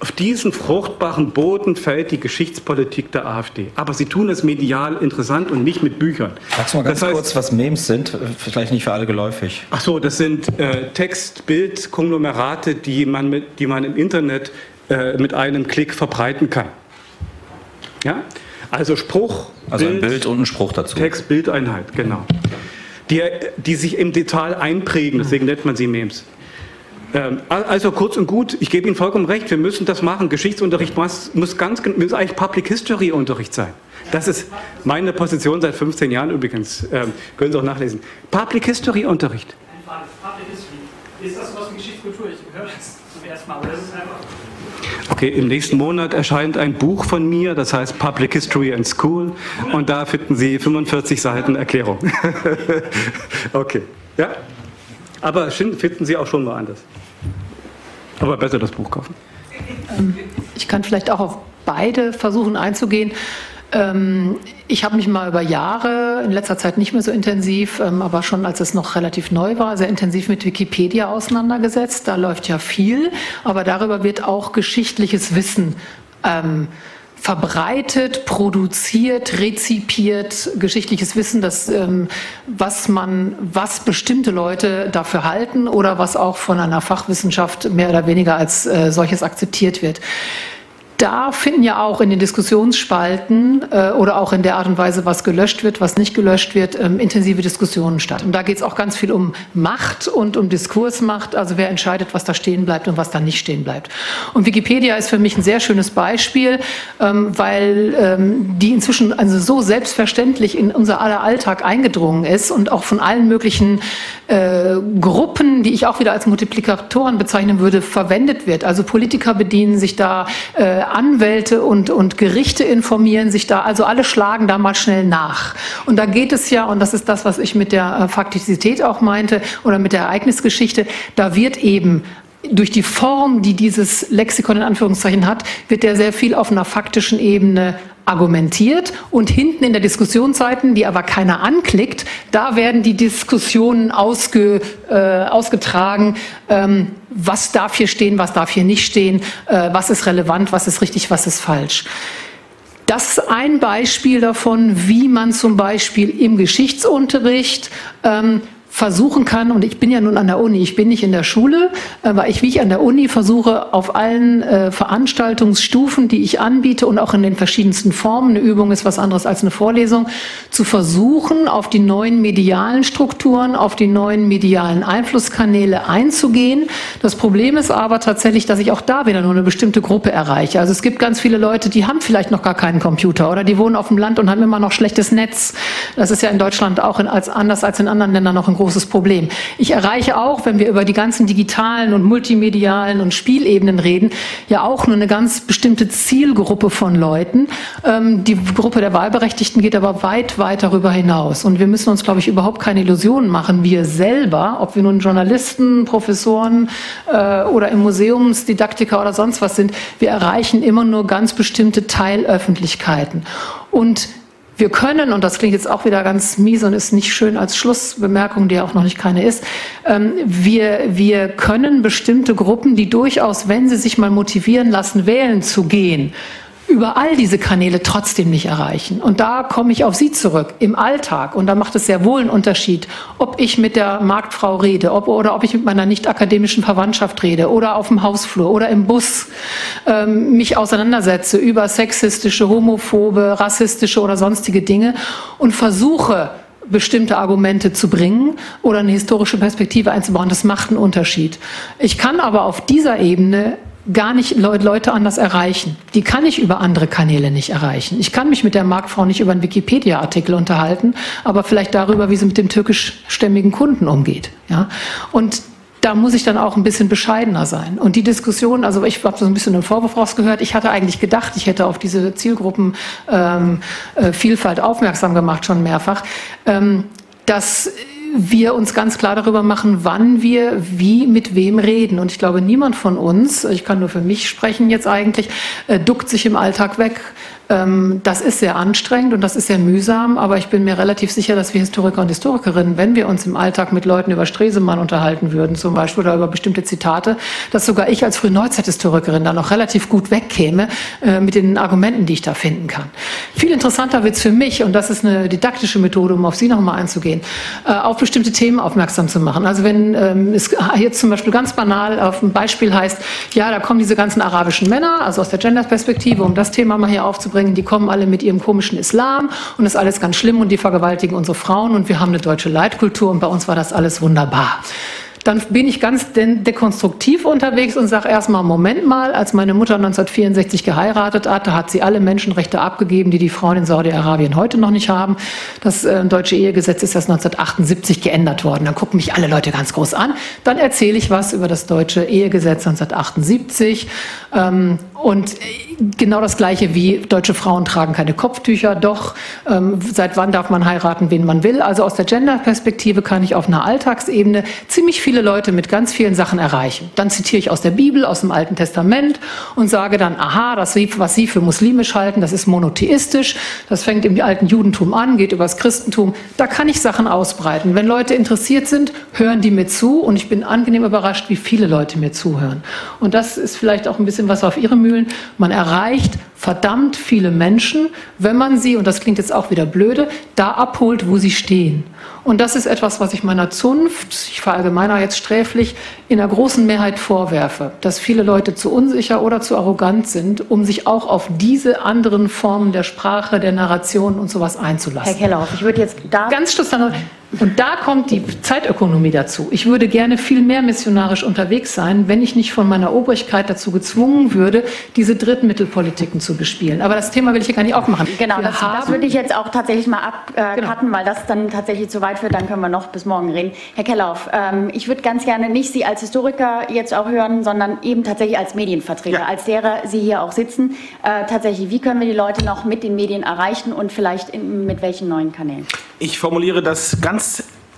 Auf diesen fruchtbaren Boden fällt die Geschichtspolitik der AfD. Aber sie tun es medial interessant und nicht mit Büchern. Sagst du mal ganz das heißt, kurz, was Memes sind? Vielleicht nicht für alle geläufig. Ach so, das sind äh, Text-, Bild-, Konglomerate, die man, mit, die man im Internet äh, mit einem Klick verbreiten kann. Ja? Also Spruch. Also Bild, ein Bild und ein Spruch dazu. Text, Bildeinheit, genau. Die, die sich im Detail einprägen, deswegen nennt man sie Memes. Ähm, also kurz und gut, ich gebe Ihnen vollkommen recht, wir müssen das machen. Geschichtsunterricht muss, muss ganz muss eigentlich Public History Unterricht sein. Das ist meine Position seit 15 Jahren übrigens. Ähm, können Sie auch nachlesen. Public History Unterricht. Public History. Ist das was wie Geschichtskultur? Ich höre das zum ersten Mal, aber das ist einfach. Okay, im nächsten Monat erscheint ein Buch von mir, das heißt Public History and School, und da finden Sie 45 Seiten Erklärung. okay, ja? Aber finden Sie auch schon woanders. Aber besser das Buch kaufen. Ähm, ich kann vielleicht auch auf beide versuchen einzugehen. Ähm, ich habe mich mal über Jahre, in letzter Zeit nicht mehr so intensiv, ähm, aber schon als es noch relativ neu war, sehr intensiv mit Wikipedia auseinandergesetzt. Da läuft ja viel, aber darüber wird auch geschichtliches Wissen ähm, verbreitet, produziert, rezipiert geschichtliches Wissen, das, ähm, was man, was bestimmte Leute dafür halten oder was auch von einer Fachwissenschaft mehr oder weniger als äh, solches akzeptiert wird da finden ja auch in den Diskussionsspalten äh, oder auch in der Art und Weise, was gelöscht wird, was nicht gelöscht wird, ähm, intensive Diskussionen statt. Und da geht es auch ganz viel um Macht und um Diskursmacht, also wer entscheidet, was da stehen bleibt und was da nicht stehen bleibt. Und Wikipedia ist für mich ein sehr schönes Beispiel, ähm, weil ähm, die inzwischen also so selbstverständlich in unser aller Alltag eingedrungen ist und auch von allen möglichen äh, Gruppen, die ich auch wieder als Multiplikatoren bezeichnen würde, verwendet wird. Also Politiker bedienen sich da, äh, Anwälte und, und Gerichte informieren sich da, also alle schlagen da mal schnell nach. Und da geht es ja, und das ist das, was ich mit der äh, Faktizität auch meinte oder mit der Ereignisgeschichte, da wird eben durch die Form, die dieses Lexikon in Anführungszeichen hat, wird der sehr viel auf einer faktischen Ebene argumentiert und hinten in der Diskussionsseiten, die aber keiner anklickt, da werden die Diskussionen ausge, äh, ausgetragen, ähm, was darf hier stehen, was darf hier nicht stehen, äh, was ist relevant, was ist richtig, was ist falsch. Das ist ein Beispiel davon, wie man zum Beispiel im Geschichtsunterricht ähm, versuchen kann, und ich bin ja nun an der Uni, ich bin nicht in der Schule, aber ich, wie ich an der Uni versuche, auf allen äh, Veranstaltungsstufen, die ich anbiete und auch in den verschiedensten Formen, eine Übung ist was anderes als eine Vorlesung, zu versuchen, auf die neuen medialen Strukturen, auf die neuen medialen Einflusskanäle einzugehen. Das Problem ist aber tatsächlich, dass ich auch da wieder nur eine bestimmte Gruppe erreiche. Also es gibt ganz viele Leute, die haben vielleicht noch gar keinen Computer oder die wohnen auf dem Land und haben immer noch schlechtes Netz. Das ist ja in Deutschland auch in, als, anders als in anderen Ländern noch ein großes Problem. Ich erreiche auch, wenn wir über die ganzen digitalen und multimedialen und Spielebenen reden, ja auch nur eine ganz bestimmte Zielgruppe von Leuten. Ähm, die Gruppe der Wahlberechtigten geht aber weit, weit darüber hinaus. Und wir müssen uns, glaube ich, überhaupt keine Illusionen machen. Wir selber, ob wir nun Journalisten, Professoren äh, oder im Museumsdidaktiker oder sonst was sind, wir erreichen immer nur ganz bestimmte Teilöffentlichkeiten. Und wir können, und das klingt jetzt auch wieder ganz mies und ist nicht schön als Schlussbemerkung, die auch noch nicht keine ist, ähm, wir, wir können bestimmte Gruppen, die durchaus, wenn sie sich mal motivieren lassen, wählen zu gehen, über all diese Kanäle trotzdem nicht erreichen. Und da komme ich auf Sie zurück, im Alltag. Und da macht es sehr wohl einen Unterschied, ob ich mit der Marktfrau rede ob, oder ob ich mit meiner nicht akademischen Verwandtschaft rede oder auf dem Hausflur oder im Bus ähm, mich auseinandersetze über sexistische, homophobe, rassistische oder sonstige Dinge und versuche, bestimmte Argumente zu bringen oder eine historische Perspektive einzubauen. Das macht einen Unterschied. Ich kann aber auf dieser Ebene gar nicht Leute anders erreichen. Die kann ich über andere Kanäle nicht erreichen. Ich kann mich mit der Marktfrau nicht über einen Wikipedia-Artikel unterhalten, aber vielleicht darüber, wie sie mit dem türkischstämmigen Kunden umgeht. Ja? Und da muss ich dann auch ein bisschen bescheidener sein. Und die Diskussion, also ich habe so ein bisschen einen Vorwurf rausgehört, ich hatte eigentlich gedacht, ich hätte auf diese Zielgruppenvielfalt ähm, äh, aufmerksam gemacht, schon mehrfach. Ähm, dass wir uns ganz klar darüber machen, wann wir wie mit wem reden. Und ich glaube, niemand von uns, ich kann nur für mich sprechen jetzt eigentlich, äh, duckt sich im Alltag weg. Ähm, das ist sehr anstrengend und das ist sehr mühsam, aber ich bin mir relativ sicher, dass wir Historiker und Historikerinnen, wenn wir uns im Alltag mit Leuten über Stresemann unterhalten würden, zum Beispiel, oder über bestimmte Zitate, dass sogar ich als Frühneuzeithistorikerin da noch relativ gut wegkäme äh, mit den Argumenten, die ich da finden kann. Viel interessanter wird es für mich, und das ist eine didaktische Methode, um auf Sie nochmal einzugehen, äh, auf bestimmte Themen aufmerksam zu machen. Also wenn ähm, es jetzt zum Beispiel ganz banal auf ein Beispiel heißt, ja, da kommen diese ganzen arabischen Männer, also aus der Gender-Perspektive, um das Thema mal hier aufzubringen, bringen, die kommen alle mit ihrem komischen Islam und das ist alles ganz schlimm und die vergewaltigen unsere Frauen und wir haben eine deutsche Leitkultur und bei uns war das alles wunderbar dann bin ich ganz dekonstruktiv unterwegs und sage erstmal, Moment mal, als meine Mutter 1964 geheiratet hatte, hat sie alle Menschenrechte abgegeben, die die Frauen in Saudi-Arabien heute noch nicht haben. Das äh, deutsche Ehegesetz ist erst 1978 geändert worden. Dann gucken mich alle Leute ganz groß an. Dann erzähle ich was über das deutsche Ehegesetz 1978. Ähm, und genau das Gleiche wie deutsche Frauen tragen keine Kopftücher. Doch, ähm, seit wann darf man heiraten, wen man will? Also aus der Gender-Perspektive kann ich auf einer Alltagsebene ziemlich viele Leute mit ganz vielen Sachen erreichen. Dann zitiere ich aus der Bibel, aus dem Alten Testament und sage dann, aha, das, was Sie für muslimisch halten, das ist monotheistisch. Das fängt im alten Judentum an, geht übers Christentum. Da kann ich Sachen ausbreiten. Wenn Leute interessiert sind, hören die mir zu und ich bin angenehm überrascht, wie viele Leute mir zuhören. Und das ist vielleicht auch ein bisschen was auf Ihre Mühlen. Man erreicht verdammt viele Menschen, wenn man sie, und das klingt jetzt auch wieder blöde, da abholt, wo sie stehen. Und das ist etwas, was ich meiner Zunft, ich verallgemeiner jetzt sträflich, in der großen Mehrheit vorwerfe, dass viele Leute zu unsicher oder zu arrogant sind, um sich auch auf diese anderen Formen der Sprache, der Narration und sowas einzulassen. Herr Kellerhoff, ich würde jetzt da... Ganz schluss dann und da kommt die Zeitökonomie dazu. Ich würde gerne viel mehr missionarisch unterwegs sein, wenn ich nicht von meiner Obrigkeit dazu gezwungen würde, diese Drittmittelpolitiken zu bespielen. Aber das Thema will ich hier gar nicht aufmachen. Genau, das, das, würde ich jetzt auch tatsächlich mal abcutten, äh, genau. weil das dann tatsächlich zu weit führt. Dann können wir noch bis morgen reden. Herr Kellauf, ähm, ich würde ganz gerne nicht Sie als Historiker jetzt auch hören, sondern eben tatsächlich als Medienvertreter, ja. als derer Sie hier auch sitzen. Äh, tatsächlich, wie können wir die Leute noch mit den Medien erreichen und vielleicht in, mit welchen neuen Kanälen? Ich formuliere das ganz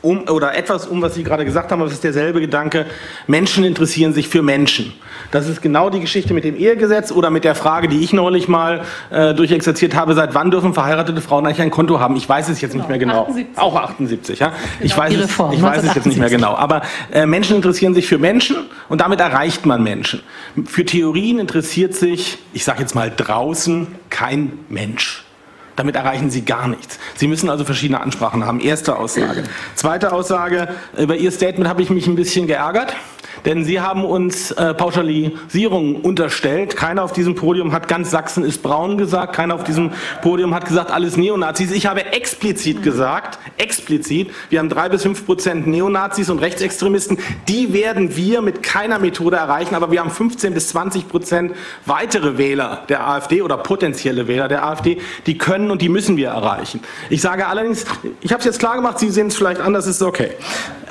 um, oder etwas um, was Sie gerade gesagt haben, aber es ist derselbe Gedanke. Menschen interessieren sich für Menschen. Das ist genau die Geschichte mit dem Ehegesetz oder mit der Frage, die ich neulich mal äh, durchexerziert habe, seit wann dürfen verheiratete Frauen eigentlich ein Konto haben? Ich weiß es jetzt genau. nicht mehr genau. 78. Auch 78, ja. Genau, ich weiß, es, ich weiß es jetzt nicht mehr genau. Aber äh, Menschen interessieren sich für Menschen und damit erreicht man Menschen. Für Theorien interessiert sich, ich sage jetzt mal draußen, kein Mensch. Damit erreichen Sie gar nichts. Sie müssen also verschiedene Ansprachen haben. Erste Aussage. Zweite Aussage, über Ihr Statement habe ich mich ein bisschen geärgert. Denn Sie haben uns äh, Pauschalisierung unterstellt. Keiner auf diesem Podium hat ganz Sachsen ist braun gesagt. Keiner auf diesem Podium hat gesagt, alles Neonazis. Ich habe explizit gesagt, explizit, wir haben drei bis fünf Prozent Neonazis und Rechtsextremisten. Die werden wir mit keiner Methode erreichen. Aber wir haben 15 bis 20 Prozent weitere Wähler der AfD oder potenzielle Wähler der AfD. Die können und die müssen wir erreichen. Ich sage allerdings, ich habe es jetzt klar gemacht, Sie sehen es vielleicht anders, ist okay.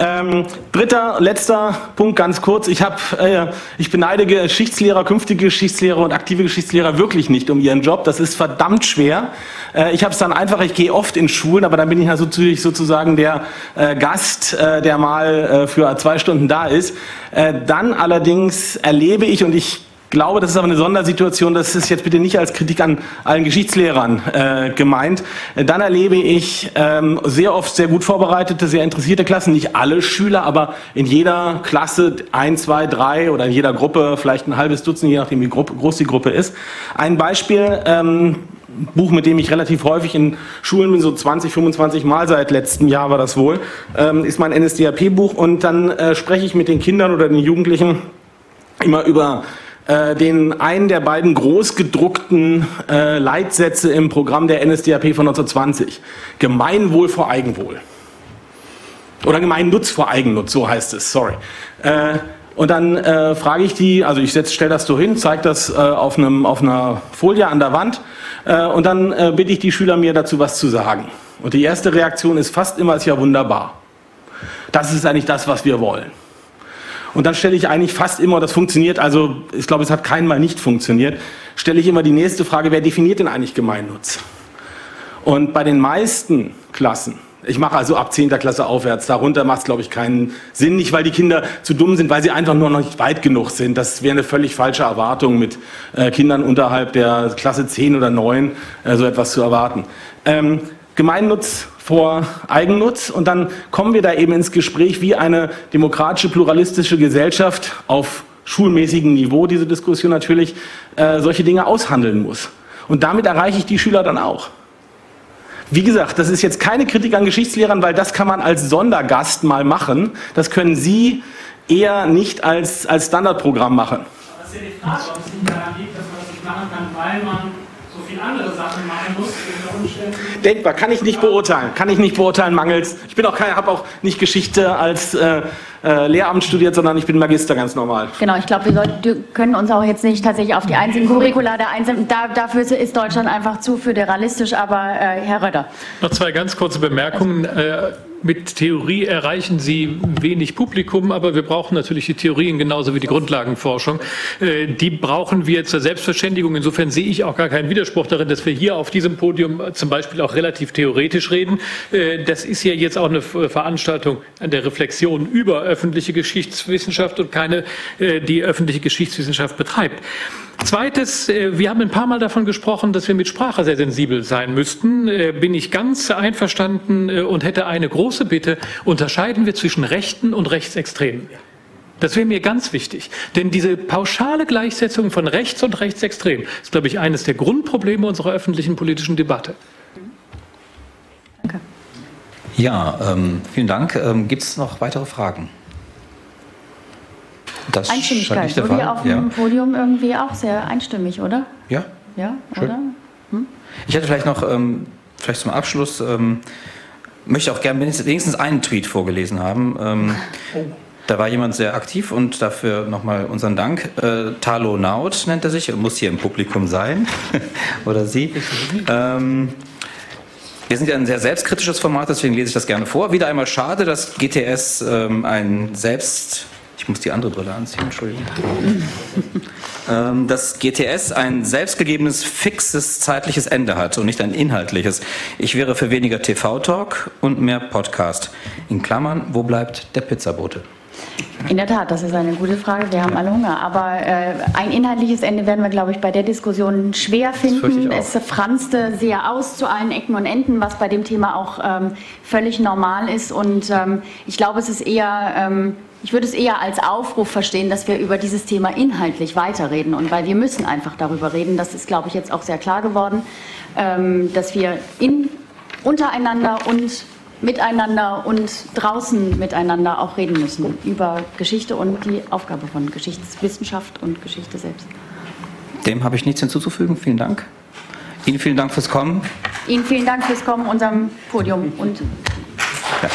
Ähm, dritter, letzter Punkt, ganz kurz. Ich, hab, äh, ich beneide Geschichtslehrer, künftige Geschichtslehrer und aktive Geschichtslehrer wirklich nicht um ihren Job. Das ist verdammt schwer. Äh, ich habe es dann einfach, ich gehe oft in Schulen, aber dann bin ich natürlich sozusagen der äh, Gast, äh, der mal äh, für zwei Stunden da ist. Äh, dann allerdings erlebe ich, und ich glaube, das ist aber eine Sondersituation, das ist jetzt bitte nicht als Kritik an allen Geschichtslehrern äh, gemeint. Dann erlebe ich ähm, sehr oft sehr gut vorbereitete, sehr interessierte Klassen, nicht alle Schüler, aber in jeder Klasse ein, zwei, drei oder in jeder Gruppe vielleicht ein halbes Dutzend, je nachdem wie groß die Gruppe ist. Ein Beispiel, ähm, Buch, mit dem ich relativ häufig in Schulen bin, so 20, 25 Mal seit letztem Jahr war das wohl, ähm, ist mein NSDAP-Buch und dann äh, spreche ich mit den Kindern oder den Jugendlichen immer über äh, den einen der beiden großgedruckten äh, Leitsätze im Programm der NSDAP von 1920. Gemeinwohl vor Eigenwohl. Oder Gemeinnutz vor Eigennutz, so heißt es, sorry. Äh, und dann äh, frage ich die, also ich stelle das so hin, zeige das äh, auf, einem, auf einer Folie an der Wand äh, und dann äh, bitte ich die Schüler mir dazu was zu sagen. Und die erste Reaktion ist fast immer, ist ja wunderbar. Das ist eigentlich das, was wir wollen. Und dann stelle ich eigentlich fast immer, das funktioniert, also ich glaube, es hat keinmal nicht funktioniert, stelle ich immer die nächste Frage, wer definiert denn eigentlich Gemeinnutz? Und bei den meisten Klassen, ich mache also ab 10. Klasse aufwärts, darunter macht es, glaube ich, keinen Sinn, nicht weil die Kinder zu dumm sind, weil sie einfach nur noch nicht weit genug sind. Das wäre eine völlig falsche Erwartung, mit äh, Kindern unterhalb der Klasse 10 oder 9 äh, so etwas zu erwarten. Ähm, Gemeinnutz vor Eigennutz und dann kommen wir da eben ins Gespräch, wie eine demokratische, pluralistische Gesellschaft auf schulmäßigem Niveau, diese Diskussion natürlich, äh, solche Dinge aushandeln muss. Und damit erreiche ich die Schüler dann auch. Wie gesagt, das ist jetzt keine Kritik an Geschichtslehrern, weil das kann man als Sondergast mal machen. Das können Sie eher nicht als, als Standardprogramm machen. Aber das ist ja die Frage, ob es nicht daran liegt, dass man das nicht machen kann, weil man andere Sachen machen muss. Denkbar, kann ich nicht beurteilen. Kann ich nicht beurteilen, mangels. Ich bin auch habe auch nicht Geschichte als äh, äh, Lehramt studiert, sondern ich bin Magister ganz normal. Genau, ich glaube, wir können uns auch jetzt nicht tatsächlich auf die einzelnen Curricula der einzelnen, da, dafür ist Deutschland einfach zu föderalistisch, aber äh, Herr Röder. Noch zwei ganz kurze Bemerkungen. Äh, mit Theorie erreichen Sie wenig Publikum, aber wir brauchen natürlich die Theorien genauso wie die Grundlagenforschung. Äh, die brauchen wir zur Selbstverständigung. Insofern sehe ich auch gar keinen Widerspruch darin, dass wir hier auf diesem Podium zum Beispiel auch relativ theoretisch reden. Äh, das ist ja jetzt auch eine Veranstaltung an der Reflexion über öffentliche Geschichtswissenschaft und keine, äh, die öffentliche Geschichtswissenschaft betreibt. Zweites, wir haben ein paar Mal davon gesprochen, dass wir mit Sprache sehr sensibel sein müssten. Bin ich ganz einverstanden und hätte eine große Bitte, unterscheiden wir zwischen Rechten und Rechtsextremen. Das wäre mir ganz wichtig. Denn diese pauschale Gleichsetzung von rechts und rechtsextrem ist, glaube ich, eines der Grundprobleme unserer öffentlichen politischen Debatte. Danke. Ja, ähm, vielen Dank. Ähm, Gibt es noch weitere Fragen? Das Einstimmigkeit wurde Fall. auf dem ja. Podium irgendwie auch sehr einstimmig, oder? Ja. Ja, Schön. oder? Hm? Ich hätte vielleicht noch, ähm, vielleicht zum Abschluss, ähm, möchte auch gerne wenigstens einen Tweet vorgelesen haben. Ähm, oh. Da war jemand sehr aktiv und dafür nochmal unseren Dank. Äh, Talo Naut nennt er sich, muss hier im Publikum sein. Oder sie. Ähm, wir sind ja ein sehr selbstkritisches Format, deswegen lese ich das gerne vor. Wieder einmal schade, dass GTS ähm, ein selbst ich muss die andere Brille anziehen, Entschuldigung. ähm, dass GTS ein selbstgegebenes, fixes zeitliches Ende hat und nicht ein inhaltliches. Ich wäre für weniger TV-Talk und mehr Podcast. In Klammern, wo bleibt der Pizzabote? In der Tat, das ist eine gute Frage. Wir haben alle Hunger. Aber äh, ein inhaltliches Ende werden wir, glaube ich, bei der Diskussion schwer finden. Es franzte sehr aus zu allen Ecken und Enden, was bei dem Thema auch ähm, völlig normal ist. Und ähm, ich glaube, es ist eher ähm, ich würde es eher als Aufruf verstehen, dass wir über dieses Thema inhaltlich weiterreden. Und weil wir müssen einfach darüber reden, das ist, glaube ich, jetzt auch sehr klar geworden, ähm, dass wir in, untereinander und miteinander und draußen miteinander auch reden müssen über Geschichte und die Aufgabe von Geschichtswissenschaft und Geschichte selbst. Dem habe ich nichts hinzuzufügen. Vielen Dank. Ihnen vielen Dank fürs Kommen. Ihnen vielen Dank fürs Kommen, unserem Podium und ja.